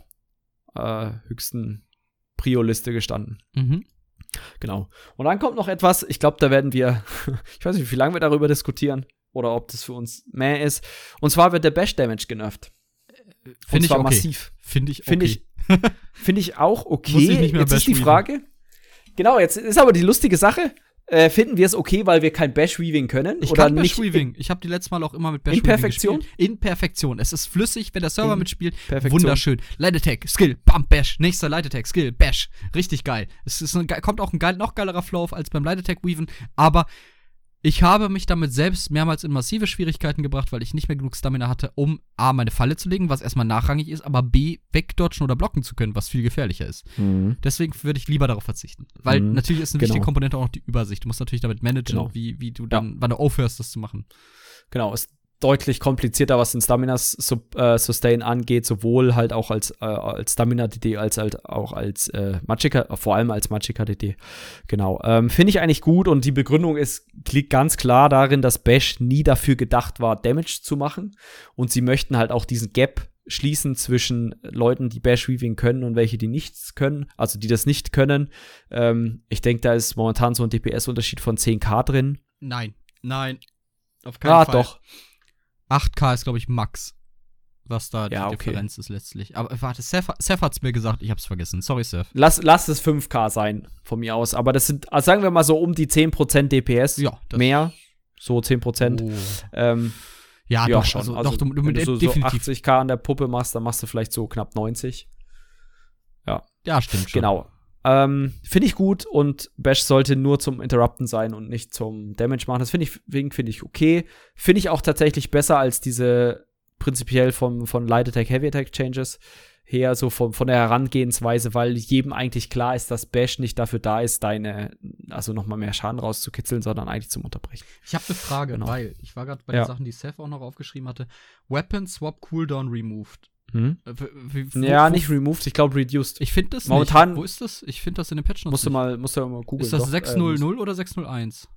äh, höchsten Prio-Liste gestanden. Mhm. Genau. Und dann kommt noch etwas, ich glaube, da werden wir, ich weiß nicht, wie lange wir darüber diskutieren oder ob das für uns mehr ist. Und zwar wird der Bash Damage genervt. Und Finde ich okay. massiv. Finde ich okay. Finde ich, finde ich auch okay. Muss ich nicht mehr jetzt ist die. Frage. Genau, jetzt ist aber die lustige Sache. Äh, finden wir es okay, weil wir kein Bash-Weaving können? Ich oder kann nicht? Bash-Weaving. Ich habe die letztes Mal auch immer mit In Bash-Weaving Perfektion? gespielt. In Perfektion. Es ist flüssig, wenn der Server In mitspielt. Perfektion. Wunderschön. Light Attack, Skill, Bam, Bash. Nächster Light Attack, Skill, Bash. Richtig geil. Es ist ein, kommt auch ein geil, noch geilerer Flow auf als beim Light Attack Weaven. Aber ich habe mich damit selbst mehrmals in massive Schwierigkeiten gebracht, weil ich nicht mehr genug Stamina hatte, um A, meine Falle zu legen, was erstmal nachrangig ist, aber B, wegdodgen oder blocken zu können, was viel gefährlicher ist. Mhm. Deswegen würde ich lieber darauf verzichten. Weil Mhm. natürlich ist eine Genau. wichtige Komponente auch noch die Übersicht. Du musst natürlich damit managen, Genau. wie, wie du dann, wann du aufhörst, das zu machen. Genau, ist deutlich komplizierter, was den Stamina Sub, äh, Sustain angeht, sowohl halt auch als, äh, als Stamina DD als halt auch als äh, Magicka, vor allem als Magicka DD. Genau. Ähm, Finde ich eigentlich gut und die Begründung ist, liegt ganz klar darin, dass Bash nie dafür gedacht war, Damage zu machen. Und sie möchten halt auch diesen Gap schließen zwischen Leuten, die Bash Weaving können und welche, die nichts können, also die das nicht können. Ähm, ich denke, da ist momentan so ein DPS-Unterschied von 10k drin. Nein, nein. Auf keinen Ah, Fall. doch. 8K ist, glaube ich, Max. Was da die Ja, okay. Differenz ist letztlich. Aber warte, Seth, Seth hat's mir gesagt, ich hab's vergessen. Sorry, Seth. Lass, lass es 5K sein, von mir aus. Aber das sind, also sagen wir mal so um die 10% DPS. Ja, Mehr. So 10%. Oh. Ähm, Ja, ja, doch, schon. Also, Also, doch, du, du, wenn du so, so definitiv. 80k an der Puppe machst, dann machst du vielleicht so knapp 90. ja, stimmt schon. Genau. Ähm, finde ich gut und Bash sollte nur zum Interrupten sein und nicht zum Damage machen. Das finde ich, finde ich okay. Finde ich auch tatsächlich besser als diese prinzipiell vom, von Light Attack, Heavy Attack Changes her, so von, von der Herangehensweise, weil jedem eigentlich klar ist, dass Bash nicht dafür da ist, deine, also nochmal mehr Schaden rauszukitzeln, sondern eigentlich zum Unterbrechen. Ich habe eine Frage, Genau. weil ich war gerade bei Ja. den Sachen, die Seth auch noch aufgeschrieben hatte. Weapon Swap Cooldown removed. Hm? Äh, wo- Ja, wo- nicht removed, ich glaube reduced. Ich finde das Momentan- nicht. Wo ist das? Ich finde das in den Patch Notes musst du mal, musst du mal googeln. Ist das doch, 600 oder 601?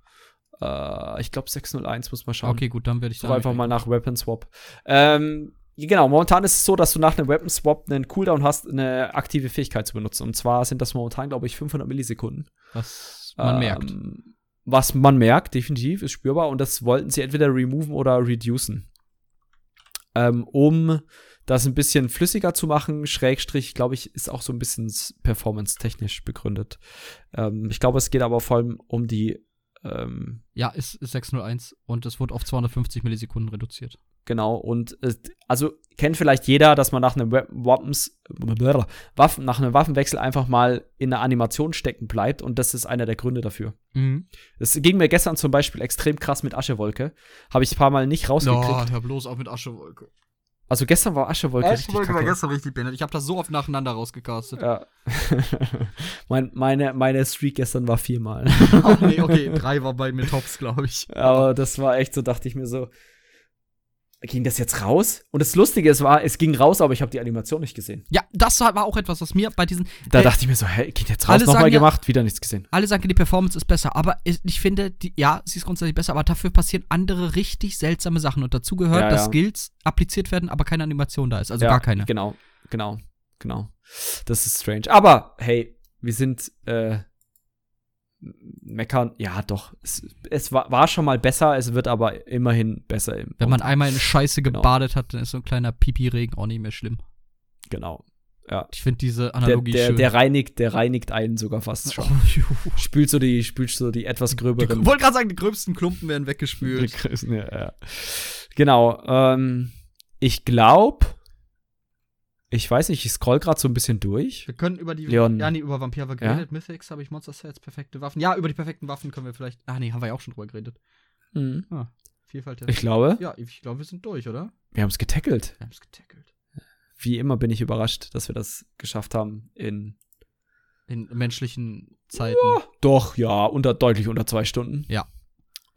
Ähm, äh, ich glaube 601 muss man schauen. Okay, gut, dann werde ich da einfach mal nach Weapon Swap. Ähm, genau, momentan ist es so, dass du nach einem Weapon Swap einen Cooldown hast, eine aktive Fähigkeit zu benutzen. Und zwar sind das momentan, glaube ich, 500 Millisekunden. was man Ähm, merkt. Was man merkt, definitiv, ist spürbar. Und das wollten sie entweder removen oder reducen. Ähm, um das ein bisschen flüssiger zu machen, Schrägstrich, glaube ich, ist auch so ein bisschen performance-technisch begründet. Ähm, ich glaube, es geht aber vor allem um die ähm, Ja, ist, ist 601 und es wurde auf 250 Millisekunden reduziert. Genau, und äh, also kennt vielleicht jeder, dass man nach einem Wappens, Waffen, nach einem Waffenwechsel einfach mal in einer Animation stecken bleibt und das ist einer der Gründe dafür. Mhm. Das ging mir gestern zum Beispiel extrem krass mit Aschewolke. Habe ich ein paar Mal nicht rausgekriegt. hör bloß auf mit Aschewolke. Also gestern war Aschewolke, richtig kacke. gestern richtig behindert. Ich habe das so oft nacheinander rausgecastet. Ja. mein, meine, meine Streak gestern war viermal. oh, nee, okay, drei war bei mir Tops, glaube ich. Aber das war echt so, dachte ich mir so, ging das jetzt raus? Und das Lustige ist, war, es ging raus, aber ich habe die Animation nicht gesehen. Ja, das war auch etwas, was mir bei diesen. Da Äh, dachte ich mir so, hä, geht jetzt raus, nochmal ja- gemacht, wieder nichts gesehen. Alle sagen, die Performance ist besser, aber ich finde, die, ja, sie ist grundsätzlich besser, aber dafür passieren andere richtig seltsame Sachen. Und dazu gehört, Ja, dass ja. Skills appliziert werden, aber keine Animation da ist. Also gar keine. Genau, genau, genau. Das ist strange. Aber hey, wir sind äh, meckern. Ja, doch. Es, es war, war schon mal besser, es wird aber immerhin besser. Im Wenn man einmal in Scheiße Genau. gebadet hat, dann ist so ein kleiner Pipi-Regen auch nicht mehr schlimm. Genau. Ja. Ich finde diese Der, Analogie der, schön. der reinigt, der reinigt einen sogar fast schon. oh. Spült so die, spült so die etwas gröberen. Ich wollte gerade sagen, die gröbsten Klumpen werden weggespült. ja, ja. Genau. Ähm, ich glaube, ich weiß nicht, ich scroll gerade so ein bisschen durch. Wir können über die. Leon. Ja, nee, über Vampir haben wir Ja? geredet. Mythics habe ich Monster Sets, perfekte Waffen. Ja, über die perfekten Waffen können wir vielleicht. Ah, nee, haben wir ja auch schon drüber geredet. Mhm. Vielfalt der. Ich glaube, ja, ich glaube, wir sind durch, oder? wir haben es getackelt. Wir haben es getackelt. Wie immer bin ich überrascht, dass wir das geschafft haben in In menschlichen Zeiten. doch ja unter deutlich unter zwei Stunden. Ja.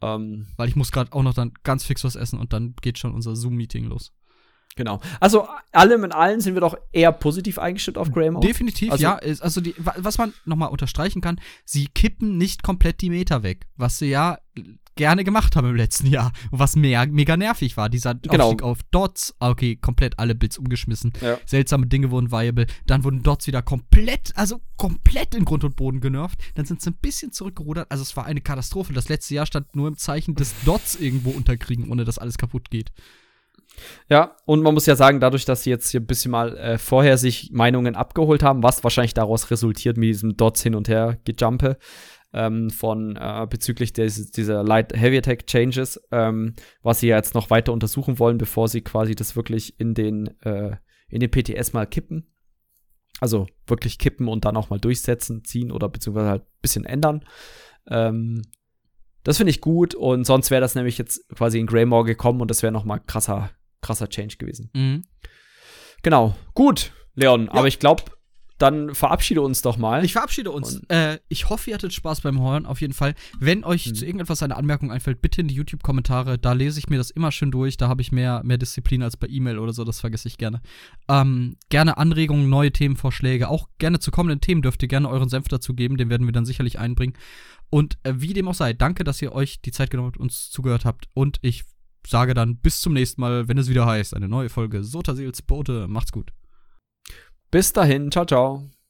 Ähm, Weil ich muss gerade auch noch dann ganz fix was essen und dann geht schon unser Zoom-Meeting los. Genau. Also allem in allem sind wir doch eher positiv eingestellt auf Graham. Definitiv, Also- ja. Also die, wa- was man nochmal unterstreichen kann, sie kippen nicht komplett die Meter weg, was sie ja gerne gemacht haben im letzten Jahr. Und was mehr, mega nervig war. Dieser Genau. Aufstieg auf Dots, okay, komplett alle Bits umgeschmissen. Ja. Seltsame Dinge wurden viable. Dann wurden Dots wieder komplett, also komplett in Grund und Boden genervt. Dann sind sie ein bisschen zurückgerudert. Also es war eine Katastrophe. Das letzte Jahr stand nur im Zeichen des Dots irgendwo unterkriegen, ohne dass alles kaputt geht. Ja, und man muss ja sagen, dadurch, dass sie jetzt hier ein bisschen mal äh, vorher sich Meinungen abgeholt haben, was wahrscheinlich daraus resultiert mit diesem Dots hin und her gejumpe ähm, von äh, bezüglich des, dieser Light Heavy Attack Changes, ähm, was sie ja jetzt noch weiter untersuchen wollen, bevor sie quasi das wirklich in den äh, in den PTS mal kippen. Also wirklich kippen und dann auch mal durchsetzen, ziehen oder beziehungsweise halt ein bisschen ändern. Ähm, das finde ich gut und sonst wäre das nämlich jetzt quasi in Greymore gekommen und das wäre noch mal krasser, krasser Change gewesen. Mhm. Genau, gut, Leon, aber ich glaube, dann verabschiede uns doch mal. Ich verabschiede uns. Äh, ich hoffe, ihr hattet Spaß beim Hören, auf jeden Fall. Wenn euch Mhm. zu irgendetwas eine Anmerkung einfällt, bitte in die YouTube-Kommentare. Da lese ich mir das immer schön durch. Da habe ich mehr, mehr Disziplin als bei E-Mail oder so. Das vergesse ich gerne. Ähm, gerne Anregungen, neue Themenvorschläge. Auch gerne zu kommenden Themen dürft ihr gerne euren Senf dazu geben. Den werden wir dann sicherlich einbringen. Und äh, wie dem auch sei, danke, dass ihr euch die Zeit genommen und uns zugehört habt. Und ich sage dann bis zum nächsten Mal, wenn es wieder heißt, eine neue Folge Sotasils Bote. Macht's gut. Bis dahin, ciao, ciao.